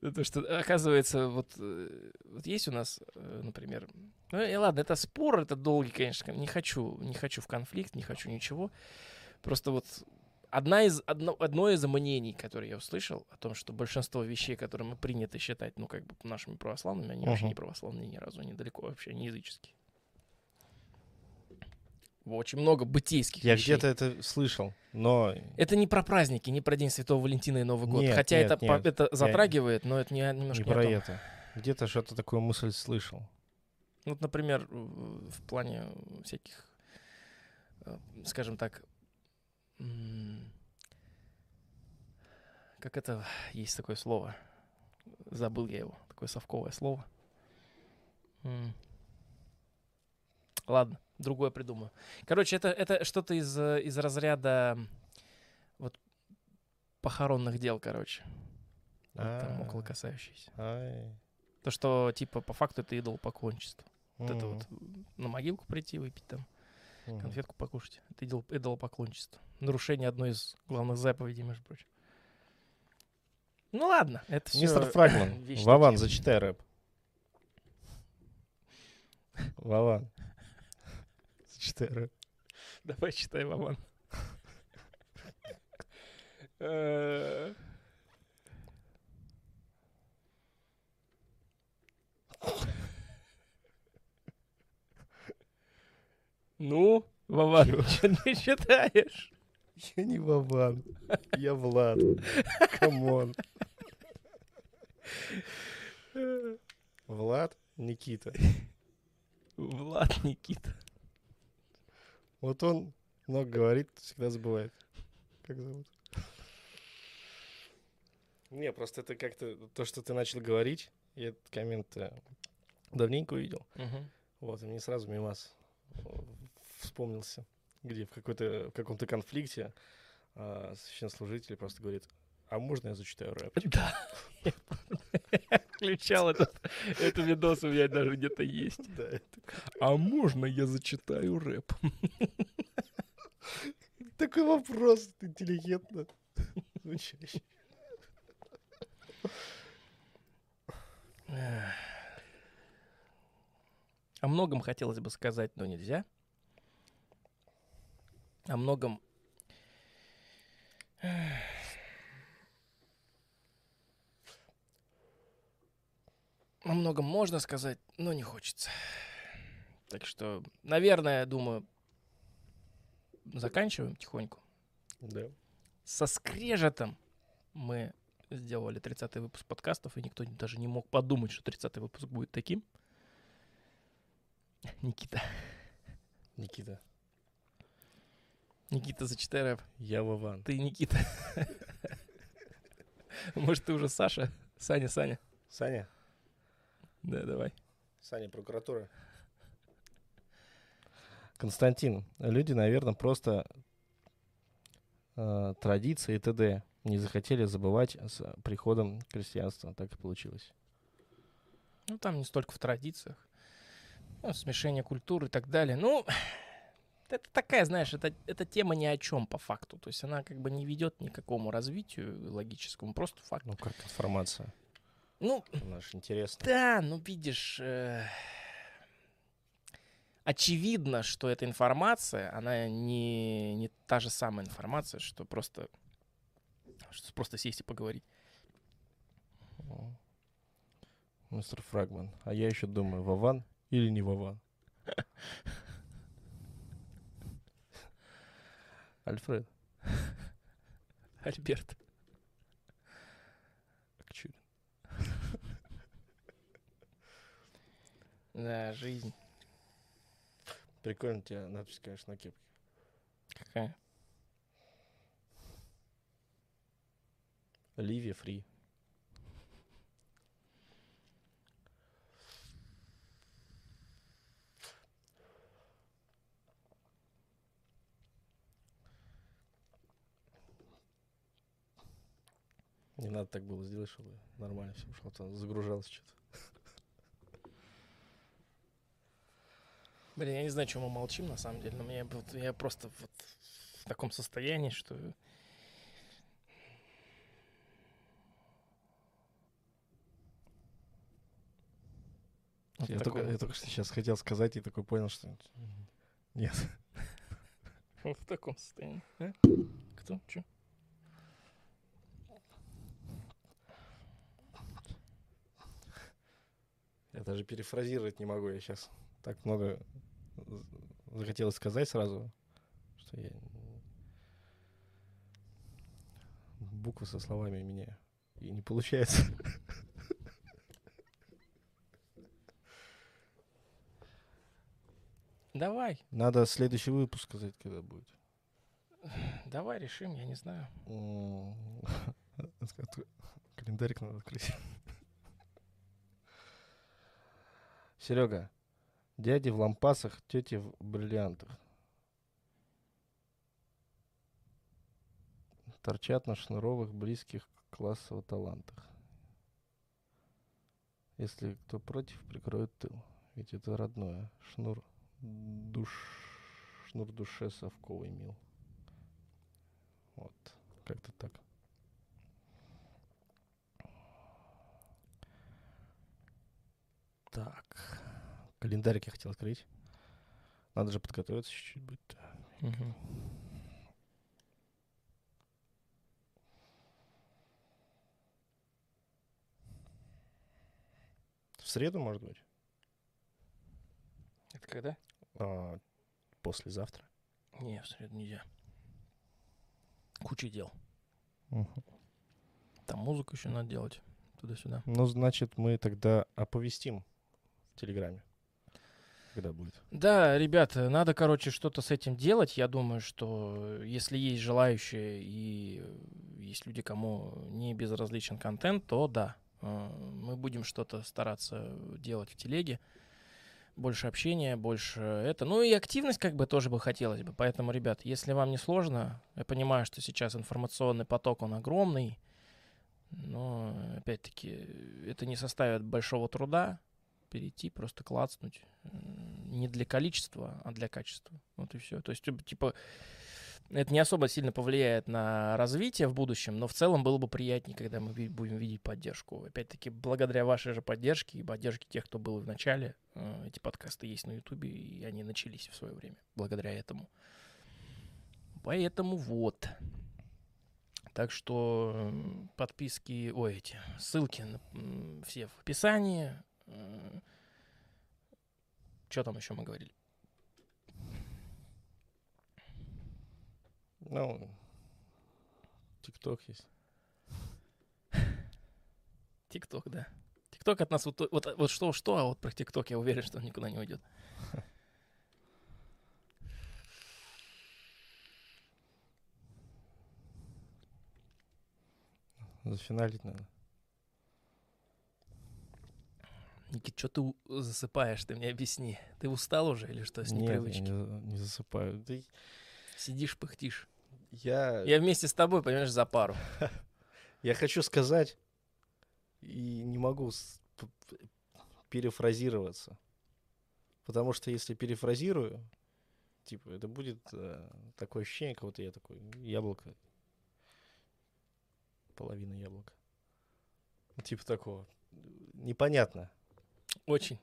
То, что, оказывается, вот, э, вот есть у нас, э, например, ну и ладно, это спор, это долгий, конечно, не хочу, не хочу в конфликт, не хочу ничего. Просто вот одна из, одно, одно из мнений, которое я услышал, о том, что большинство вещей, которые мы принято считать, ну, как бы нашими православными, они вообще Мгм. не православные ни разу, они далеко вообще не языческие. Очень много бытийских Я вещей. где-то это слышал, но Это не про праздники, не про День Святого Валентина и Новый год. Нет, Хотя нет, это, по- нет. это Я затрагивает, но это не, немножко не не про том. это. Где-то что-то такую мысль слышал. Вот, например, в плане всяких, э, скажем так, как это, есть такое слово, забыл я его, такое совковое слово. Ладно, другое придумаю. Короче, это, это что-то из, э, из разряда вот похоронных дел, короче. Вот там А. около касающиеся. То, что, типа, по факту это идолопоклонничество. Вот это вот на могилку прийти, выпить там, Мгм. конфетку покушать. Это идол, идолопоклонничество. Нарушение одной из главных заповедей, между прочим. Ну ладно, это все. Мистер Фрагман, <laughs> Вован, зачитай рэп. Вован. Зачитай рэп. Давай читай, Вован. <laughs> Ну, Вован, что ты читаешь? Я не Вован. Я Влад. Come on. Влад Никита. Влад Никита. Вот он много говорит, всегда забывает. Как зовут? Не, просто это как-то то, что ты начал говорить, я этот коммент э, давненько увидел. Мгм. Вот, и мне сразу мимас вспомнился, где в, какой-то, в каком-то конфликте а, священнослужитель просто говорит, а можно я зачитаю рэп? <laughs> Да. Я включал этот, этот видос, у меня даже где-то есть. Да, это А можно я зачитаю рэп? <laughs> такой вопрос интеллигентно звучащий. О многом хотелось бы сказать, но нельзя. О многом... О многом можно сказать, но не хочется. Так что, наверное, думаю, заканчиваем тихоньку. Да. Со скрежетом мы сделали 30-й выпуск подкастов, и никто даже не мог подумать, что 30-й выпуск будет таким. Никита. Никита. Никита, зачитай рэп. Я Вован. Ты Никита. Может, ты уже Саша? Саня, Саня. Саня? Да, давай. Саня, прокуратура. Константин, люди, наверное, просто э, традиции и т.д. не захотели забывать с приходом крестьянства. Так и получилось. Ну, там не столько в традициях. Ну, смешение культуры и так далее. Ну, это такая, знаешь, это, эта тема ни о чем по факту. То есть она как бы не ведет ни к какому развитию логическому, просто факт. Ну, как информация. Ну, Наш интересно. да, ну видишь, э, очевидно, что эта информация, она не, не та же самая информация, что просто, что просто сесть и поговорить. Мистер Фрагман. А я еще думаю, Вован или не Вован? <laughs> Альфред <laughs> Альберт. Акчурин. Да, жизнь Прикольно у тебя надпись, конечно, на кепке. какая. Ливия фри. Не надо так было сделать, чтобы нормально все ушло. Там загружалось что-то. Блин, я не знаю, чем мы молчим, на самом деле, но мне, вот, я просто вот в таком состоянии, что... Вот я, такой только, я только что сейчас хотел сказать и такой понял, что нет. <laughs> В таком состоянии. А? Кто? Чё? Даже перефразировать не могу. Я сейчас так много захотелось сказать сразу, что я буквы со словами меняю. И не получается. Давай, Надо следующий выпуск сказать, когда будет. давай решим, я не знаю. <laughs> Календарик надо открыть. Серега, дяди в лампасах, тети в бриллиантах. Торчат на шнуровых, близких классово талантах. Если кто против, прикроет тыл. Ведь это родное. Шнур душ... Шнур душе совковый мил. Вот. Как-то так. Так. Календарик я хотел открыть. Надо же подготовиться чуть-чуть будет. Мгм. В среду, может быть? Это когда? А, послезавтра. Не, в среду нельзя. Куча дел. Там музыку еще надо делать. Туда-сюда. Ну, значит, мы тогда оповестим Телеграме, когда будет. Да, ребята, надо, короче, что-то с этим делать. Я думаю, что если есть желающие и есть люди, кому не безразличен контент, то да, э, мы будем что-то стараться делать в телеге. Больше общения, больше это. Ну и активность как бы тоже бы хотелось бы. Поэтому, ребят, если вам не сложно, я понимаю, что сейчас информационный поток, он огромный. Но, опять-таки, это не составит большого труда перейти, просто клацнуть. Не для количества, а для качества. Вот и все. То есть, типа, типа, это не особо сильно повлияет на развитие в будущем, но в целом было бы приятнее, когда мы будем видеть поддержку. Опять-таки, благодаря вашей же поддержке и поддержке тех, кто был в начале, э, эти подкасты есть на Ютубе, и они начались в свое время. Благодаря этому. Поэтому вот. Так что подписки, ой, эти ссылки все в описании. Что там еще мы говорили? Ну, ТикТок есть. ТикТок, да. ТикТок от нас вот, вот, вот что что, а вот про ТикТок я уверен, что он никуда не уйдет. Зафиналить надо. Никит, что ты засыпаешь, ты мне объясни. Ты устал уже или что с Нет, непривычки? я не, не засыпаю. И Сидишь, пыхтишь. я, Я вместе с тобой, понимаешь, за пару. <laughs> я хочу сказать и не могу перефразироваться. Потому что если перефразирую, типа, это будет э, такое ощущение, как будто я такой яблоко, половина яблока. Типа такого. Непонятно. Очень.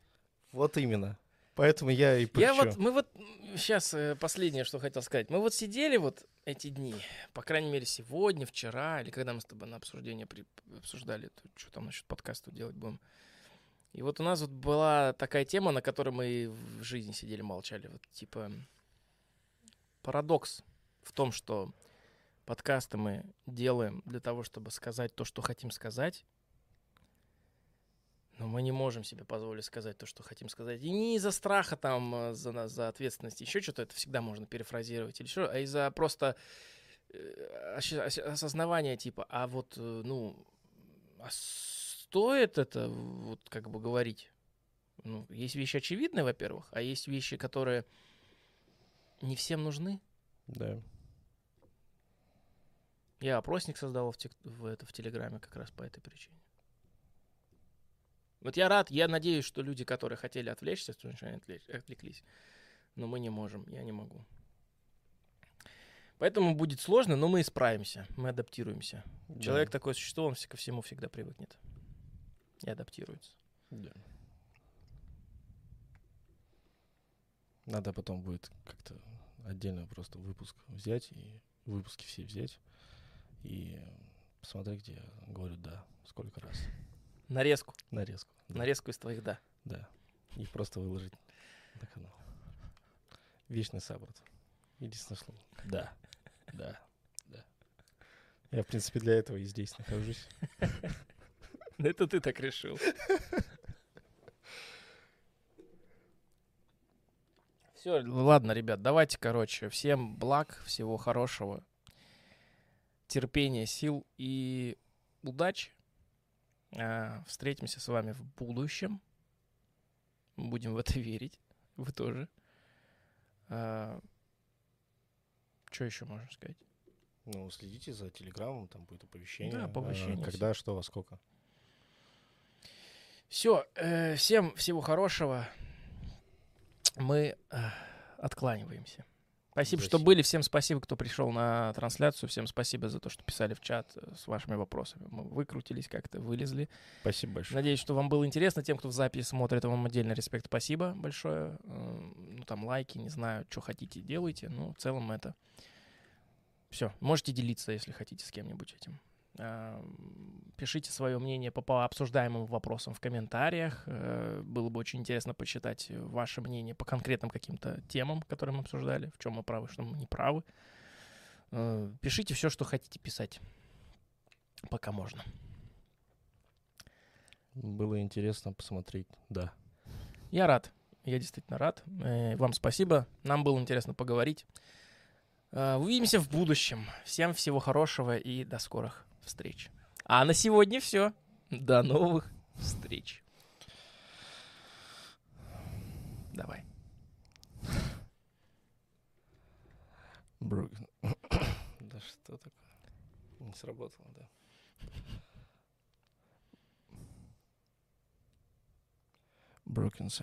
Вот именно. Поэтому я и Я пыхчу. вот, мы вот сейчас последнее, что хотел сказать. Мы вот сидели вот эти дни, по крайней мере, сегодня, вчера, или когда мы с тобой на обсуждение при- обсуждали, то, что там насчет подкаста делать будем. И вот у нас вот была такая тема, на которой мы в жизни сидели, молчали. Вот типа парадокс в том, что подкасты мы делаем для того, чтобы сказать то, что хотим сказать, но мы не можем себе позволить сказать то, что хотим сказать. И не из-за страха там, э, за, на- за ответственность, еще что-то, это всегда можно перефразировать, или что, а из-за просто э, осознавания типа, а вот, э, ну, а стоит это вот как бы говорить? Ну, есть вещи очевидные, во-первых, а есть вещи, которые не всем нужны. Да. Я опросник создавал в, тик- в, это, в Телеграме как раз по этой причине. Вот я рад, я надеюсь, что люди, которые хотели отвлечься, что они отвлечь- отвлеклись. Но мы не можем, я не могу. Поэтому будет сложно, но мы исправимся, мы адаптируемся. да, Человек такое существо, он ко всему всегда привыкнет. И адаптируется. да. Надо потом будет как-то отдельно просто выпуск взять и выпуски все взять и посмотреть, где я говорю да, сколько раз. Нарезку. Нарезку. Да, Нарезку из твоих «да». да. И просто выложить на канал. Вечный саббат. Единственное слово. Да. Да. Да. Я, в принципе, для этого и здесь нахожусь. <laughs> Это ты так решил. Все, ладно, ребят, давайте, короче, всем благ, всего хорошего, терпения, сил и удачи. А, Встретимся с вами в будущем. Будем в это верить. Вы тоже. Что еще можно сказать? Ну, следите за телеграммом, там будет оповещение. Да, а, оповещение Когда, что, во сколько. Все, всем всего хорошего. Мы э, откланиваемся. Спасибо, что Спасибо. были. Всем спасибо, кто пришел на трансляцию. Всем спасибо за то, что писали в чат э, с вашими вопросами. Мы выкрутились как-то, вылезли. Спасибо большое. Надеюсь, что вам было интересно. Тем, кто в записи смотрит, вам отдельно респект. Спасибо большое. Ну, там лайки, не знаю, что хотите, делайте. Ну, в целом это... Все, можете делиться, если хотите, с кем-нибудь этим. А, Пишите свое мнение по, обсуждаемым вопросам в комментариях. Э, Было бы очень интересно почитать ваше мнение по конкретным каким-то темам, которые мы обсуждали, в чем мы правы, что мы не правы. Э, Пишите все, что хотите писать, пока можно. Было интересно посмотреть. Да. Я рад. Я действительно рад. Э, Вам спасибо. Нам было интересно поговорить. Увидимся в будущем. Всем всего хорошего и до скорых встреч. А на сегодня все. До новых встреч. Давай. Брук. <coughs> Да что такое? Не сработало, да. Broken